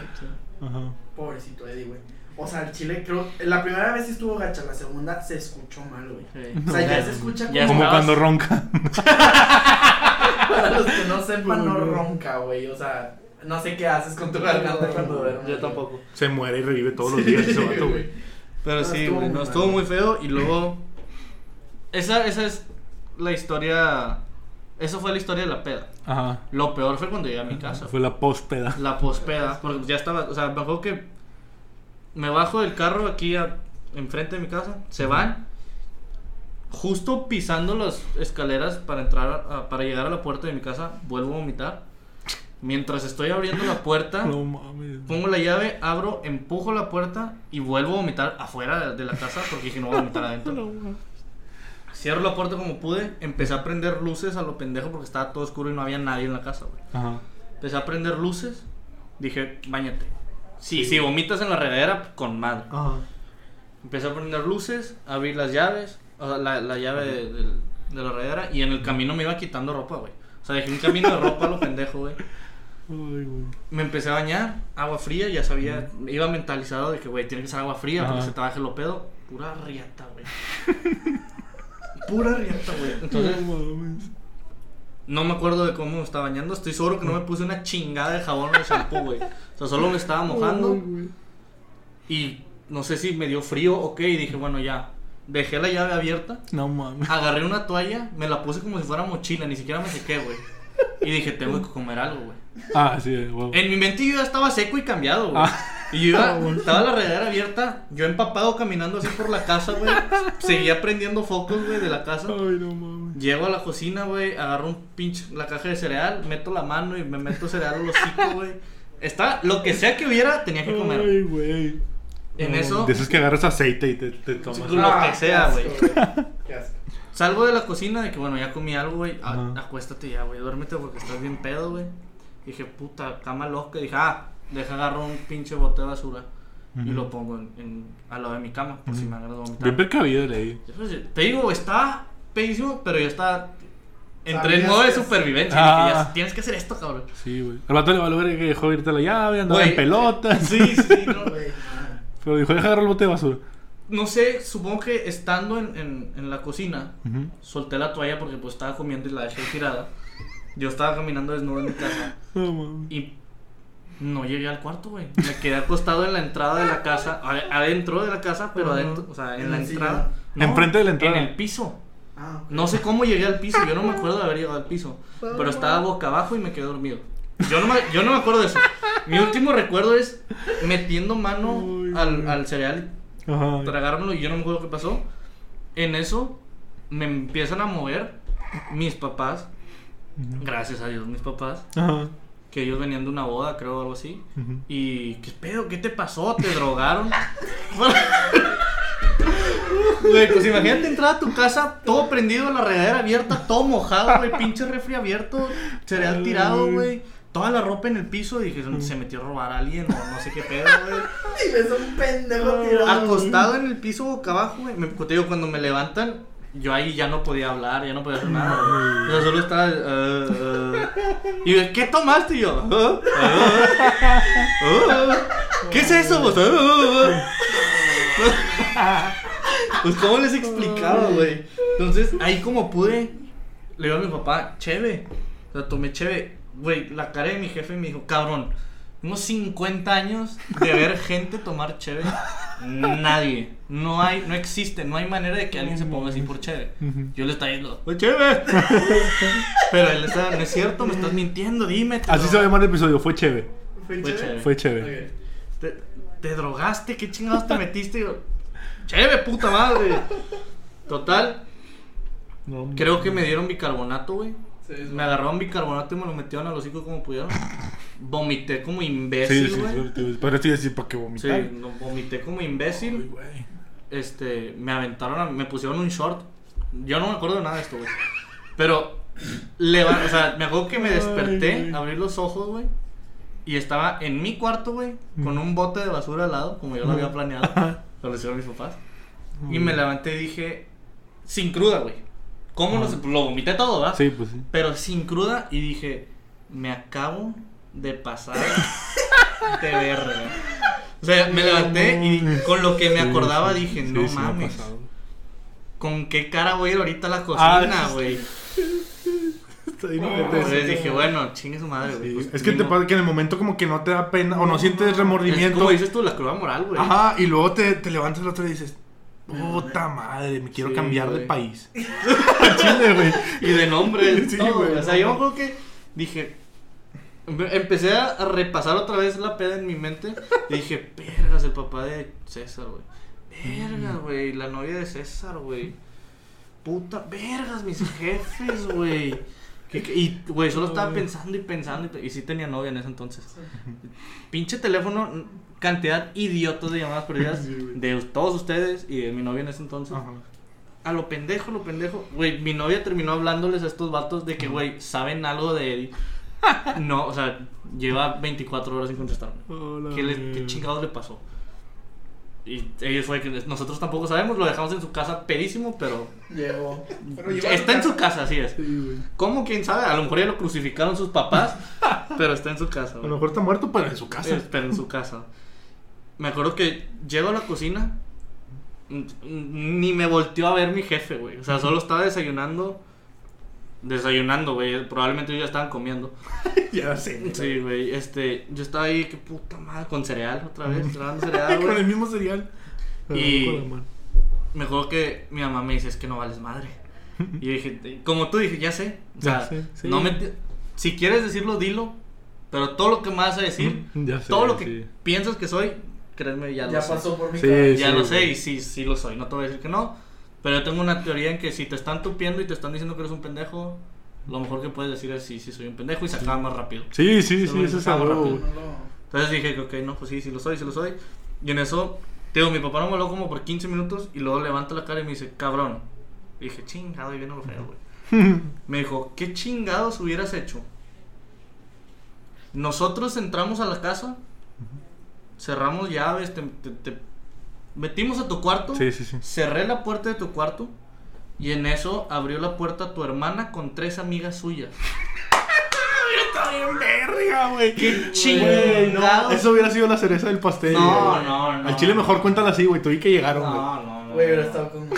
Ajá. Pobrecito Eddie, güey. O sea, el chile creo. La primera vez estuvo gacha, la segunda se escuchó mal, güey. Sí. O sea, ya No, se escucha ya Como cuando ronca. Para los que no sepan, no ronca, güey. O sea, no sé qué haces con tu garganta cuando duermes. Yo tampoco. Se muere y revive todos los días ese vato, güey. Pero No, sí, güey, no, estuvo muy feo. Y luego. Esa, esa es la historia. Eso fue la historia de la peda. Ajá. Lo peor fue cuando llegué a mi casa. Fue la pospeda. La pospeda, porque ya estaba, o sea, me acuerdo que me bajo del carro aquí a- enfrente de mi casa, se van, justo pisando las escaleras para entrar, a- para llegar a la puerta de mi casa, vuelvo a vomitar. Mientras estoy abriendo la puerta, No mames. pongo la llave, abro, empujo la puerta y vuelvo a vomitar afuera de, la casa porque dije no voy a vomitar adentro. Cierro la puerta como pude, empecé a prender luces a lo pendejo porque estaba todo oscuro y no había nadie en la casa, güey. Ajá. Empecé a prender luces. Dije, bañate. Sí, si vomitas en la regadera, con madre. Ajá. Empecé a prender luces, abrí las llaves, o sea, la, la llave de, la regadera, y en el camino me iba quitando ropa, güey. O sea, dejé un camino de ropa a lo pendejo, güey. Me empecé a bañar, agua fría, ya sabía, iba mentalizado de que, güey, tiene que ser agua fría para que Ajá. se te baje lo pedo. Pura riata, güey. Pura riata, güey. Entonces, No mames. No me acuerdo de cómo me estaba bañando. Estoy seguro que no me puse una chingada de jabón o de shampoo, güey. O sea, solo me estaba mojando. Y no sé si me dio frío o qué. Y dije, bueno, ya. Dejé la llave abierta. No mames. Agarré una toalla, me la puse como si fuera mochila, ni siquiera me sequé, güey. Y dije, tengo que comer algo, güey. Ah, sí, huevo. En mi mente yo ya estaba seco y cambiado, güey. Ah. Y yo iba, estaba la regadera abierta, yo empapado caminando así por la casa, güey. Seguía prendiendo focos, güey, de la casa. Ay, no mames. Llego a la cocina, güey, agarro un pinche, la caja de cereal, meto la mano y me meto cereal al hocico, güey. Está, lo que sea que hubiera, tenía que comer. Ay, güey. En No, eso, De esos que agarras aceite y te, te tomas. Lo que sea, güey. Salgo de la cocina de que, bueno, ya comí algo, güey. Acuéstate ya, güey, duérmete porque estás bien pedo, güey. Dije, puta, cama loca. Dije, ah, deja agarro un pinche bote de basura y Ujú. lo pongo en, en- al lado de mi cama por si me agarro de vomitar. Bien precavido leí. Te digo, está pedísimo, pero ya está. Entré en modo de supervivencia. Ah. Dije, ya tienes que hacer esto, cabrón. Sí, güey. Al vato le valió ver que dejó irte la llave, andaba en pelotas. Sí, sí, no. Güey. Pero dijo, deja agarrar el bote de basura. No sé, supongo que estando en, en, en la cocina, solté la toalla porque pues estaba comiendo y la dejé tirada. Yo estaba caminando desnudo en mi casa No mames. y no llegué al cuarto, güey. Me quedé acostado en la entrada de la casa, ade- adentro de la casa, pero adentro, o sea, en En la entrada. Enfrente de la entrada. En el piso. Ah. No sé cómo llegué al piso, yo no me acuerdo de haber llegado al piso, pero estaba boca abajo y me quedé dormido. Yo no me, yo no me acuerdo de eso. Mi último recuerdo es metiendo mano al, al cereal, Ajá. tragármelo y yo no me acuerdo qué pasó. En eso me empiezan a mover mis papás, gracias a Dios mis papás, Ajá. Que ellos venían de una boda, creo, o algo así. Y, ¿qué pedo? ¿Qué te pasó? ¿Te drogaron? Güey, pues imagínate entrar a tu casa todo prendido, la regadera abierta, todo mojado, güey, pinche refri abierto, cereal tirado, güey. Toda la ropa en el piso, dije, se metió a robar a alguien o no sé qué pedo, güey. Y ves un pendejo tirado. Acostado en el piso boca abajo, güey. Me, te digo, cuando me levantan, yo ahí ya no podía hablar, ya no podía hacer nada, güey. O sea, solo estaba. eh, eh. Y yo, ¿qué tomaste? Y yo, "Ah, ah, ah". ¿qué es eso, vos? Pues, ¿cómo les explicaba, güey? Entonces, ahí como pude, le digo a mi papá, cheve. O sea, tomé cheve. Güey, la cara de mi jefe me dijo, cabrón, unos 50 años de ver gente tomar cheve. Nadie. No hay, no existe, no hay manera de que alguien se ponga así por cheve. Yo le estaba diciendo, ¡Oye, cheve! Pero él estaba, no es cierto, me estás mintiendo, dime. Así se va a llamar el episodio. Fue chévere. ¿Fue Fue chévere? chévere. Fue chévere. Ok. ¿Te, te drogaste? ¿Qué chingados te metiste? Yo, Cheve, puta madre. Total, No, creo que me dieron bicarbonato, güey. Sí, Me agarraron bicarbonato y me lo metieron al hocico como pudieron. Vomité como Sí, imbécil, sí, güey. sí. Pero estoy decir, ¿para Sí, vomitar? no, vomité como Ay, imbécil. Este, me aventaron, a- me pusieron un short. Yo no me acuerdo de nada de esto, güey. Pero, leva- o sea, me acuerdo que me Ay, desperté, güey. abrí los ojos, güey. Y estaba en mi cuarto, güey, con un bote de basura al lado, como yo lo había planeado. Lo hicieron mis papás. Y me levanté y dije, sin cruda, güey. ¿Cómo no sé? Lo vomité todo, ¿verdad? Sí, pues sí. Pero sin cruda y dije, me acabo de pasar de verga. O sea, me levanté y con lo que me acordaba dije, no mames. ¿con qué cara voy a ir ahorita a la Ah, cocina, güey? Entonces dije, bueno, chingue su madre, güey. Pues, es que te pasa que en el momento como que no te da pena o no sientes Es remordimiento. como dices tú, la cruda moral, güey. Ajá, y luego te, te levantas el otro día y dices, puta madre, me quiero Sí, cambiar de país. Chile, güey. Y de nombre, Sí, güey, O sea, yo acuerdo que dije. Empe- Empecé a repasar otra vez la peda en mi mente. Y dije, vergas, el papá de César, güey. Vergas, güey, la novia de César, güey. Puta, vergas, mis jefes, güey. Y, güey, solo estaba pensando y pensando. Y, sí tenía novia en ese entonces. Pinche teléfono, cantidad idiotas de llamadas perdidas Sí, de todos ustedes y de mi novia en ese entonces. Ajá. A lo pendejo, lo pendejo. Güey, mi novia terminó hablándoles a estos vatos de que, güey, saben algo de Eddie. No, o sea, lleva 24 horas sin contestarme. Hola, ¿Qué, le- qué chingados le pasó? Y ellos fue que nosotros tampoco sabemos, lo dejamos en su casa pedísimo, pero Llegó. Está en su casa, así es. Sí. ¿Cómo? ¿Quién sabe? A lo mejor ya lo crucificaron sus papás, pero está en su casa. A lo mejor está muerto, pero en su casa. Pero en su casa. Me acuerdo que llego a la cocina. Ni me volteó a ver mi jefe, güey. O sea, solo estaba desayunando. Desayunando, güey. Probablemente ellos ya estaban comiendo. ya sé. Sí, güey. Este, yo estaba ahí, qué puta madre, con cereal otra vez, cereal, Con el mismo cereal. Y- la mano. Me acuerdo que mi mamá me dice, es que no vales madre. Y yo dije, como tú dije, ya sé. O sea, Ya sé, sí. no me... Si quieres decirlo, dilo. Pero todo lo que me vas a decir, Ya sé, todo lo que sí. piensas que soy, créeme, ya, Ya lo sé. pasó por mi Sí, cabeza. Ya sí, lo güey. sé y sí, sí lo soy. No te voy a decir que no. Pero yo tengo una teoría en que si te están tupiendo y te están diciendo que eres un pendejo, lo mejor que puedes decir es sí, sí soy un pendejo y se acaba más rápido. Sí, sí, Sí, eso es algo. Entonces dije ok, no, pues sí, sí lo soy, sí lo soy. Y en eso, digo, mi papá no me habló como por 15 minutos y luego levanta la cara y me dice, cabrón. Y dije, chingado, y viene lo feo, güey. Me dijo, ¿qué chingados hubieras hecho? Nosotros entramos a la casa, cerramos llaves, te, te- te metimos a tu cuarto, Sí, sí, sí. cerré la puerta de tu cuarto y en eso abrió la puerta tu hermana con tres amigas suyas. Está bien verga, güey. ¡Qué Güey, no! Eso hubiera sido la cereza del pastel. No, güey. no, no. Al chile mejor cuéntala así, güey. Tuve que llegaron, güey. No, no, no. Güey, hubiera estado con.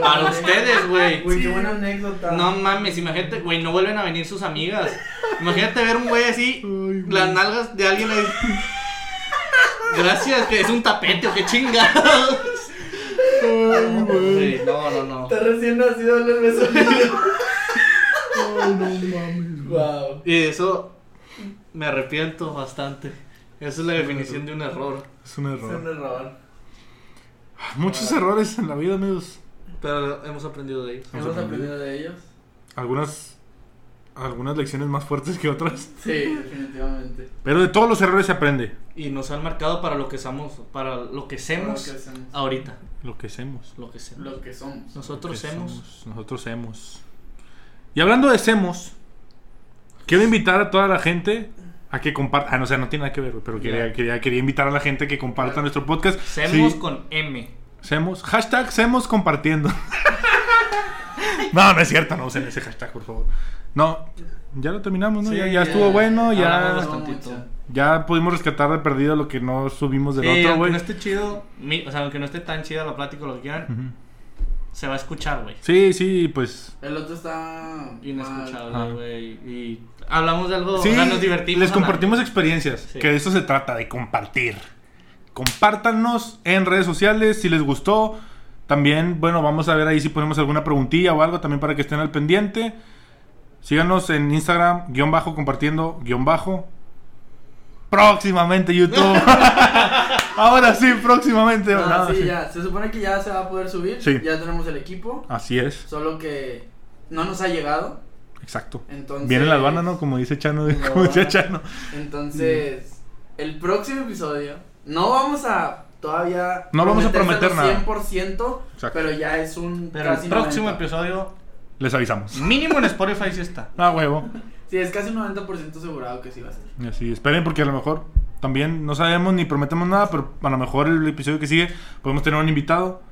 Para ustedes, güey. Güey, qué buena anécdota. No mames, imagínate, güey, no vuelven a venir sus amigas. Imagínate ver un güey así, Ay, güey. las nalgas de alguien ahí. Gracias, que es un tapete o qué chingados. Ay, güey. Sí, no, no, no. Está recién nacido en el beso. Ay, no mames. Wow. Y eso me arrepiento bastante. Esa es la definición de un error. Es un Es un error. error. Muchos errores en la vida, amigos. Pero hemos aprendido de ellos. Hemos Hemos aprendido. aprendido de ellos. Algunas. Algunas lecciones más fuertes que otras. Sí, definitivamente. Pero de todos los errores se aprende. Y nos han marcado para lo que somos, para lo que hacemos Lo que hacemos. ahorita. Lo que hacemos. Lo que hacemos. Lo que somos. Nosotros hacemos. somos, Nosotros hemos. Y hablando de semos, quiero invitar a toda la gente a que comparta. Ah, no, o sea, no tiene nada que ver, pero quería, quería, quería invitar a la gente que comparta nuestro podcast. Hacemos Sí, con M. Semos. Hashtag Semos compartiendo. no, no es cierto, no usen ese hashtag, por favor. No, ya lo terminamos, ¿no? Sí, ya, ya ya. estuvo bueno, ya, ya pudimos rescatar de perdido lo que no subimos del Sí, otro, aunque güey. no esté chido, mi- o sea, aunque no esté tan chida la plática lo que quieran, se va a escuchar, güey. Sí, sí, pues. El otro está. Inescuchable, Ah. güey. Y hablamos de algo, Sí, o sea, nos divertimos. les compartimos experiencias, Sí. que de eso se trata, de compartir. Compártanos en redes sociales si les gustó. También, bueno, vamos a ver ahí si ponemos alguna preguntilla o algo también para que estén al pendiente. Síganos en Instagram, guion bajo, compartiendo, guion bajo. Próximamente YouTube. Ahora sí, próximamente. No, Nada, sí, sí. ya. Se supone que ya se va a poder subir. Sí. Ya tenemos el equipo. Así es, Solo que no nos ha llegado. exacto. Entonces. Viene la aduana, ¿no? Como dice Chano, La como decía. Chano. Entonces, el próximo episodio. No vamos a todavía. No vamos a prometer nada. 100%. Exacto. Pero ya es un. Pero el casi próximo 90. episodio, Les avisamos. mínimo en Spotify sí está. Ah, huevo. Sí, es casi un 90% asegurado que sí va a ser. Y Así, esperen porque a lo mejor también no sabemos ni prometemos nada, pero a lo mejor el episodio que sigue podemos tener un invitado,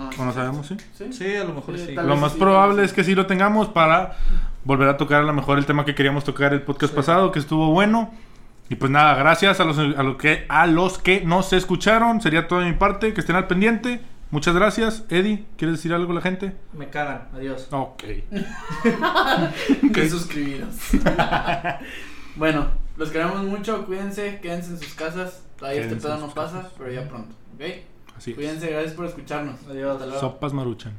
Ah, o no sabemos, ¿sí? Sí. Sí, a lo mejor Sí, sí. Lo más sí, probable es que sí lo tengamos para volver a tocar a lo mejor el tema que queríamos tocar el podcast Sí. pasado, que estuvo bueno. Y pues nada, gracias a los, a, lo que, a los que nos escucharon. Sería todo de mi parte, que estén al pendiente. Muchas gracias. Eddie, ¿quieres decir algo a la gente? Me cagan. Adiós. Ok. que suscribiros. bueno, los queremos mucho, cuídense, quédense en sus casas. Todavía este pedo no pasa, casas. pero ya pronto, ¿ok? Así es. Cuídense, gracias por escucharnos. Adiós. Hasta luego. Sopas maruchan.